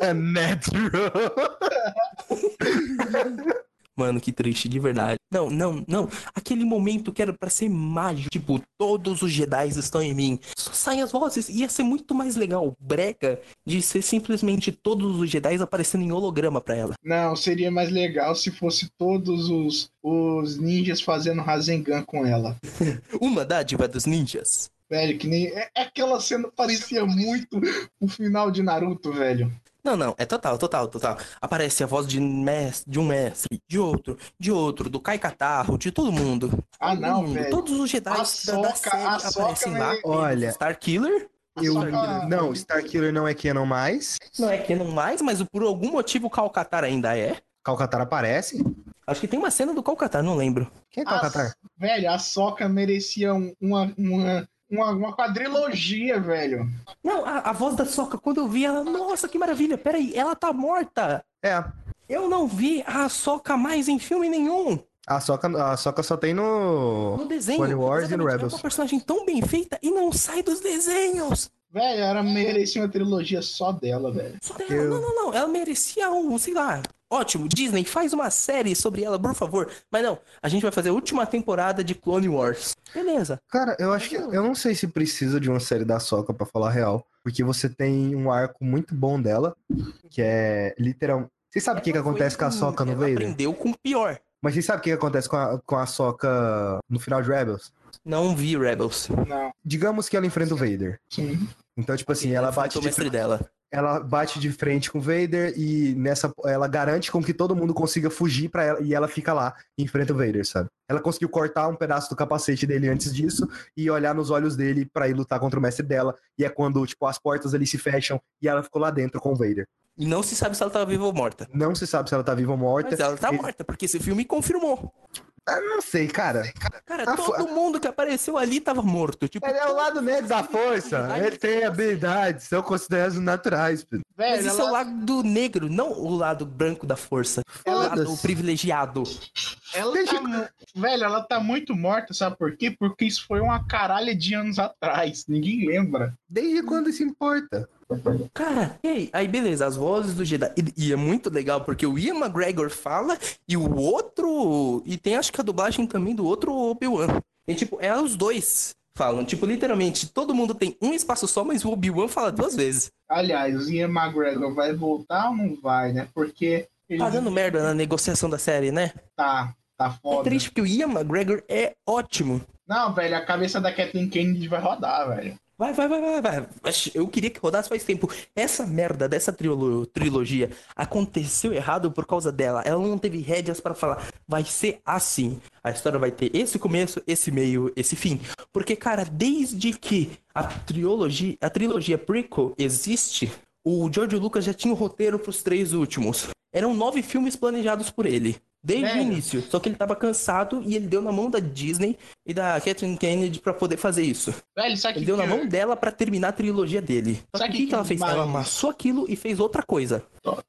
Unnatural. Mano, que triste, de verdade. Não, não, não. Aquele momento que era pra ser mágico. Tipo, todos os Jedi estão em mim. Só saem as vozes. Ia ser muito mais legal, breca, de ser simplesmente todos os Jedi aparecendo em holograma pra ela. Não, seria mais legal se fosse todos os, os ninjas fazendo Rasengan com ela. Uma dádiva dos ninjas. Velho, que nem. é- Aquela cena parecia muito o final de Naruto, velho. Não, não, é total, total, total. Aparece a voz de, mestre, de um mestre, de outro, de outro, do Kai Katarro, de todo mundo. Ah, Todo não, mundo. velho. Todos os Jedi A da, da Soca- série a Soca aparecem lá. é- Olha- Starkiller Eu, Só- não, Starkiller não é canon mais. não é canon mais, mas por algum motivo o Calcatar ainda é. Calcatar aparece. Acho que tem uma cena do Calcatar, não lembro. Quem é Calcatar? Velho, a Soca merecia um- uma, uma, uma, uma quadrilogia, velho. Não, a, a voz da Soca, quando eu vi ela, nossa, que maravilha, peraí, ela tá morta. É. Eu não vi a Soca mais em filme nenhum. A Soca, a Soca só tem no. No desenho. Clone Wars e no Rebels. É uma personagem tão bem feita e não sai dos desenhos. Velho, ela merecia uma trilogia só dela, velho. Só dela. Eu- Não, não, não. Ela merecia um, sei lá. Ótimo, Disney, faz uma série sobre ela, por favor. Mas não, a gente vai fazer a última temporada de Clone Wars. Beleza. Cara, eu acho que. Eu não sei se precisa de uma série da Soca pra falar a real. Porque você tem um arco muito bom dela, que é literal. Vocês sabem o que, que acontece com a Soca no ela Vader? aprendeu com o pior. Mas vocês sabem o que, que acontece com a, com a Soca no final de Rebels? Não vi Rebels. Não, Digamos que ela enfrenta o Vader. sim. Então, tipo assim, ela bate o de mestre dela. ela bate de frente com o Vader e nessa ela garante com que todo mundo consiga fugir para ela e ela fica lá e enfrenta o Vader, sabe? Ela conseguiu cortar um pedaço do capacete dele antes disso e olhar nos olhos dele para ir lutar contra o mestre dela. E é quando, tipo, as portas ali se fecham e ela ficou lá dentro com o Vader. E não se sabe se ela tá viva ou morta. Não se sabe se ela tá viva ou morta. Mas ela tá E- morta, porque esse filme confirmou. Ah, não sei, cara. Cara, Tá todo mundo que apareceu ali tava morto. Tipo, Ele é o lado negro da força. Ele tem habilidades, são consideradas naturais. filho. mas Velho, isso é o ela, lado negro, não o lado branco da força. É o lado privilegiado. ela Deixa- tá, velho, ela tá muito morta, sabe por quê? Porque isso foi uma caralha de anos atrás. Ninguém lembra. Desde quando isso importa? Cara, e aí? Aí beleza, as vozes do Jedi. E, e é muito legal, porque o Ian McGregor fala e o outro. E tem acho que a dublagem também do outro Obi-Wan. E tipo, é os dois falam. Tipo, literalmente, todo mundo tem um espaço só, mas o Obi-Wan fala duas vezes. Aliás, o Ian McGregor vai voltar ou não vai, né? Porque ele Tá dando merda na negociação da série, né? tá, tá É foda. triste porque o Ian McGregor é ótimo. Não, velho, a cabeça da Kathleen Kennedy vai rodar, velho. Vai, vai, vai, vai, vai. Eu queria que rodasse faz tempo. Essa merda dessa triolo- trilogia aconteceu errado por causa dela. Ela não teve rédeas pra falar, vai ser assim. A história vai ter esse começo, esse meio, esse fim. Porque, cara, desde que a trilogia, a trilogia prequel existe, o George Lucas já tinha o roteiro pros três últimos. Eram nove filmes planejados por ele. Desde o Velho. início. Só que ele tava cansado e ele deu na mão da Disney e da Kathleen Kennedy pra poder fazer isso. Velho, sabe Ele que deu na que- mão dela pra terminar a trilogia dele. Só Sabe o que, que que ela fez? mais- Ela amassou aquilo e fez outra coisa.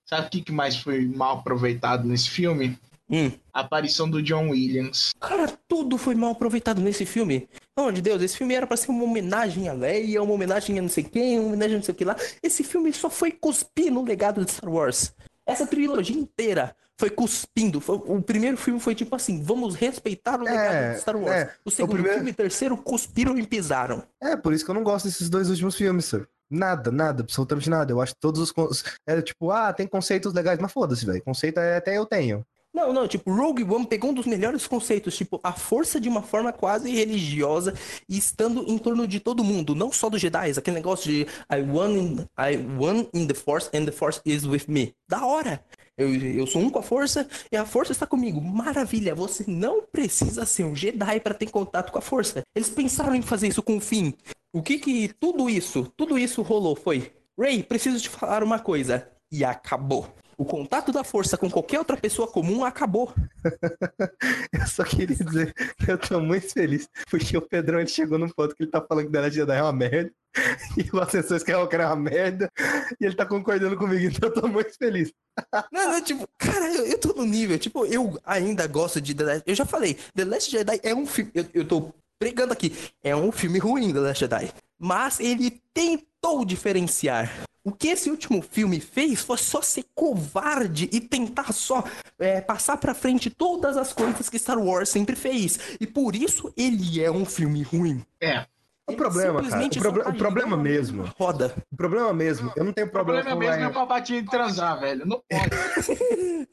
Sabe o que mais foi mal aproveitado nesse filme? Hum. A aparição do John Williams. Cara, tudo foi mal aproveitado nesse filme. Pelo amor de Deus, esse filme era pra ser uma homenagem a Leia, uma homenagem a não sei quem, uma homenagem a não sei o que lá. Esse filme só foi cuspir no legado de Star Wars. Essa trilogia inteira foi cuspindo. Foi- o primeiro filme foi tipo assim, vamos respeitar o legado É, de Star Wars. é. o segundo primeiro- filme e o terceiro cuspiram e pisaram. É, por isso que eu não gosto desses dois últimos filmes, sir. Nada, nada, absolutamente nada. Eu acho que todos os. con- É tipo, ah, tem conceitos legais, mas foda-se, velho. Conceito é, até eu tenho. Não, não, tipo, Rogue One pegou um dos melhores conceitos, tipo, a força de uma forma quase religiosa e estando em torno de todo mundo, não só dos Jedi, aquele negócio de I won in, I won in the Force and the Force is with me. Da hora! Eu, eu sou um com a força e a força está comigo. Maravilha, você não precisa ser um Jedi para ter contato com a força. Eles pensaram em fazer isso com o fim. O que que tudo isso, tudo isso rolou foi, Ray, preciso te falar uma coisa. E acabou. O contato da força com qualquer outra pessoa comum acabou. Eu só queria dizer que eu tô muito feliz, porque o Pedrão ele chegou num ponto que ele tá falando que Last Jedi é uma merda, e o Ascensor Skywalker é uma merda, e ele tá concordando comigo, então eu tô muito feliz. Não, não, tipo, cara, eu, eu tô no nível, tipo, eu ainda gosto de The Last... Eu já falei, The Last Jedi é um filme... Eu, eu tô pregando aqui, é um filme ruim, The Last Jedi. Mas ele tentou diferenciar. O que esse último filme fez foi só ser covarde e tentar só é, passar pra frente todas as coisas que Star Wars sempre fez. E por isso ele é um filme ruim. É. O Ele problema, cara, o, proble- tá o problema mesmo, Roda. o problema mesmo, eu não tenho O problema, problema com mesmo é o Palpatine transar, velho. Não pode.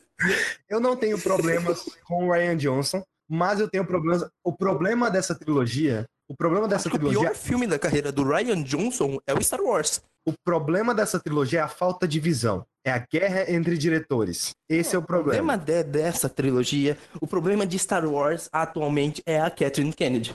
eu não tenho problemas com o Ryan Johnson, mas eu tenho problemas, o problema dessa trilogia, o problema dessa Acho que o trilogia pior filme da carreira do Ryan Johnson é o Star Wars. O problema dessa trilogia é a falta de visão. É a guerra entre diretores. Esse é o O problema problema. de- dessa trilogia, o problema de Star Wars atualmente é a Kathleen Kennedy.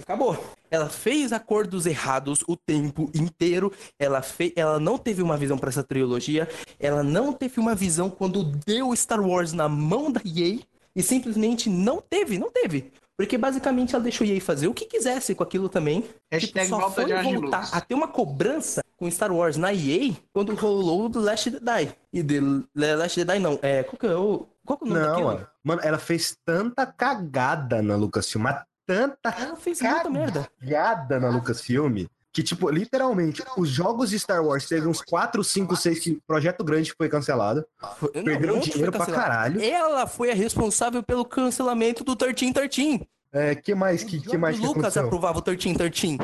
Acabou. Ela fez acordos errados o tempo inteiro. Ela, fe... ela não teve uma visão para essa trilogia. Ela não teve uma visão quando deu Star Wars na mão da EA. E simplesmente não teve, não teve. Porque basicamente ela deixou a EA fazer o que quisesse com aquilo também. Hashtag tipo, só volta foi voltar Lucas. a ter uma cobrança com Star Wars na EA quando rolou o The Last Jedi. E The Last Jedi não. É, qual que é o, qual que é o nome Não, daquilo? mano. Mano, ela fez tanta cagada na Lucasfilm, mas tanta Ela fez muita merda. cagada na Lucasfilm, que, tipo, literalmente, os jogos de Star Wars teve uns 4, 5, 6 que projeto grande foi cancelado. Foi- não, Perderam dinheiro pra caralho. Ela foi a responsável pelo cancelamento do 1313. É, que mais que, que mais o que Lucas aconteceu? aprovava o 1313.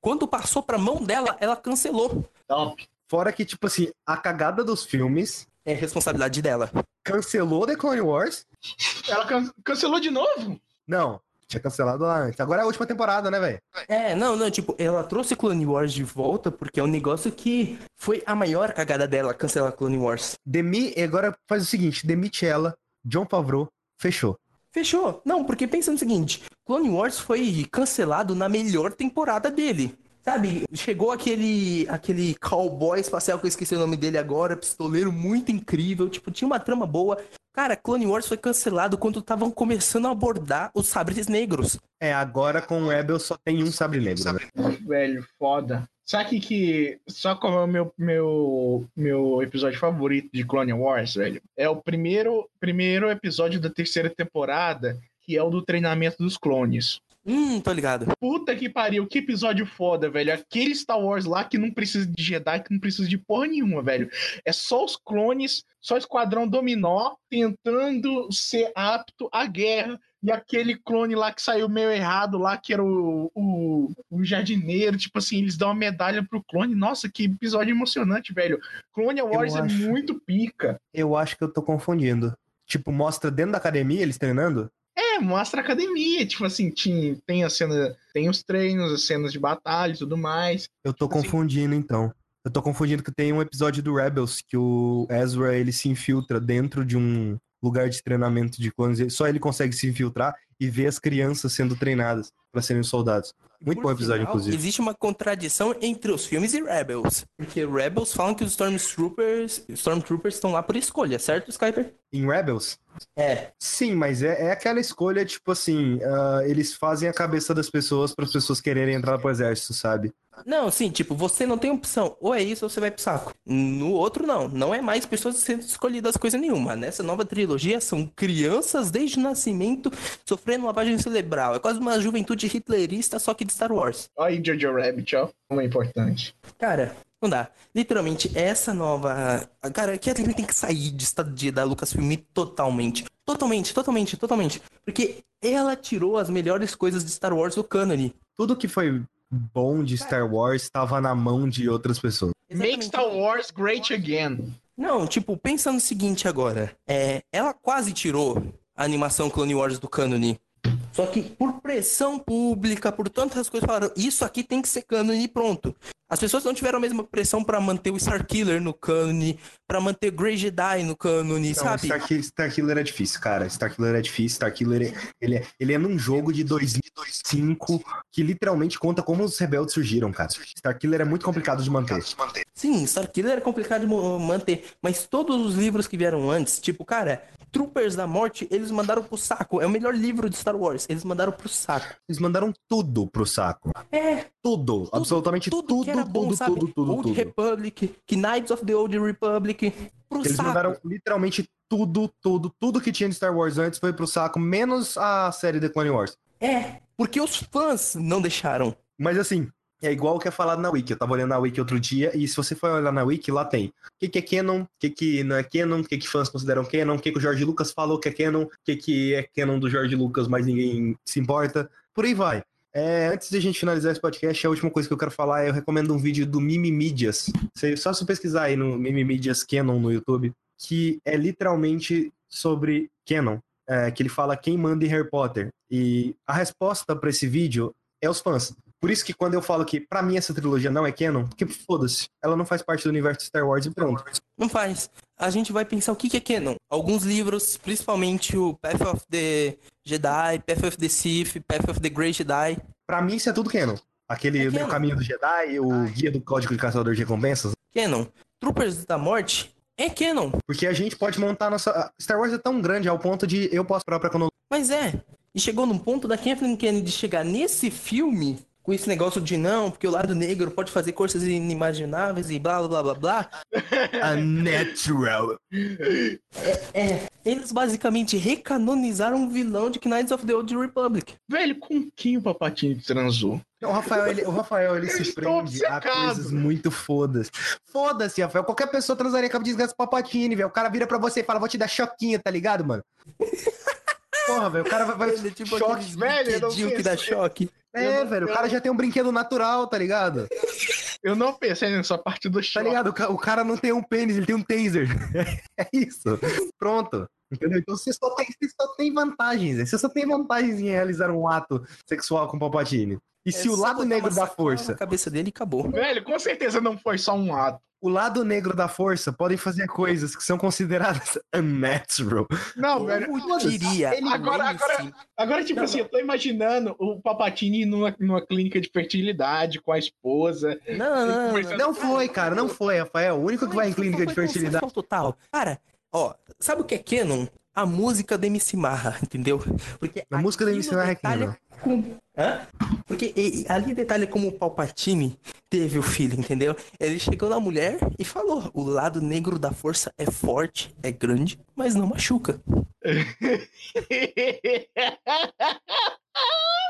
Quando passou pra mão dela, ela cancelou. Top. Fora que, tipo assim, a cagada dos filmes É responsabilidade dela. cancelou The Clone Wars. Ela can- cancelou de novo? Não, Tinha cancelado lá antes. Agora é a última temporada, né, velho? É, não, não, tipo, ela trouxe Clone Wars de volta porque é um negócio que foi a maior cagada dela, cancelar Clone Wars. Demi, agora faz o seguinte: demite ela, John Favreau, fechou. Fechou. Não, porque pensa no seguinte, Clone Wars foi cancelado na melhor temporada dele. Sabe, chegou aquele aquele cowboy espacial que eu esqueci o nome dele agora, pistoleiro muito incrível, tipo, tinha uma trama boa. Cara, Clone Wars foi cancelado quando estavam começando a abordar os sabres negros. É, agora com o Rebel só tem um sabre negro. Né? Velho, foda. Sabe que só como é o meu, meu, meu episódio favorito de Clone Wars, velho? É o primeiro, primeiro episódio da terceira temporada, que é o do treinamento dos clones. Hum, tô ligado. Puta que pariu, que episódio foda, velho. Aquele Star Wars lá que não precisa de Jedi, que não precisa de porra nenhuma, velho. É só os clones, só o Esquadrão Dominó tentando ser apto à guerra. E aquele clone lá que saiu meio errado lá, que era o, o, o jardineiro, tipo assim, eles dão uma medalha pro clone. Nossa, que episódio emocionante, velho. Clone Wars é muito pica. Eu acho que eu tô confundindo. Tipo, mostra dentro da academia eles treinando? É, mostra a academia, tipo assim, tem, tem a cena, tem os treinos, as cenas de batalha e tudo mais. Eu tô tipo confundindo assim. então. Eu tô confundindo que tem um episódio do Rebels que o Ezra ele se infiltra dentro de um lugar de treinamento de clones. Só ele consegue se infiltrar e ver as crianças sendo treinadas para serem soldados. Muito bom episódio, final, inclusive. Existe uma contradição entre os filmes e Rebels. Porque Rebels falam que os Stormtroopers, Stormtroopers estão lá por escolha, certo, Skyper? Em Rebels? É. Sim, mas é, é aquela escolha, tipo assim, uh, eles fazem a cabeça das pessoas para as pessoas quererem entrar pro exército, sabe? Não, sim, tipo, você não tem opção. Ou é isso ou você vai pro saco. No outro, não. Não é mais pessoas sendo escolhidas coisa nenhuma. Nessa nova trilogia, são crianças desde o nascimento sofrendo lavagem cerebral. É quase uma juventude hitlerista, só que de Star Wars. Olha aí, Jojo Rabbit, ó. Como é importante. Cara, não dá. Literalmente, essa nova. Cara, que tem que sair de estado de, da Lucasfilm totalmente. Totalmente, totalmente, totalmente. Porque ela tirou as melhores coisas de Star Wars do canon. Tudo que foi bom de Star Wars estava na mão de outras pessoas. Make Star Wars great again. Não, tipo, pensa no seguinte agora. É, ela quase tirou a animação Clone Wars do canon. Só que por pressão pública, por tantas coisas, falaram, isso aqui tem que ser canon e pronto. As pessoas não tiveram a mesma pressão para manter o Starkiller no cânone, para manter Grey Jedi no cânone, sabe? Starkiller, Starkiller é difícil, cara. Starkiller é difícil. Starkiller, é, ele, é, ele é num jogo de 2005 que literalmente conta como os rebeldes surgiram, cara. Starkiller é muito complicado de manter. Sim, Starkiller é complicado de manter, mas todos os livros que vieram antes, tipo, cara, Troopers da Morte, eles mandaram pro saco. É o melhor livro de Star Wars. Eles mandaram pro saco. Eles mandaram tudo pro saco. É. Tudo. tudo absolutamente tudo. Tudo, tudo, bom, tudo, tudo, tudo, Old tudo. Republic, Knights of the Old Republic. Pro eles saco. mandaram literalmente tudo, tudo, tudo que tinha de Star Wars antes foi pro saco, menos a série The Clone Wars. É, porque os fãs não deixaram. Mas assim, é igual o que é falado na Wiki. Eu tava olhando na Wiki outro dia, e se você for olhar na Wiki, lá tem o que, que é canon, o que, que não é canon, o que, que fãs consideram canon, o que, que o George Lucas falou que é canon, o que, que é canon do George Lucas, mas ninguém se importa. Por aí vai. É, antes de a gente finalizar esse podcast, a última coisa que eu quero falar é eu recomendo um vídeo do Mimi Mídias. Só se pesquisar aí no Mimi Mídias Canon no YouTube, que é literalmente sobre Canon. É, que ele fala quem manda em Harry Potter. E a resposta para esse vídeo é os fãs. Por isso que quando eu falo que para mim essa trilogia não é canon, porque foda-se, ela não faz parte do universo de Star Wars e pronto. Não faz. A gente vai pensar o que é canon. Alguns livros, principalmente o Path of the Jedi, Path of the Sith, Path of the Great Jedi. Pra mim isso é tudo canon. Aquele é canon. caminho do Jedi, o guia do código de caçador de recompensas. Canon. Troopers da Morte é canon. Porque a gente pode montar nossa. Star Wars é tão grande ao ponto de eu posso própria cronologia. Mas é. E chegou num ponto da Kathleen Kennedy chegar nesse filme com esse negócio de não, porque o lado negro pode fazer coisas inimagináveis e blá blá blá blá. Unnatural. É, é, eles basicamente recanonizaram o vilão de Knights of the Old Republic. Velho, com quem o Papatini transou? O Rafael, ele, o Rafael, ele se prende a coisas muito fodas. Foda-se, Rafael. Qualquer pessoa transaria com a desgraça Papatini, velho. O cara vira pra você e fala, vou te dar choquinho, tá ligado, mano? Porra, velho, o cara vai, vai Ele é tipo choque, velho, não que dá choque. É, velho, o cara já tem um brinquedo natural, tá ligado? Eu não pensei nessa parte do choque. Tá ligado? O cara não tem um pênis, ele tem um taser. É isso. Pronto. Entendeu? Então você só tem, você só tem vantagens. Você só tem vantagens em realizar um ato sexual com o Palpatine. E se É o só lado negro da força, Na cabeça dele acabou. Velho, com certeza não foi só um ato. o lado negro da força podem fazer coisas que são consideradas unnatural. Não, velho. Eu diria. agora- agora-. Agora, tipo Não, assim, eu tô imaginando o Papatini numa, numa clínica de fertilidade com a esposa. Não, não, não. Não foi, cara, não foi, Rafael. O único que vai em clínica de fertilidade. total. Cara, ó, sabe o que é Canon? A música do MC Marra, entendeu? Porque A música do aquilo MC Marra é detalha com- Hã? Porque e- e ali detalha como o Palpatine teve o filho, entendeu? Ele chegou na mulher e falou: o lado negro da força é forte, é grande, mas não machuca.